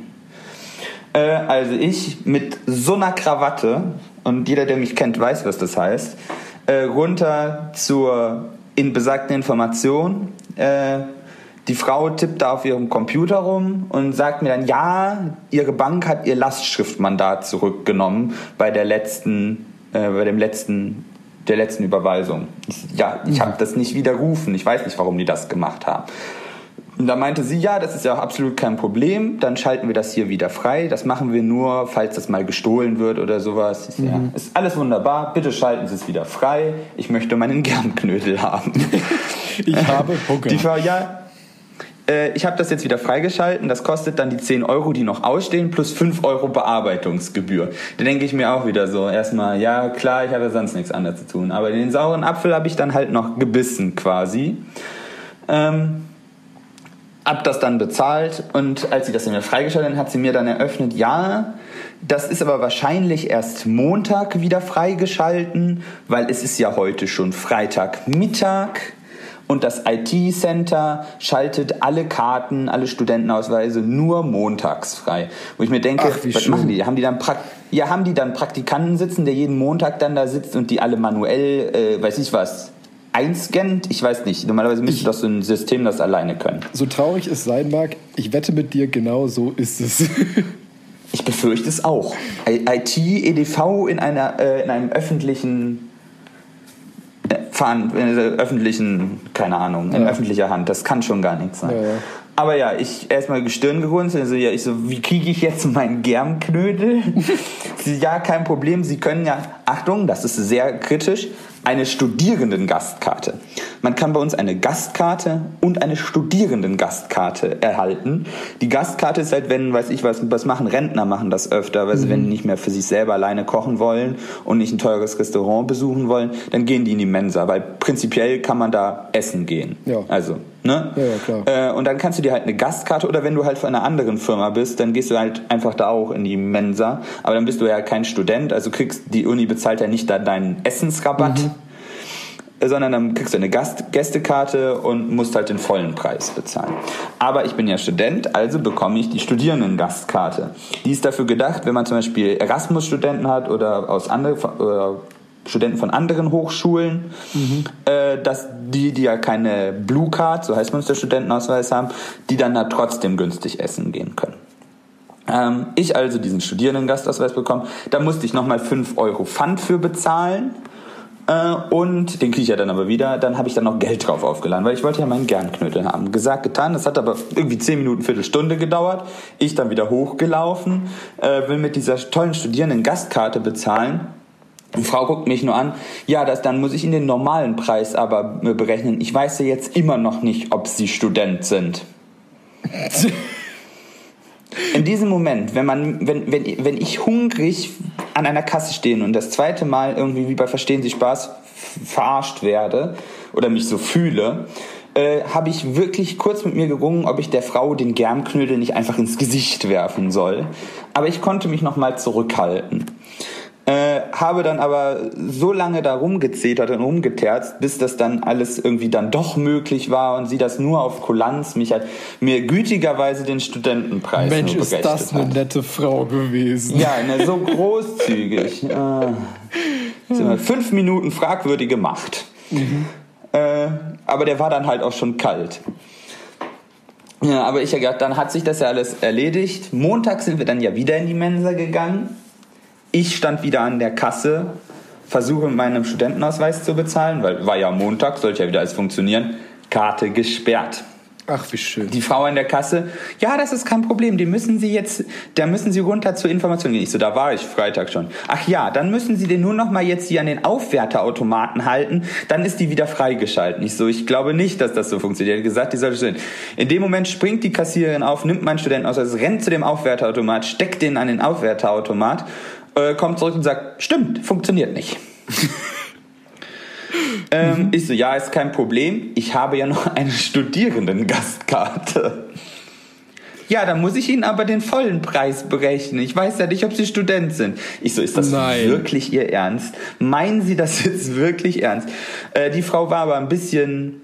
B: Äh, also ich mit so einer Krawatte, und jeder, der mich kennt, weiß, was das heißt, äh, runter zur in besagten Information. Äh, die Frau tippt da auf ihrem Computer rum und sagt mir dann, ja, ihre Bank hat ihr Lastschriftmandat zurückgenommen bei der letzten, äh, bei dem letzten, der letzten Überweisung. Ich, ja, ich habe das nicht widerrufen. Ich weiß nicht, warum die das gemacht haben. Und da meinte sie, ja, das ist ja auch absolut kein Problem, dann schalten wir das hier wieder frei. Das machen wir nur, falls das mal gestohlen wird oder sowas. Ist, mhm. ja, ist alles wunderbar, bitte schalten Sie es wieder frei. Ich möchte meinen Germknödel haben.
A: ich habe Hunger.
B: Die Frau, ja, äh, ich habe das jetzt wieder freigeschalten, das kostet dann die 10 Euro, die noch ausstehen, plus 5 Euro Bearbeitungsgebühr. Da denke ich mir auch wieder so, erstmal, ja klar, ich habe ja sonst nichts anderes zu tun. Aber den sauren Apfel habe ich dann halt noch gebissen quasi. Ähm, hab das dann bezahlt und als sie das dann wieder freigeschaltet hat, hat sie mir dann eröffnet, ja, das ist aber wahrscheinlich erst Montag wieder freigeschalten, weil es ist ja heute schon Freitagmittag und das IT-Center schaltet alle Karten, alle Studentenausweise nur montags frei. Wo ich mir denke, Ach, was schön. machen die? Haben die dann ja, haben die dann Praktikanten sitzen, der jeden Montag dann da sitzt und die alle manuell, äh, weiß ich was, einscannt? Ich weiß nicht. Normalerweise müsste das so ein System das alleine können.
A: So traurig es sein mag, ich wette mit dir, genau so ist es.
B: ich befürchte es auch. IT, EDV in, einer, äh, in einem öffentlichen fahren in der öffentlichen, keine Ahnung, in ja. öffentlicher Hand. Das kann schon gar nichts sein. Ja, ja. Aber ja, ich erstmal Gestirn gerunzelt. Also ja, ich so, wie kriege ich jetzt meinen Germknödel? Ja, kein Problem. Sie können ja, Achtung, das ist sehr kritisch eine Studierendengastkarte. Man kann bei uns eine Gastkarte und eine Studierendengastkarte erhalten. Die Gastkarte ist halt, wenn, weiß ich was, was machen Rentner machen das öfter, weil sie, mhm. wenn die nicht mehr für sich selber alleine kochen wollen und nicht ein teures Restaurant besuchen wollen, dann gehen die in die Mensa, weil prinzipiell kann man da essen gehen. Ja. Also, ne? Ja, ja klar. Äh, und dann kannst du dir halt eine Gastkarte oder wenn du halt von einer anderen Firma bist, dann gehst du halt einfach da auch in die Mensa. Aber dann bist du ja kein Student, also kriegst die Uni bezahlt ja nicht da deinen Essensrabatt. Mhm sondern dann kriegst du eine Gast Gästekarte und musst halt den vollen Preis bezahlen. Aber ich bin ja Student, also bekomme ich die Studierendengastkarte. Die ist dafür gedacht, wenn man zum Beispiel Erasmus-Studenten hat oder aus anderen oder Studenten von anderen Hochschulen, mhm. äh, dass die, die ja keine Blue Card, so heißt man es der Studentenausweis haben, die dann da trotzdem günstig essen gehen können. Ähm, ich also diesen Studierendengastausweis bekommen, da musste ich nochmal 5 Euro Pfand für bezahlen äh, und den kriege ich ja dann aber wieder. Dann habe ich dann noch Geld drauf aufgeladen, weil ich wollte ja meinen Gernknödel haben. Gesagt, getan. Das hat aber irgendwie 10 Minuten, Viertelstunde gedauert. Ich dann wieder hochgelaufen, äh, will mit dieser tollen Studierenden Gastkarte bezahlen. Die Frau guckt mich nur an. Ja, das, dann muss ich in den normalen Preis aber berechnen. Ich weiß ja jetzt immer noch nicht, ob Sie Student sind. In diesem Moment, wenn man, wenn, wenn, wenn ich hungrig an einer Kasse stehe und das zweite Mal irgendwie wie bei Verstehen Sie Spaß verarscht werde oder mich so fühle, äh, habe ich wirklich kurz mit mir gerungen, ob ich der Frau den Germknödel nicht einfach ins Gesicht werfen soll. Aber ich konnte mich noch mal zurückhalten. Äh, habe dann aber so lange da rumgezetert und rumgeterzt, bis das dann alles irgendwie dann doch möglich war und sie das nur auf Kulanz mich hat, mir gütigerweise den Studentenpreis
A: Mensch, ist das eine nette Frau gewesen.
B: Ja, ne, so großzügig. äh, fünf Minuten fragwürdige Macht. Mhm. Äh, aber der war dann halt auch schon kalt. Ja, aber ich habe gedacht, dann hat sich das ja alles erledigt. Montag sind wir dann ja wieder in die Mensa gegangen ich stand wieder an der Kasse, versuche mit meinem Studentenausweis zu bezahlen, weil war ja Montag, sollte ja wieder alles funktionieren. Karte gesperrt.
A: Ach, wie schön.
B: Die Frau an der Kasse, ja, das ist kein Problem, die müssen Sie jetzt, da müssen Sie runter zur Information gehen. Ich so, da war ich Freitag schon. Ach ja, dann müssen Sie den nur noch mal jetzt hier an den Aufwärterautomaten halten, dann ist die wieder freigeschalten. Ich so, ich glaube nicht, dass das so funktioniert. Hat gesagt, die sollte stehen. In dem Moment springt die Kassiererin auf, nimmt meinen Studenten aus, also rennt zu dem Aufwärterautomat, steckt den an den Aufwärterautomat, äh, kommt zurück und sagt, stimmt, funktioniert nicht. Ähm, mhm. Ich so, ja, ist kein Problem. Ich habe ja noch eine Studierenden-Gastkarte. Ja, dann muss ich Ihnen aber den vollen Preis berechnen. Ich weiß ja nicht, ob Sie Student sind. Ich so, ist das Nein. wirklich Ihr Ernst? Meinen Sie das jetzt wirklich ernst? Äh, die Frau war aber ein bisschen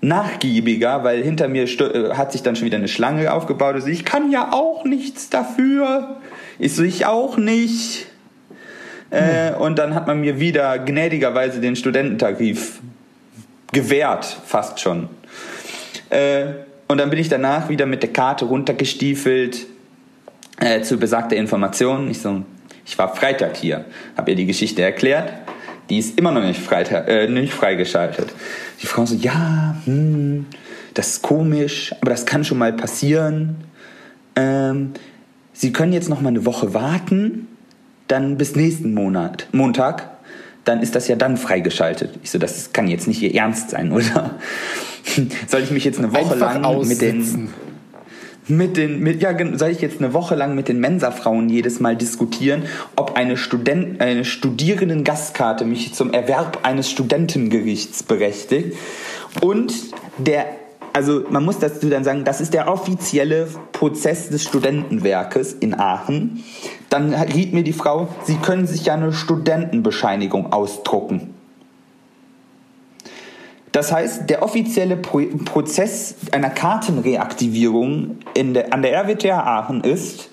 B: nachgiebiger, weil hinter mir äh, hat sich dann schon wieder eine Schlange aufgebaut. Also ich kann ja auch nichts dafür. Ich so, ich auch nicht. Äh, und dann hat man mir wieder gnädigerweise den Studententarif gewährt, fast schon. Äh, und dann bin ich danach wieder mit der Karte runtergestiefelt äh, zu besagter Information. Ich so, ich war Freitag hier, habe ihr die Geschichte erklärt. Die ist immer noch nicht, Freitag, äh, nicht freigeschaltet. Die Frau so, ja, hm, das ist komisch, aber das kann schon mal passieren. Ähm, Sie können jetzt noch mal eine Woche warten dann bis nächsten Monat, Montag, dann ist das ja dann freigeschaltet. Ich so, das kann jetzt nicht ihr Ernst sein, oder? Soll ich mich jetzt eine Woche Einfach lang aussitzen. mit den mit den mit, ja soll ich jetzt eine Woche lang mit den Mensa-Frauen jedes Mal diskutieren, ob eine Student eine Studierenden-Gastkarte mich zum Erwerb eines Studentengerichts berechtigt und der also man muss dazu dann sagen, das ist der offizielle Prozess des Studentenwerkes in Aachen. Dann riet mir die Frau, Sie können sich ja eine Studentenbescheinigung ausdrucken. Das heißt, der offizielle Pro Prozess einer Kartenreaktivierung der, an der RWTH Aachen ist,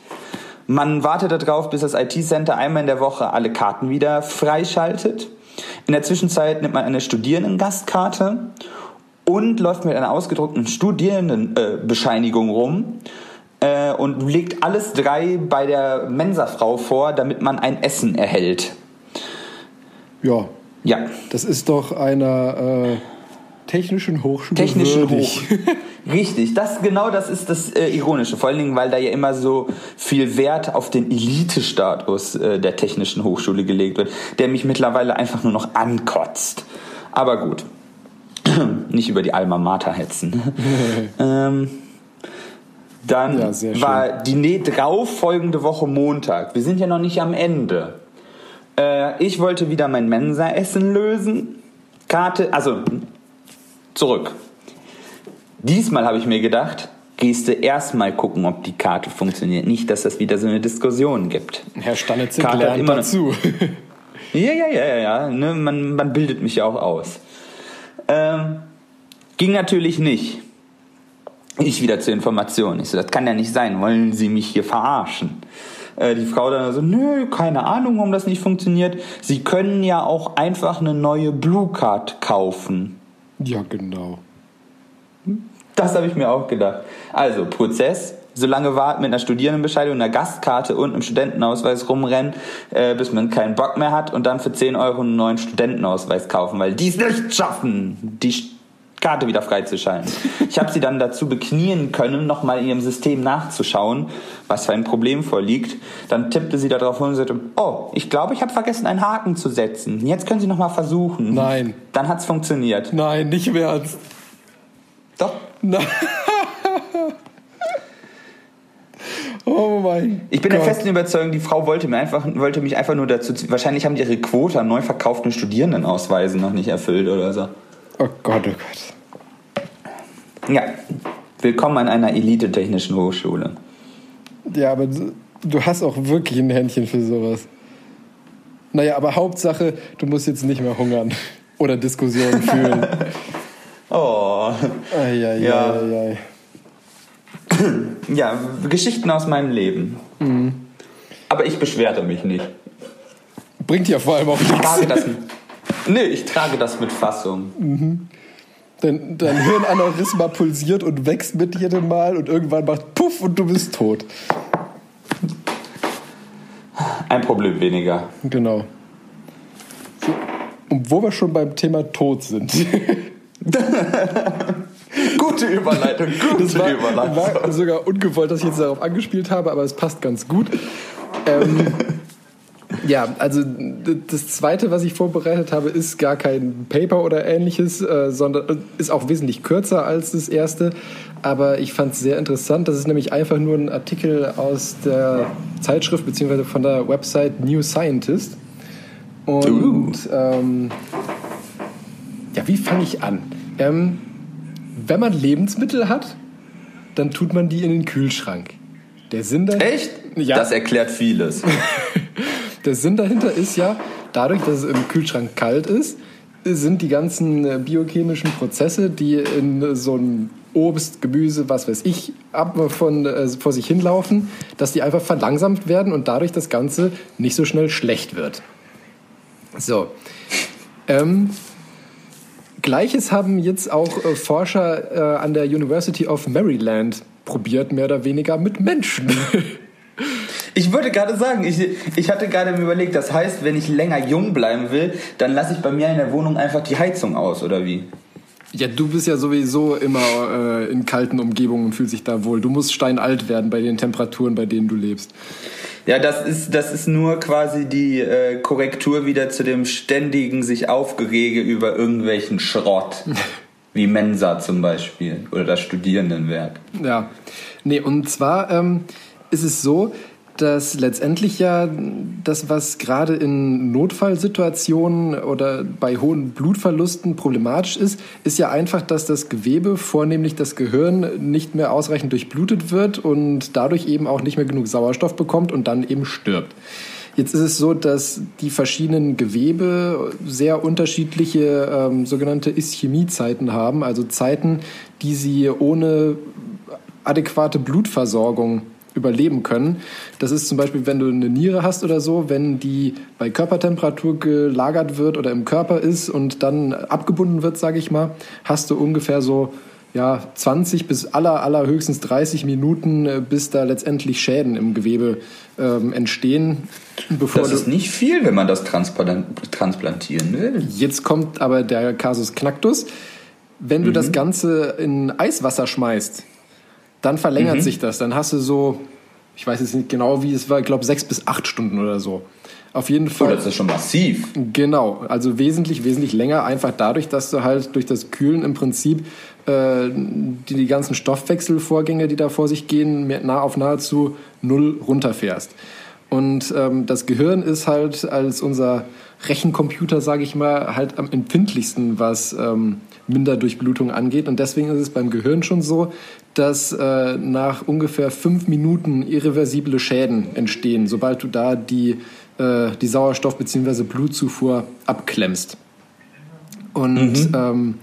B: man wartet darauf, bis das IT-Center einmal in der Woche alle Karten wieder freischaltet. In der Zwischenzeit nimmt man eine Studierendengastkarte und läuft mit einer ausgedruckten Studierendenbescheinigung rum äh, und legt alles drei bei der Mensafrau vor, damit man ein Essen erhält.
A: Ja.
B: Ja.
A: Das ist doch einer äh, technischen Hochschule.
B: Technischen Hoch. Richtig, das genau das ist das äh, Ironische. Vor allen Dingen, weil da ja immer so viel Wert auf den Elite-Status äh, der Technischen Hochschule gelegt wird, der mich mittlerweile einfach nur noch ankotzt. Aber gut. Nicht über die Alma Mater hetzen. ähm, dann ja, war die drauf folgende Woche Montag. Wir sind ja noch nicht am Ende. Äh, ich wollte wieder mein Mensa-Essen lösen. Karte, also zurück. Diesmal habe ich mir gedacht, gehst du erstmal gucken, ob die Karte funktioniert. Nicht, dass das wieder so eine Diskussion gibt.
A: Herr Stanitz lernt immer dazu.
B: ja, ja, ja, ja, ja. Ne? Man, man bildet mich ja auch aus. Ähm, ging natürlich nicht. Ich wieder zur Information. Ich so, das kann ja nicht sein. Wollen Sie mich hier verarschen? Äh, die Frau dann so, nö, keine Ahnung, warum das nicht funktioniert. Sie können ja auch einfach eine neue Blue Card kaufen.
A: Ja, genau.
B: Das habe ich mir auch gedacht. Also, Prozess, so lange warten mit einer Studierendenbescheinigung, einer Gastkarte und einem Studentenausweis rumrennen, äh, bis man keinen Bock mehr hat und dann für 10 Euro einen neuen Studentenausweis kaufen, weil die es nicht schaffen, die Karte wieder freizuschalten. Ich habe sie dann dazu beknien können, nochmal in ihrem System nachzuschauen, was für ein Problem vorliegt. Dann tippte sie darauf und sagte, oh, ich glaube, ich habe vergessen, einen Haken zu setzen. Jetzt können Sie nochmal versuchen.
A: Nein.
B: Dann hat's funktioniert.
A: Nein, nicht mehr ernst.
B: Doch.
A: Nein. Oh mein
B: Ich bin Gott. der festen Überzeugung, die Frau wollte, mir einfach, wollte mich einfach nur dazu. Wahrscheinlich haben die ihre Quote an neu verkauften Studierendenausweisen noch nicht erfüllt oder so.
A: Oh Gott, oh Gott.
B: Ja, willkommen an einer elite-technischen Hochschule.
A: Ja, aber du, hast auch wirklich ein Händchen für sowas. Naja, aber Hauptsache, du musst jetzt nicht mehr hungern oder Diskussionen führen.
B: oh.
A: Eieiei. Ja. Ei,
B: ja, Geschichten aus meinem Leben. Mhm. Aber ich beschwerte mich nicht.
A: Bringt ja vor allem auch nichts.
B: Nee, ich trage das mit Fassung.
A: Mhm. Dein, dein Hirnaneurysma pulsiert und wächst mit jedem Mal und irgendwann macht Puff und du bist tot.
B: Ein Problem weniger.
A: Genau. Und wo wir schon beim Thema Tod sind.
B: Gut, Gute Überleitung, gute
A: das war,
B: Überleitung.
A: war sogar ungewollt, dass ich jetzt darauf angespielt habe, aber es passt ganz gut. Ähm, ja, also das zweite, was ich vorbereitet habe, ist gar kein Paper oder ähnliches, äh, sondern ist auch wesentlich kürzer als das erste. Aber ich fand es sehr interessant. Das ist nämlich einfach nur ein Artikel aus der Zeitschrift bzw. von der Website New Scientist. Und
B: Uh.
A: ähm, ja, wie fange ich an? Ähm, wenn man Lebensmittel hat, dann tut man die in den Kühlschrank. Der Sinn dahinter,
B: Echt?
A: Ja.
B: Das erklärt vieles.
A: der Sinn dahinter ist ja, dadurch, dass es im Kühlschrank kalt ist, sind die ganzen äh, biochemischen Prozesse, die in so ein Obst, Gemüse, was weiß ich, ab von, äh, vor sich hinlaufen, dass die einfach verlangsamt werden und dadurch das Ganze nicht so schnell schlecht wird. So. Ähm, Gleiches haben jetzt auch äh, Forscher äh, an der University of Maryland probiert, mehr oder weniger mit Menschen.
B: Ich wollte gerade sagen, ich, ich hatte gerade mir überlegt, das heißt, wenn ich länger jung bleiben will, dann lasse ich bei mir in der Wohnung einfach die Heizung aus, oder wie?
A: Ja, du bist ja sowieso immer äh, in kalten Umgebungen und fühlst dich da wohl. Du musst steinalt werden bei den Temperaturen, bei denen du lebst.
B: Ja, das ist, das ist nur quasi die äh, Korrektur wieder zu dem ständigen sich Aufgerege über irgendwelchen Schrott. Wie Mensa zum Beispiel oder das Studierendenwerk.
A: Ja, nee, und zwar ähm, ist es so, dass letztendlich ja das, was gerade in Notfallsituationen oder bei hohen Blutverlusten problematisch ist, ist ja einfach, dass das Gewebe, vornehmlich das Gehirn, nicht mehr ausreichend durchblutet wird und dadurch eben auch nicht mehr genug Sauerstoff bekommt und dann eben stirbt. Jetzt ist es so, dass die verschiedenen Gewebe sehr unterschiedliche ähm, sogenannte Ischämiezeiten haben, also Zeiten, die sie ohne adäquate Blutversorgung überleben können. Das ist zum Beispiel, wenn du eine Niere hast oder so, wenn die bei Körpertemperatur gelagert wird oder im Körper ist und dann abgebunden wird, sage ich mal, hast du ungefähr so ja, 20 bis aller, aller höchstens 30 Minuten, äh, bis da letztendlich Schäden im Gewebe ähm, entstehen. Bevor
B: Das ist nicht viel, wenn man das transplan- transplantieren will.
A: Jetzt kommt aber der Kasus Knacktus. Wenn du das Ganze in Eiswasser schmeißt, dann verlängert sich das. Dann hast du so, ich weiß jetzt nicht genau, wie es war, ich glaube sechs bis acht Stunden oder so. Auf jeden
B: Oh,
A: Fall.
B: das ist schon massiv.
A: Genau, also wesentlich, wesentlich länger, einfach dadurch, dass du halt durch das Kühlen im Prinzip äh, die, die ganzen Stoffwechselvorgänge, die da vor sich gehen, nah auf nahezu null runterfährst. Und ähm, das Gehirn ist halt als unser Rechencomputer, sage ich mal, halt am empfindlichsten, was ähm, Minderdurchblutung angeht. Und deswegen ist es beim Gehirn schon so, dass äh, nach ungefähr fünf Minuten irreversible Schäden entstehen, sobald du da die, äh, die Sauerstoff- bzw. Blutzufuhr abklemmst. Und ähm,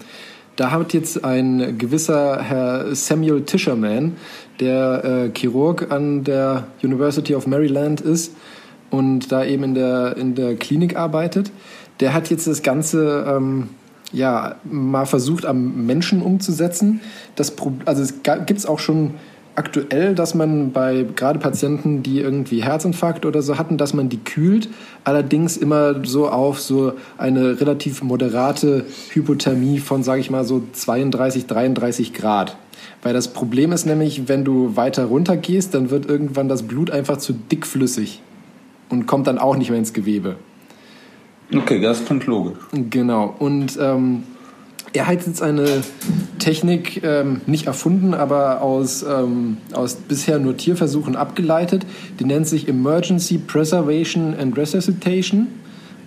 A: da hat jetzt ein gewisser Herr Samuel Tischerman, der äh, Chirurg an der University of Maryland ist und da eben in der, in der Klinik arbeitet, der hat jetzt das Ganze ähm, ja, mal versucht am Menschen umzusetzen. Das, also es gibt es auch schon aktuell, dass man bei gerade Patienten, die irgendwie Herzinfarkt oder so hatten, dass man die kühlt, allerdings immer so auf so eine relativ moderate Hypothermie von, sage ich mal, so 32, 33 Grad. Weil das Problem ist nämlich, wenn du weiter runter gehst, dann wird irgendwann das Blut einfach zu dickflüssig und kommt dann auch nicht mehr ins Gewebe.
B: Okay, das klingt logisch.
A: Genau. Und ähm, er hat jetzt eine Technik ähm, nicht erfunden, aber aus, ähm, aus bisher nur Tierversuchen abgeleitet. Die nennt sich Emergency Preservation and Resuscitation.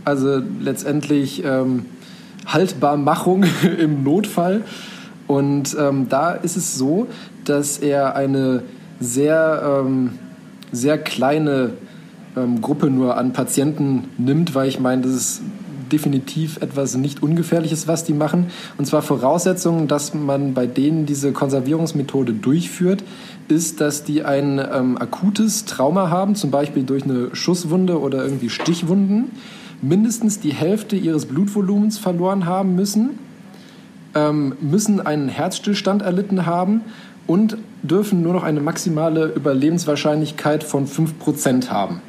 A: Also letztendlich ähm, Haltbarmachung im Notfall. Und ähm, da ist es so, dass er eine sehr, ähm, sehr kleine ähm, Gruppe nur an Patienten nimmt, weil ich meine, das ist definitiv etwas nicht Ungefährliches, was die machen. Und zwar Voraussetzungen, dass man bei denen diese Konservierungsmethode durchführt, ist, dass die ein ähm, akutes Trauma haben, zum Beispiel durch eine Schusswunde oder irgendwie Stichwunden, mindestens die Hälfte ihres Blutvolumens verloren haben müssen, ähm, müssen einen Herzstillstand erlitten haben und dürfen nur noch eine maximale Überlebenswahrscheinlichkeit von 5% haben.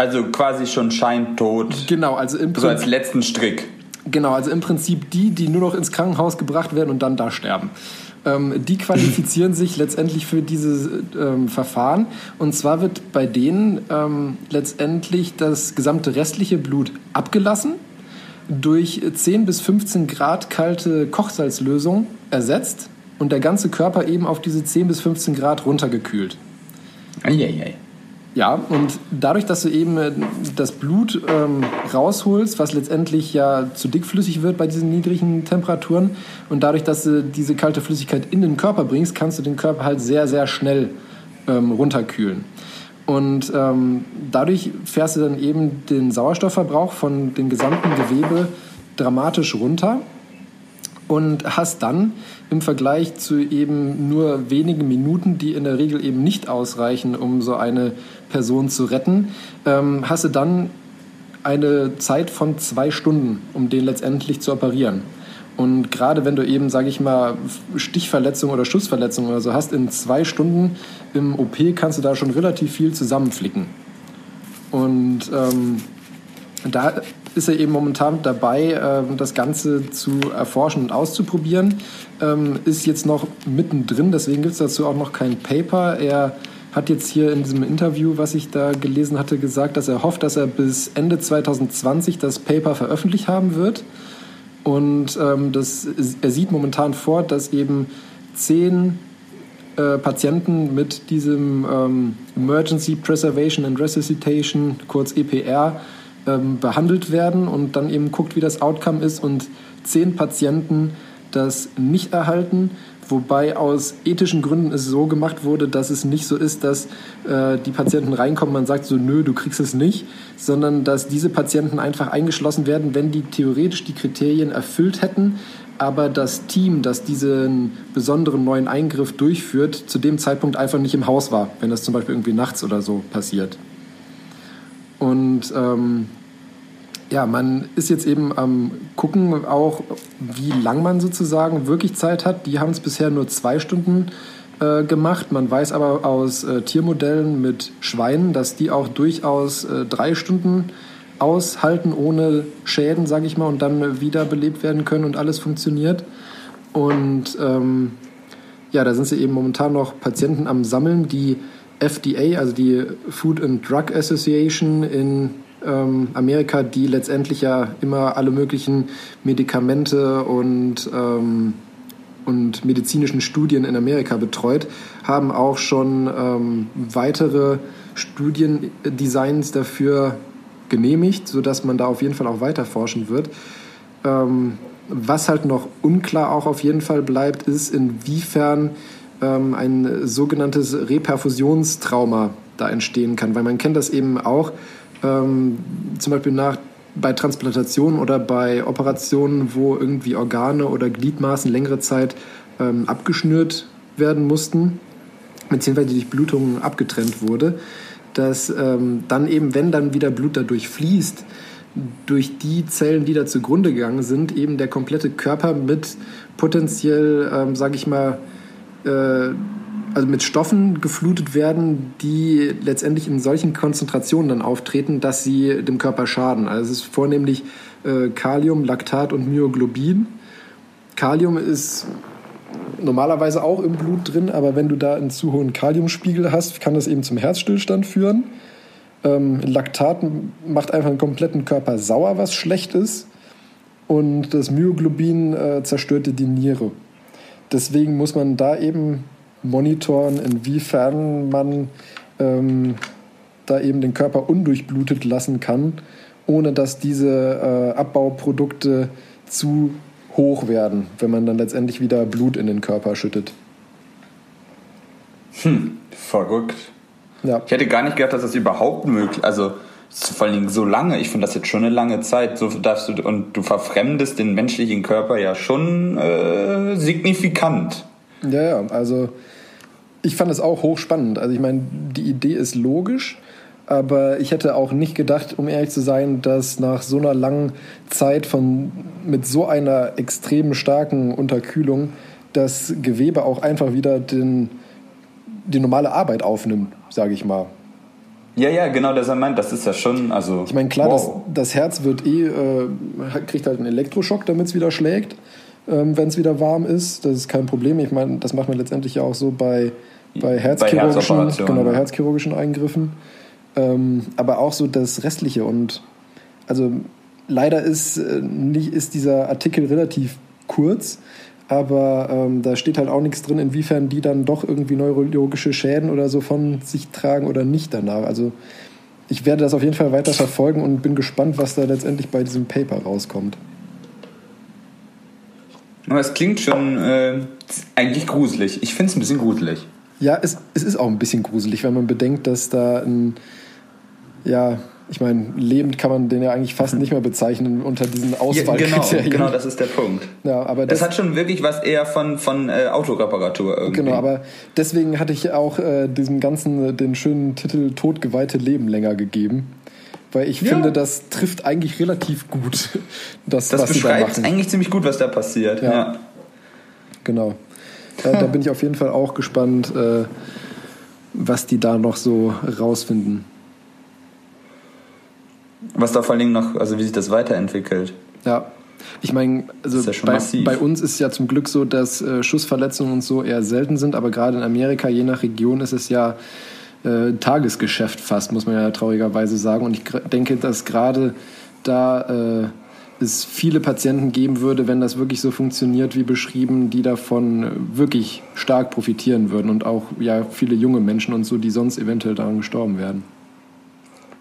B: Also quasi schon scheintot.
A: Genau, also im
B: So als
A: Prinzip,
B: letzten Strick.
A: Genau, also im Prinzip die, die nur noch ins Krankenhaus gebracht werden und dann da sterben. Ähm, die qualifizieren sich letztendlich für dieses ähm, Verfahren. Und zwar wird bei denen ähm, letztendlich das gesamte restliche Blut abgelassen, durch 10 bis 15 Grad kalte Kochsalzlösung ersetzt und der ganze Körper eben auf diese 10 bis 15 Grad runtergekühlt.
B: Eieiei.
A: Ja, und dadurch, dass du eben äh, das Blut ähm, rausholst, was letztendlich ja zu dickflüssig wird bei diesen niedrigen Temperaturen, und dadurch, dass du diese kalte Flüssigkeit in den Körper bringst, kannst du den Körper halt sehr, sehr schnell ähm, runterkühlen. Und ähm, dadurch fährst du dann eben den Sauerstoffverbrauch von dem gesamten Gewebe dramatisch runter und hast dann im Vergleich zu eben nur wenigen Minuten, die in der Regel eben nicht ausreichen, um so eine Person zu retten, ähm, hast du dann eine Zeit von zwei Stunden, um den letztendlich zu operieren. Und gerade wenn du eben, sage ich mal, Stichverletzung oder Schussverletzung oder so hast, in zwei Stunden im OP kannst du da schon relativ viel zusammenflicken. Und ähm, da ist er eben momentan dabei, ähm, das Ganze zu erforschen und auszuprobieren. Ähm, ist jetzt noch mittendrin, deswegen gibt es dazu auch noch kein Paper. Er hat jetzt hier in diesem Interview, was ich da gelesen hatte, gesagt, dass er hofft, dass er bis Ende 2020 das Paper veröffentlicht haben wird. Und ähm, das, er sieht momentan vor, dass eben zehn äh, Patienten mit diesem Emergency Preservation and Resuscitation, kurz EPR, ähm, behandelt werden und dann eben guckt, wie das Outcome ist und zehn Patienten das nicht erhalten, wobei aus ethischen Gründen es so gemacht wurde, dass es nicht so ist, dass äh, die Patienten reinkommen, man sagt so, nö, du kriegst es nicht, sondern dass diese Patienten einfach eingeschlossen werden, wenn die theoretisch die Kriterien erfüllt hätten, aber das Team, das diesen besonderen neuen Eingriff durchführt, zu dem Zeitpunkt einfach nicht im Haus war, wenn das zum Beispiel irgendwie nachts oder so passiert. Und ähm, ja, man ist jetzt eben am gucken auch, wie lang man sozusagen wirklich Zeit hat. Die haben es bisher nur zwei Stunden äh, gemacht. Man weiß aber aus äh, Tiermodellen mit Schweinen, dass die auch durchaus äh, drei Stunden aushalten ohne Schäden, sage ich mal, und dann wiederbelebt werden können und alles funktioniert. Und ähm, ja, da sind sie eben momentan noch Patienten am Sammeln, die FDA, also die Food and Drug Association in ähm, Amerika, die letztendlich ja immer alle möglichen Medikamente und, ähm, und medizinischen Studien in Amerika betreut, haben auch schon ähm, weitere Studiendesigns dafür genehmigt, sodass man da auf jeden Fall auch weiter forschen wird. Ähm, was halt noch unklar auch auf jeden Fall bleibt, ist, inwiefern ähm, ein sogenanntes Reperfusionstrauma da entstehen kann. Weil man kennt das eben auch, ähm, zum Beispiel nach, bei Transplantationen oder bei Operationen, wo irgendwie Organe oder Gliedmaßen längere Zeit ähm, abgeschnürt werden mussten, beziehungsweise die Durchblutung abgetrennt wurde, dass ähm, dann eben, wenn dann wieder Blut dadurch fließt, durch die Zellen, die da zugrunde gegangen sind, eben der komplette Körper mit potenziell, ähm, sage ich mal, äh, also mit Stoffen geflutet werden, die letztendlich in solchen Konzentrationen dann auftreten, dass sie dem Körper schaden. Also es ist vornehmlich äh, Kalium, Laktat und Myoglobin. Kalium ist normalerweise auch im Blut drin, aber wenn du da einen zu hohen Kaliumspiegel hast, kann das eben zum Herzstillstand führen. Ähm, Laktat macht einfach den kompletten Körper sauer, was schlecht ist. Und das Myoglobin äh, zerstörte die Niere. Deswegen muss man da eben monitoren, inwiefern man ähm, da eben den Körper undurchblutet lassen kann, ohne dass diese äh, Abbauprodukte zu hoch werden, wenn man dann letztendlich wieder Blut in den Körper schüttet.
B: Hm, verrückt. Ja. Ich hätte gar nicht gedacht, dass das überhaupt möglich ist. Also vor allen Dingen so lange, ich finde das jetzt schon eine lange Zeit, so darfst du, und du verfremdest den menschlichen Körper ja schon äh, signifikant.
A: Ja, ja, also ich fand es auch hochspannend. Also ich meine, die Idee ist logisch, aber ich hätte auch nicht gedacht, um ehrlich zu sein, dass nach so einer langen Zeit von mit so einer extrem starken Unterkühlung das Gewebe auch einfach wieder den, die normale Arbeit aufnimmt, sage ich mal.
B: Ja, ja, genau, das er meint, das ist ja schon, also.
A: Ich meine, klar, wow. das, das Herz wird eh, äh, kriegt halt einen Elektroschock, damit es wieder schlägt, ähm, wenn es wieder warm ist. Das ist kein Problem. Ich meine, das macht man letztendlich ja auch so bei, bei herzchirurgischen, bei genau, bei herzchirurgischen Eingriffen. Ähm, aber auch so das Restliche und also leider ist, äh, nicht, ist dieser Artikel relativ kurz, aber ähm, da steht halt auch nichts drin, inwiefern die dann doch irgendwie neurologische Schäden oder so von sich tragen oder nicht danach. Also ich werde das auf jeden Fall weiter verfolgen und bin gespannt, was da letztendlich bei diesem Paper rauskommt.
B: Aber es klingt schon äh, eigentlich gruselig. Ich finde es ein bisschen gruselig.
A: Ja, es, es ist auch ein bisschen gruselig, wenn man bedenkt, dass da ein, ja, ich meine, lebend kann man den ja eigentlich fast nicht mehr bezeichnen unter diesen Auswahlkriterien.
B: Ja, genau, genau, das ist der Punkt. Ja, aber das, das hat schon wirklich was eher von, von äh, Autoreparatur irgendwie.
A: Genau, aber deswegen hatte ich auch äh, diesem Ganzen äh, den schönen Titel Todgeweihte Leben länger gegeben. Weil ich ja. finde, das trifft eigentlich relativ gut.
B: Das, das was beschreibt da eigentlich ziemlich gut, was da passiert. Ja. ja.
A: Genau. Äh, da bin ich auf jeden Fall auch gespannt, äh, was die da noch so rausfinden.
B: Was da vor allen Dingen noch, also wie sich das weiterentwickelt.
A: Ja. Ich meine, also ja bei, bei, uns ist ja zum Glück so, dass äh, Schussverletzungen und so eher selten sind, aber gerade in Amerika, je nach Region, ist es ja äh, Tagesgeschäft fast, muss man ja traurigerweise sagen. Und ich denke, dass gerade da äh, es viele Patienten geben würde, wenn das wirklich so funktioniert wie beschrieben, die davon wirklich stark profitieren würden und auch ja viele junge Menschen und so, die sonst eventuell daran gestorben werden.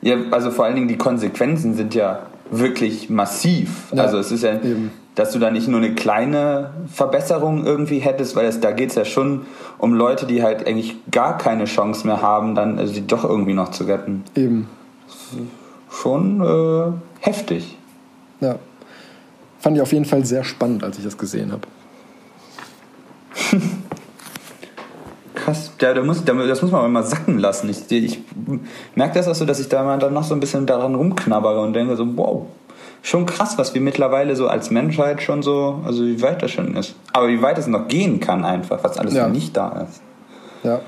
B: Ja, also vor allen Dingen die Konsequenzen sind ja wirklich massiv. Ja, also es ist ja, eben. dass du da nicht nur eine kleine Verbesserung irgendwie hättest, weil es, da geht es ja schon um Leute, die halt eigentlich gar keine Chance mehr haben, dann also sie doch irgendwie noch zu retten.
A: Eben.
B: Schon äh, heftig.
A: Ja. Fand ich auf jeden Fall sehr spannend, als ich das gesehen habe.
B: Krass. Ja, da muss, das muss man mal sacken lassen. Ich, ich merke das auch so, dass ich da mal dann noch so ein bisschen daran rumknabbere und denke so, wow, schon krass, was wir mittlerweile so als Menschheit schon so, also wie weit das schon ist. Aber wie weit es noch gehen kann einfach, was alles ja. nicht da ist.
A: Ja.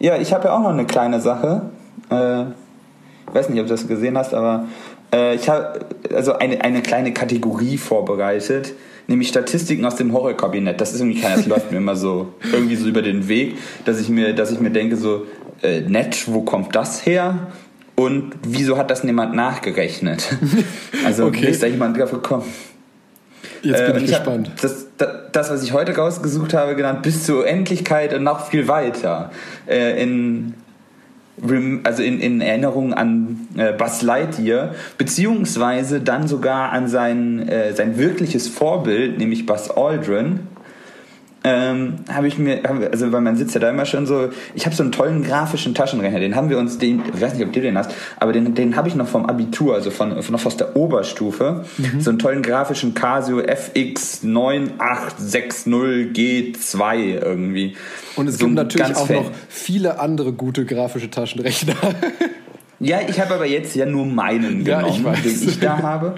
B: Ja, ich habe ja auch noch eine kleine Sache. Äh, ich weiß nicht, ob du das gesehen hast, aber äh, ich habe also eine, eine kleine Kategorie vorbereitet nämlich Statistiken aus dem Horrorkabinett. Das ist irgendwie keiner, das läuft mir immer so irgendwie so über den Weg, dass ich mir, dass ich mir denke so äh, nett, wo kommt das her? Und wieso hat das niemand nachgerechnet? Also okay. ist da jemand drauf gekommen?
A: Jetzt bin äh, ich gespannt.
B: Das, das, das, was ich heute rausgesucht habe, genannt bis zur Endlichkeit und noch viel weiter. Äh, in also in, in Erinnerung an äh, Buzz Lightyear, beziehungsweise dann sogar an sein, äh, sein wirkliches Vorbild, nämlich Buzz Aldrin, ähm, habe ich mir, also weil man sitzt ja da immer schon so, ich habe so einen tollen grafischen Taschenrechner, den haben wir uns, den, ich weiß nicht, ob du den hast, aber den, den habe ich noch vom Abitur, also von, von noch aus der Oberstufe, mhm. so einen tollen grafischen Casio FX9860G2 irgendwie.
A: Und es so gibt natürlich auch noch viele andere gute grafische Taschenrechner.
B: Ja, ich habe aber jetzt ja nur meinen ja, genommen, ich den ich da habe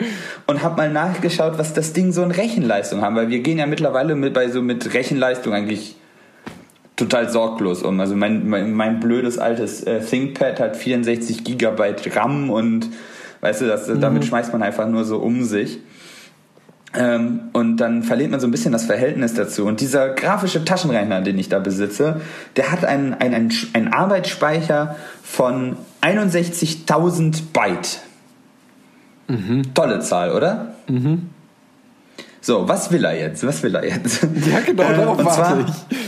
B: und habe mal nachgeschaut, was das Ding so in Rechenleistung haben, weil wir gehen ja mittlerweile mit bei so mit Rechenleistung eigentlich total sorglos um. Also mein, mein, mein blödes altes äh, ThinkPad hat 64 Gigabyte RAM und weißt du, das, mhm. damit schmeißt man einfach nur so um sich. Ähm, und dann verliert man so ein bisschen das Verhältnis dazu. Und dieser grafische Taschenrechner, den ich da besitze, der hat einen, einen, einen Arbeitsspeicher von 61.000 Byte. Mhm. Tolle Zahl, oder?
A: Mhm.
B: So, was will er jetzt? Was will er jetzt?
A: Ja, genau, äh, darauf warte ich.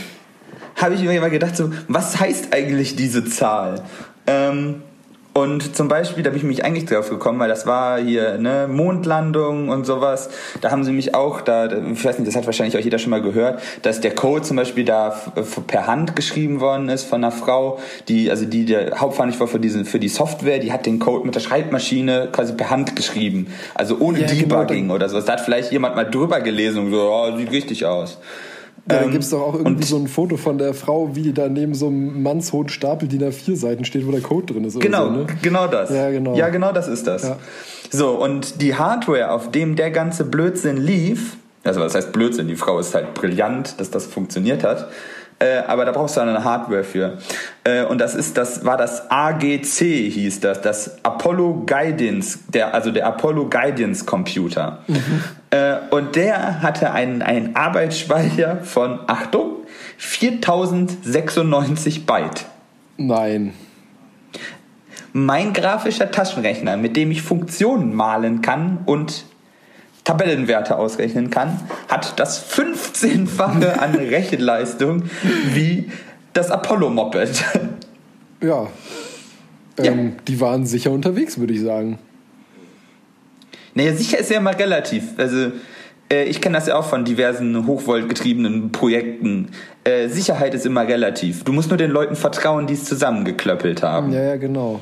B: Habe ich mir immer gedacht, so, was heißt eigentlich diese Zahl? Ähm, und zum Beispiel, da bin ich mich eigentlich drauf gekommen, weil das war hier ne Mondlandung und sowas. Da haben sie mich auch, da, ich weiß nicht, das hat wahrscheinlich auch jeder schon mal gehört, dass der Code zum Beispiel da per Hand geschrieben worden ist von einer Frau, die, also die der hauptverantwortlich war für, diesen, für die Software, die hat den Code mit der Schreibmaschine quasi per Hand geschrieben. Also ohne ja, genau, Debugging genau. oder sowas. Da hat vielleicht jemand mal drüber gelesen und so, oh, sieht richtig aus.
A: Ja, da ähm, gibt es doch auch irgendwie so ein Foto von der Frau, wie die da neben so einem mannshohen Stapel die da vier Seiten steht, wo der Code drin ist.
B: Genau,
A: so, ne?
B: genau das. Ja, genau. Ja, genau das ist das. Ja. So, und die Hardware, auf dem der ganze Blödsinn lief, also was heißt Blödsinn, die Frau ist halt brillant, dass das funktioniert hat, Äh, aber da brauchst du eine Hardware für. Äh, und das ist, das war das AGC hieß das, das Apollo Guidance, der, also der Apollo Guidance Computer. Mhm. Äh, und der hatte einen, einen Arbeitsspeicher von, Achtung, 4096 Byte.
A: Nein.
B: Mein grafischer Taschenrechner, mit dem ich Funktionen malen kann und Tabellenwerte ausrechnen kann, hat das 15-fache an Rechenleistung wie das Apollo-Moped.
A: Ja. Ähm, ja. Die waren sicher unterwegs, würde ich sagen.
B: Naja, sicher ist ja immer relativ. Also, äh, ich kenne das ja auch von diversen hochvoltgetriebenen Projekten. Äh, Sicherheit ist immer relativ. Du musst nur den Leuten vertrauen, die es zusammengeklöppelt haben.
A: Ja, ja, genau.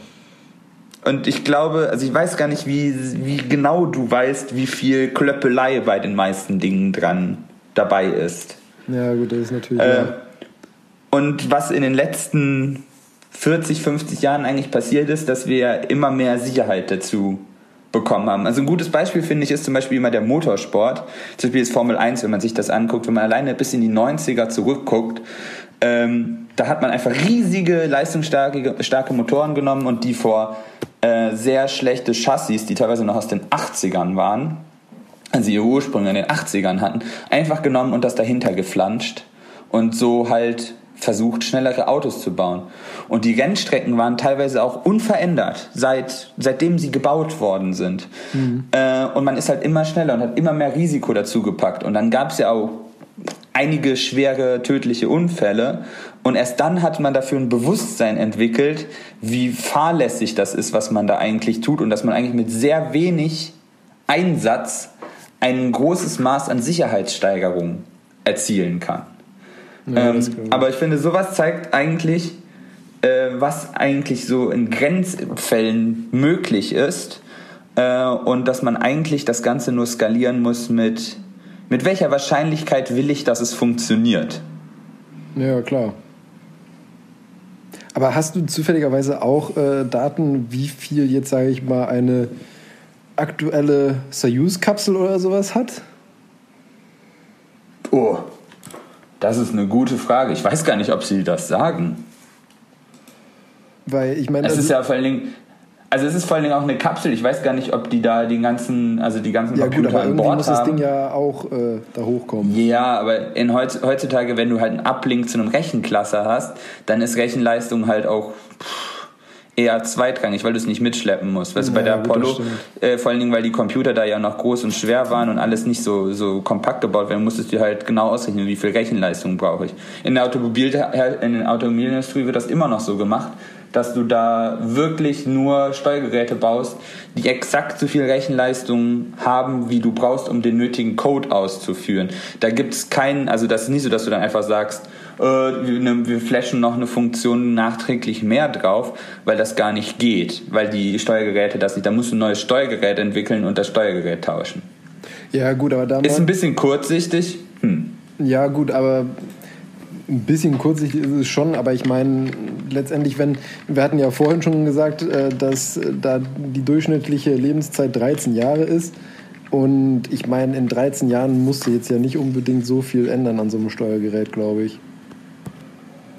B: Und ich glaube, also ich weiß gar nicht, wie, wie genau du weißt, wie viel Klöppelei bei den meisten Dingen dran dabei ist.
A: Ja, gut, das ist natürlich. Äh, ja.
B: Und was in den letzten 40, 50 Jahren eigentlich passiert ist, dass wir immer mehr Sicherheit dazu bekommen haben. Also ein gutes Beispiel finde ich ist zum Beispiel immer der Motorsport. Zum Beispiel ist Formel 1, wenn man sich das anguckt, wenn man alleine bis in die 90er zurückguckt, ähm, da hat man einfach riesige, leistungsstarke starke Motoren genommen und die vor äh, sehr schlechte Chassis, die teilweise noch aus den 80ern waren, also ihre Ursprünge in den 80ern hatten, einfach genommen und das dahinter geflanscht und so halt versucht, schnellere Autos zu bauen. Und die Rennstrecken waren teilweise auch unverändert, seit, seitdem sie gebaut worden sind. Mhm. Äh, und man ist halt immer schneller und hat immer mehr Risiko dazu gepackt. Und dann gab es ja auch einige schwere tödliche Unfälle. Und erst dann hat man dafür ein Bewusstsein entwickelt, wie fahrlässig das ist, was man da eigentlich tut und dass man eigentlich mit sehr wenig Einsatz ein großes Maß an Sicherheitssteigerung erzielen kann. Ja, ähm, aber ich finde, sowas zeigt eigentlich, äh, was eigentlich so in Grenzfällen möglich ist äh, und dass man eigentlich das Ganze nur skalieren muss mit mit welcher Wahrscheinlichkeit will ich, dass es funktioniert?
A: Ja, klar. Aber hast du zufälligerweise auch äh, Daten, wie viel jetzt, sage ich mal, eine aktuelle Soyuz-Kapsel oder sowas hat?
B: Oh, das ist eine gute Frage. Ich weiß gar nicht, ob sie das sagen.
A: Weil ich meine.
B: Es ist ja vor allen Dingen, also es ist vor allen Dingen auch eine Kapsel. Ich weiß gar nicht, ob die da die ganzen, also die ganzen
A: ja, Computer gut, aber an Bord muss haben. das Ding ja auch äh, da hochkommen.
B: Ja, aber in heutzutage, wenn du halt einen Uplink zu einem Rechenklasse hast, dann ist Rechenleistung halt auch eher zweitrangig, weil du es nicht mitschleppen musst. Weißt ja, du, bei der Apollo, äh, vor allen Dingen, weil die Computer da ja noch groß und schwer waren und alles nicht so, so kompakt gebaut werden, musstest du halt genau ausrechnen, wie viel Rechenleistung brauche ich. In der, Automobil, in der Automobilindustrie wird das immer noch so gemacht dass du da wirklich nur Steuergeräte baust, die exakt so viel Rechenleistung haben, wie du brauchst, um den nötigen Code auszuführen. Da gibt es keinen, also das ist nicht so, dass du dann einfach sagst, äh, wir, ne, wir flashen noch eine Funktion nachträglich mehr drauf, weil das gar nicht geht, weil die Steuergeräte das nicht, da musst du ein neues Steuergerät entwickeln und das Steuergerät tauschen.
A: Ja gut, aber da
B: ist ein bisschen kurzsichtig. Hm.
A: Ja gut, aber ein bisschen kurzsichtig ist es schon, aber ich meine, letztendlich, wenn, wir hatten ja vorhin schon gesagt, äh, dass da die durchschnittliche Lebenszeit 13 Jahre ist. Und ich meine, in 13 Jahren musste jetzt ja nicht unbedingt so viel ändern an so einem Steuergerät, glaube ich.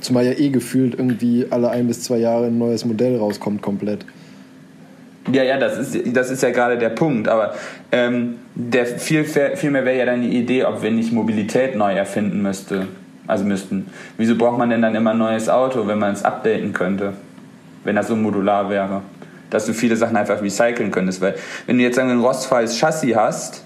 A: Zumal ja eh gefühlt irgendwie alle ein bis zwei Jahre ein neues Modell rauskommt, komplett.
B: Ja, ja, das ist, das ist ja gerade der Punkt. Aber ähm, der viel, viel wäre ja dann die Idee, ob wir nicht Mobilität neu erfinden müsste also müssten. Wieso braucht man denn dann immer ein neues Auto, wenn man es updaten könnte? Wenn das so modular wäre. Dass du viele Sachen einfach recyceln könntest. Weil, wenn du jetzt ein rostfreies Chassis hast,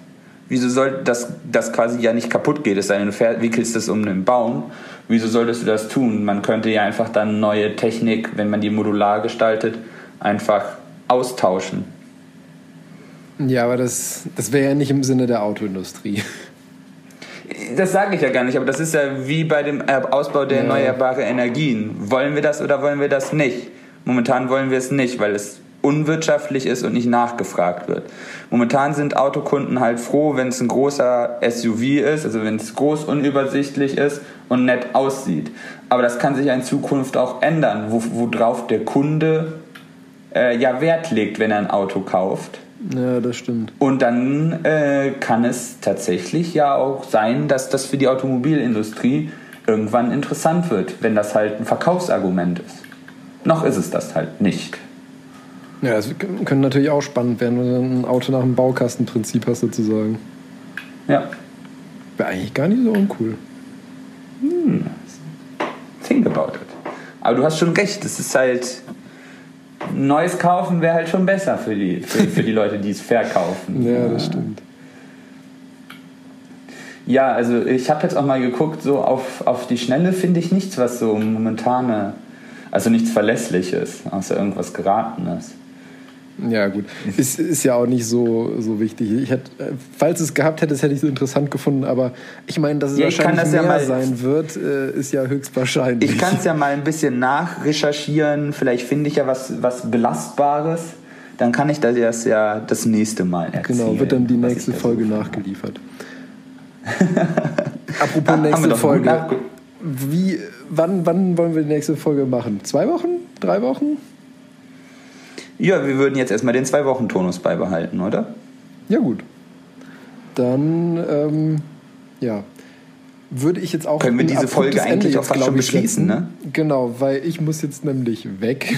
B: wieso soll das, das quasi ja nicht kaputt gehen? Es sei denn, du wickelst es um einen Baum. Wieso solltest du das tun? Man könnte ja einfach dann neue Technik, wenn man die modular gestaltet, einfach austauschen.
A: Ja, aber das, das wäre ja nicht im Sinne der Autoindustrie.
B: Das sage ich ja gar nicht, aber das ist ja wie bei dem Ausbau der erneuerbaren Energien. Wollen wir das oder wollen wir das nicht? Momentan wollen wir es nicht, weil es unwirtschaftlich ist und nicht nachgefragt wird. Momentan sind Autokunden halt froh, wenn es ein großer SUV ist, also wenn es groß unübersichtlich ist und nett aussieht. Aber das kann sich ja in Zukunft auch ändern, worauf der Kunde äh, ja Wert legt, wenn er ein Auto kauft.
A: Ja, das stimmt.
B: Und dann äh, kann es tatsächlich ja auch sein, dass das für die Automobilindustrie irgendwann interessant wird, wenn das halt ein Verkaufsargument ist. Noch ist es das halt nicht.
A: Ja, es könnte natürlich auch spannend werden, wenn du ein Auto nach dem Baukastenprinzip hast, sozusagen.
B: Ja.
A: Wäre eigentlich gar nicht so uncool.
B: Hm. Think about it. Aber du hast schon recht, es ist halt. Neues kaufen wäre halt schon besser für die, für, für die Leute, die es verkaufen.
A: Ja, das stimmt.
B: Ja, also ich habe jetzt auch mal geguckt, so auf, auf die Schnelle finde ich nichts, was so momentane, also nichts Verlässliches, außer irgendwas Geratenes.
A: Ja, gut. Ist, ist ja auch nicht so, so wichtig. Ich hätte, falls es gehabt hätte, hätte ich es interessant gefunden, aber ich meine, dass es
B: Ja,
A: wahrscheinlich
B: das ja
A: mehr
B: mal-
A: sein wird, äh, ist ja höchstwahrscheinlich.
B: Ich kann es ja mal ein bisschen nachrecherchieren, vielleicht finde ich ja was, was Belastbares. Dann kann ich das ja das nächste Mal erzählen.
A: Genau, wird dann die nächste Folge nachgeliefert. Apropos nächste Folge. Wie, wann, wann wollen wir die nächste Folge machen? Zwei Wochen? Drei Wochen?
B: Ja, wir würden jetzt erstmal den Zwei-Wochen-Tonus beibehalten, oder?
A: Ja, gut. Dann, ähm, ja. Würde ich jetzt auch.
B: Können wir diese Folge
A: Ende
B: eigentlich auch
A: jetzt,
B: fast schon beschließen, ne?
A: Genau, weil ich muss jetzt nämlich weg.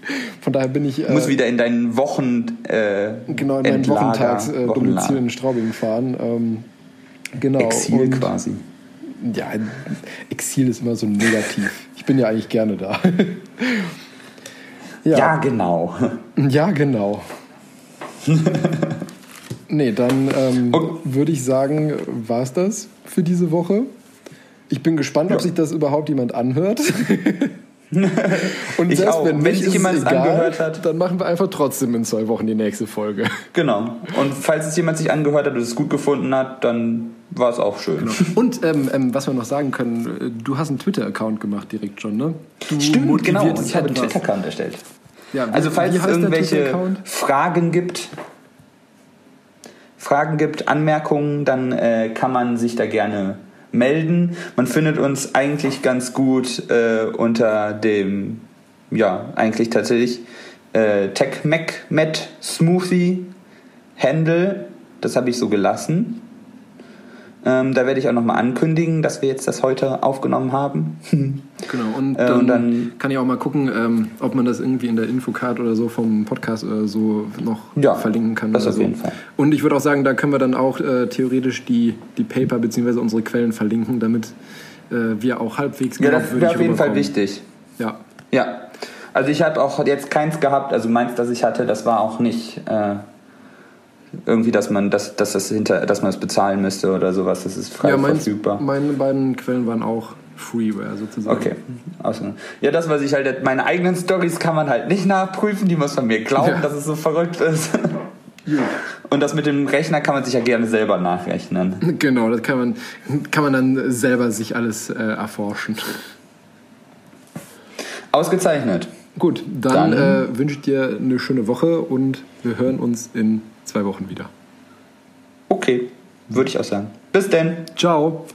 A: Von daher bin ich.
B: Du musst wieder in deinen Wochen. Äh,
A: genau in mein
B: Endlager,
A: Wochentagsdomizil äh, in Straubing fahren. Ähm, genau.
B: Exil
A: und-
B: quasi.
A: Ja, Exil ist immer so negativ. Ich bin ja eigentlich gerne da.
B: Ja,
A: ja,
B: genau.
A: ja, genau. nee, dann ähm,
B: Und-
A: würde ich sagen, war es das für diese Woche. Ich bin gespannt, ob
B: Ja.
A: sich das überhaupt jemand anhört. Und
B: Ich
A: selbst
B: auch.
A: wenn
B: Wenn sich jemand
A: egal,
B: angehört hat.
A: dann machen wir einfach trotzdem in zwei Wochen die nächste Folge.
B: Genau. Und falls es jemand sich angehört hat und es gut gefunden hat, dann war es auch schön.
A: Und ähm, ähm, was wir noch sagen können, äh, du hast einen Twitter-Account gemacht direkt schon, ne? Du
B: Stimmt, genau. Und ich habe einen. Twitter-Account erstellt.
A: Ja,
B: Also falls es irgendwelche? Fragen gibt, Fragen gibt, Anmerkungen, dann äh, kann man sich da gerne melden. Man findet uns eigentlich ganz gut äh, unter dem, ja, eigentlich tatsächlich äh, TechMacMed Smoothie Handle. Das habe ich so gelassen. Ähm, da werde ich auch nochmal ankündigen, dass wir jetzt das heute aufgenommen haben.
A: Genau, und
B: Äh,
A: dann,
B: und dann-
A: kann ich auch mal gucken, ähm, ob man das irgendwie in der Infocard oder so vom Podcast oder so noch
B: Ja,
A: verlinken kann.
B: das auf
A: so.
B: jeden Fall.
A: Und ich würde auch sagen, da können wir dann auch äh, theoretisch die, die Paper bzw. unsere Quellen verlinken, damit äh, wir auch halbwegs
B: Ja, das
A: glaubwürdig
B: wäre auf jeden Fall wichtig.
A: Ja,
B: Ja, also ich habe auch jetzt keins gehabt, also meins, das ich hatte, das war auch nicht äh, irgendwie, dass man das, dass das hinter, dass man es bezahlen müsste oder sowas. Das ist frei
A: ja meins,
B: verfügbar.
A: meine beiden Quellen waren auch Freeware sozusagen.
B: Okay. Ausnahme. Ja, das, was ich halt, meine eigenen Stories kann man halt nicht nachprüfen, die muss man mir glauben,
A: Ja.
B: dass es so verrückt ist. Und das mit dem Rechner kann man sich ja gerne selber nachrechnen.
A: Genau, das kann man, kann man dann selber sich alles äh, erforschen.
B: Ausgezeichnet.
A: Gut, dann,
B: Dann-
A: äh, wünsche ich dir eine schöne Woche und wir hören uns in zwei Wochen wieder.
B: Okay, würde ich auch sagen. Bis denn.
A: Ciao.